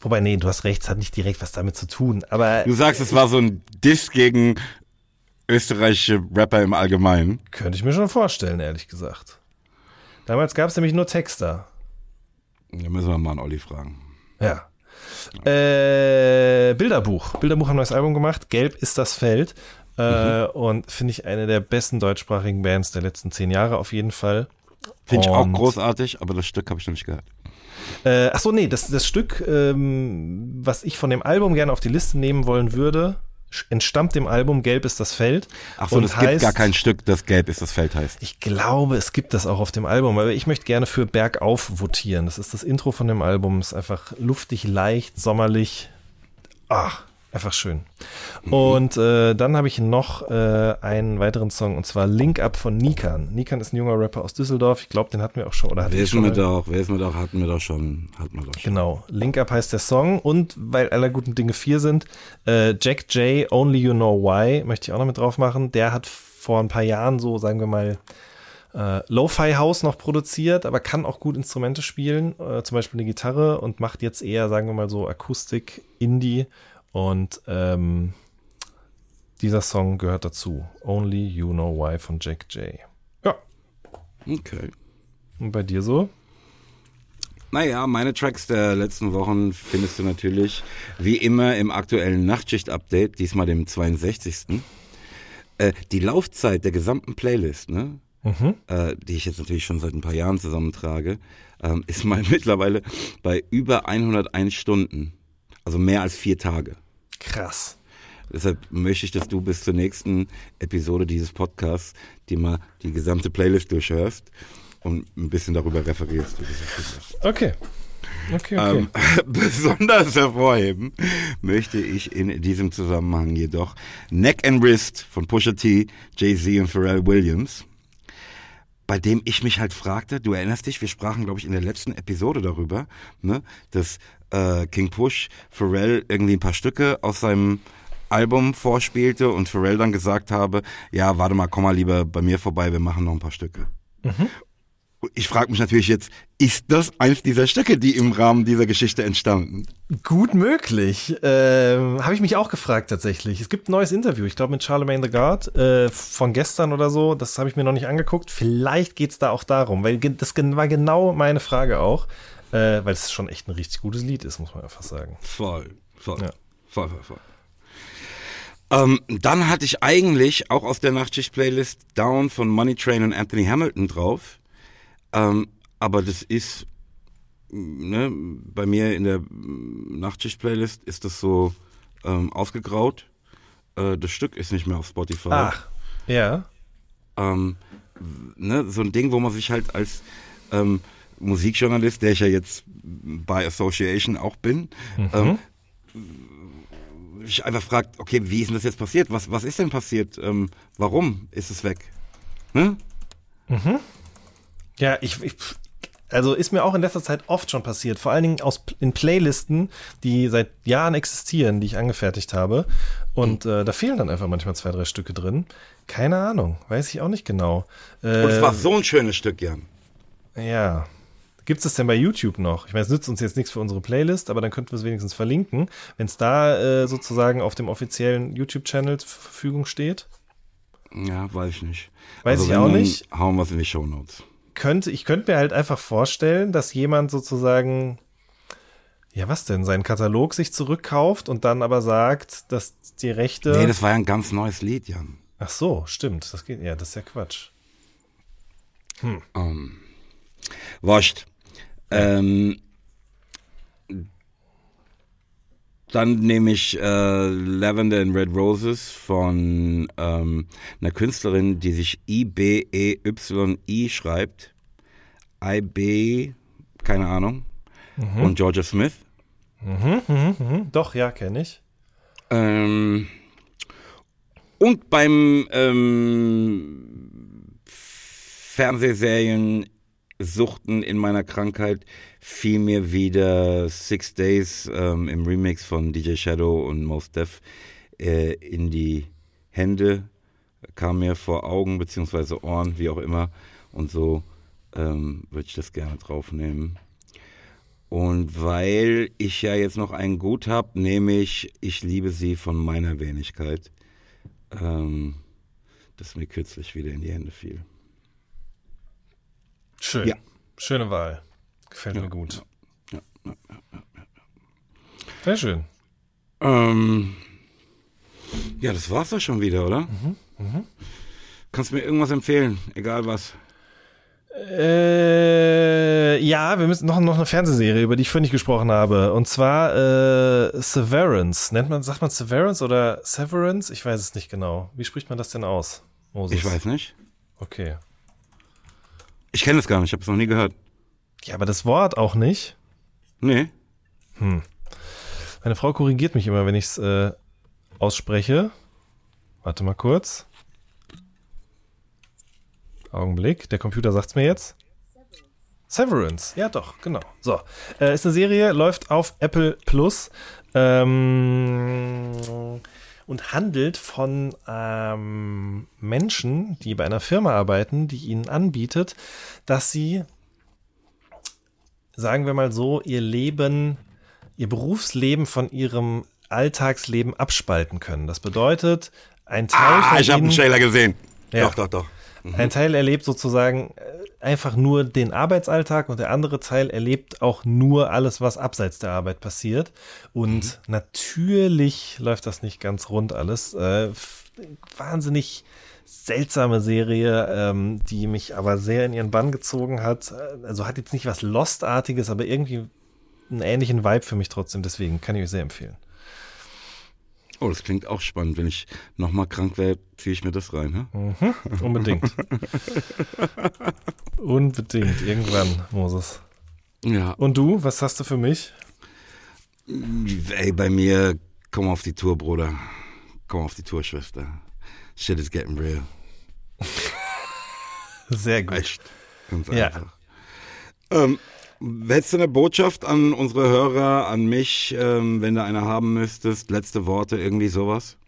Wobei, nee, du hast recht, es hat nicht direkt was damit zu tun. Aber du sagst, es war so ein Diss gegen österreichische Rapper im Allgemeinen. Könnte ich mir schon vorstellen, ehrlich gesagt. Damals gab es nämlich nur Texter. Da müssen wir mal an Olli fragen. Ja. Äh, Bilderbuch. Bilderbuch haben ein neues Album gemacht. Gelb ist das Feld. Äh, mhm. Und finde ich eine der besten deutschsprachigen Bands der letzten zehn Jahre auf jeden Fall. Finde ich auch großartig, aber das Stück habe ich noch nicht gehört. Äh, ach so, nee, das, das Stück, ähm, was ich von dem Album gerne auf die Liste nehmen wollen würde, entstammt dem Album Gelb ist das Feld. Ach so, es gibt gar kein Stück, das Gelb ist das Feld heißt. Ich glaube, es gibt das auch auf dem Album, aber ich möchte gerne für Bergauf votieren. Das ist das Intro von dem Album, ist einfach luftig, leicht, sommerlich. Ach, Einfach schön. Mhm. Und äh, dann habe ich noch äh, einen weiteren Song und zwar Link Up von Nikan. Nikan ist ein junger Rapper aus Düsseldorf. Ich glaube, den hatten wir auch schon. Oder wissen wir doch, wissen wir doch, hatten wir doch schon. Hatten wir doch schon. Genau. Link Up heißt der Song und weil aller guten Dinge vier sind, äh, Jack J, Only You Know Why, möchte ich auch noch mit drauf machen. Der hat vor ein paar Jahren so, sagen wir mal, äh, Lo-Fi House noch produziert, aber kann auch gut Instrumente spielen, äh, zum Beispiel eine Gitarre und macht jetzt eher, sagen wir mal so, Akustik, Indie und ähm, dieser Song gehört dazu. Only You Know Why von Jack J. Ja. Okay. Und bei dir so? Naja, meine Tracks der letzten Wochen findest du natürlich wie immer im aktuellen Nachtschicht-Update, diesmal dem 62. Äh, die Laufzeit der gesamten Playlist, ne? Mhm. Äh, die ich jetzt natürlich schon seit ein paar Jahren zusammentrage, ähm, ist mal [laughs] mittlerweile bei über 101 Stunden. Also mehr als vier Tage. Krass. Deshalb möchte ich, dass du bis zur nächsten Episode dieses Podcasts dir mal die gesamte Playlist durchhörst und ein bisschen darüber referierst. Okay. Okay, okay. Ähm, [laughs] besonders hervorheben möchte ich in diesem Zusammenhang jedoch Neck and Wrist von Pusha T, Jay-Z und Pharrell Williams, bei dem ich mich halt fragte, du erinnerst dich, wir sprachen, glaube ich, in der letzten Episode darüber, ne, dass äh, King Push Pharrell irgendwie ein paar Stücke aus seinem Album vorspielte und Pharrell dann gesagt habe, ja, warte mal, komm mal lieber bei mir vorbei, wir machen noch ein paar Stücke. Mhm. Ich frage mich natürlich jetzt, ist das eins dieser Stücke, die im Rahmen dieser Geschichte entstanden? Gut möglich. Ähm, Habe ich mich auch gefragt tatsächlich. Es gibt ein neues Interview, ich glaube mit Charlemagne the God äh, von gestern oder so. Das habe ich mir noch nicht angeguckt. Vielleicht geht es da auch darum, weil das war genau meine Frage auch äh, weil es schon echt ein richtig gutes Lied ist, muss man einfach sagen. Voll, voll, ja. voll, voll, voll. Ähm, dann hatte ich eigentlich auch aus der Nachtschicht-Playlist Down von Money Train und Anthony Hamilton drauf. Ähm, aber das ist, ne, bei mir in der Nachtschicht-Playlist ist das so ähm, ausgegraut. Äh, das Stück ist nicht mehr auf Spotify. Ach, ja. Ähm, ne, so ein Ding, wo man sich halt als ähm, Musikjournalist, der ich ja jetzt bei Association auch bin, mhm. ähm, ich einfach fragt, okay, wie ist denn das jetzt passiert? Was, was ist denn passiert? Ähm, warum ist es weg? Ne? Mhm. Ja, ich, ich also ist mir auch in letzter Zeit oft schon passiert, vor allen Dingen aus, in Playlisten, die seit Jahren existieren, die ich angefertigt habe. Und äh, da fehlen dann einfach manchmal zwei, drei Stücke drin. Keine Ahnung, weiß ich auch nicht genau. Äh, Und es war so ein schönes Stück, Jan. Ja. Gibt es das denn bei YouTube noch? Ich meine, es nützt uns jetzt nichts für unsere Playlist, aber dann könnten wir es wenigstens verlinken, wenn es da äh, sozusagen auf dem offiziellen YouTube-Channel zur Verfügung steht. Ja, weiß ich nicht. Weiß also ich auch nicht. Hauen wir es in die Show Notes könnte, ich könnte mir halt einfach vorstellen, dass jemand sozusagen, ja, was denn, seinen Katalog sich zurückkauft und dann aber sagt, dass die Rechte. Nee, das war ja ein ganz neues Lied, Jan. Ach so, stimmt. Das geht, ja, das ist ja Quatsch. Hm. Um, wascht. Ähm, Dann nehme ich äh, Lavender and Red Roses von ähm, einer Künstlerin, die sich I-B-E-Y-I schreibt. I-B, keine Ahnung. Mhm. Und Georgia Smith. Mhm, mh, mh. Doch, ja, kenne ich. Ähm, und beim ähm, Fernsehserien Suchten in meiner Krankheit fiel mir wieder Six Days ähm, im Remix von DJ Shadow und Most Def äh, in die Hände, kam mir vor Augen beziehungsweise Ohren, wie auch immer. Und so ähm, würde ich das gerne draufnehmen. Und weil ich ja jetzt noch ein Gut habe, nehme ich Ich liebe sie von meiner Wenigkeit, ähm, das mir kürzlich wieder in die Hände fiel. Schön. Ja. Schöne Wahl. Gefällt ja, mir gut. Ja, ja, Sehr schön. Ähm, ja, das war's doch schon wieder, oder? Mhm, mh. Kannst du mir irgendwas empfehlen, egal was? Äh, ja, wir müssen noch, noch eine Fernsehserie, über die ich vorhin nicht gesprochen habe. Und zwar äh, Severance. Nennt man, sagt man Severance oder Severance? Ich weiß es nicht genau. Wie spricht man das denn aus, Moses? Ich weiß nicht. Okay. Ich kenne es gar nicht, ich habe es noch nie gehört. Ja, aber das Wort auch nicht? Nee. Hm. Meine Frau korrigiert mich immer, wenn ich es äh, ausspreche. Warte mal kurz. Augenblick, der Computer sagt es mir jetzt. Severance, ja doch, genau. So, äh, ist eine Serie, läuft auf Apple Plus. Ähm, und handelt von ähm, Menschen, die bei einer Firma arbeiten, die ihnen anbietet, dass sie, sagen wir mal so, ihr Leben, ihr Berufsleben von ihrem Alltagsleben abspalten können. Das bedeutet, ein Teil ah, von ich habe einen Trailer gesehen. Ja, doch, doch, doch. Mhm. Ein Teil erlebt sozusagen äh, einfach nur den Arbeitsalltag und der andere Teil erlebt auch nur alles, was abseits der Arbeit passiert. Und mhm. natürlich läuft das nicht ganz rund alles. Äh, wahnsinnig seltsame Serie, ähm, die mich aber sehr in ihren Bann gezogen hat. Also hat jetzt nicht was Lost-artiges, aber irgendwie einen ähnlichen Vibe für mich trotzdem. Deswegen kann ich euch sehr empfehlen. Oh, das klingt auch spannend. Wenn ich nochmal krank wäre, ziehe ich mir das rein. Mhm, unbedingt. [laughs] unbedingt. Irgendwann, Moses. Ja. Und du, was hast du für mich? Ey, bei mir, komm auf die Tour, Bruder. Komm auf die Tour, Schwester. Shit is getting real. Sehr gut. Echt. Ganz einfach. Ja. Ähm, Hättest du eine Botschaft an unsere Hörer, an mich, ähm, wenn du eine haben müsstest? Letzte Worte, irgendwie sowas?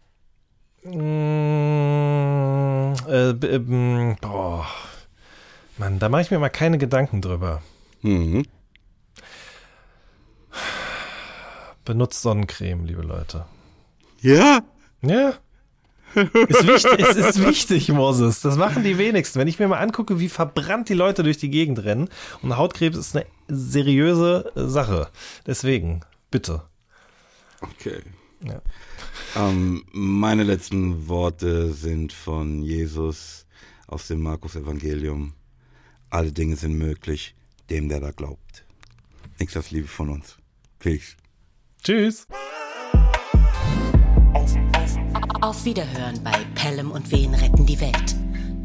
Mm, äh, äh, boah. Mann, da mache ich mir mal keine Gedanken drüber. Mhm. Benutzt Sonnencreme, liebe Leute. Ja? Ja. Ist wichtig, es ist wichtig, Moses. Das machen die wenigsten. Wenn ich mir mal angucke, wie verbrannt die Leute durch die Gegend rennen. Und Hautkrebs ist eine seriöse Sache. Deswegen, bitte. Okay. Ja. Ähm, meine letzten Worte sind von Jesus aus dem Markus-Evangelium. Alle Dinge sind möglich, dem, der da glaubt. Nichts als Liebe von uns. Peace. Tschüss. Auf Wiederhören bei Pelham und Wen retten die Welt.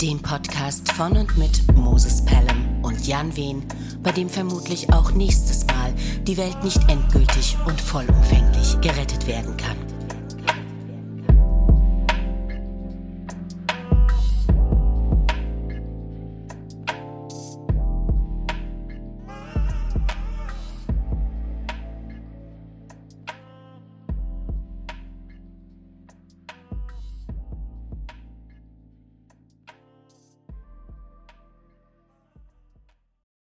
Dem Podcast von und mit Moses Pelham und Jan Wehn, bei dem vermutlich auch nächstes Mal die Welt nicht endgültig und vollumfänglich gerettet werden kann.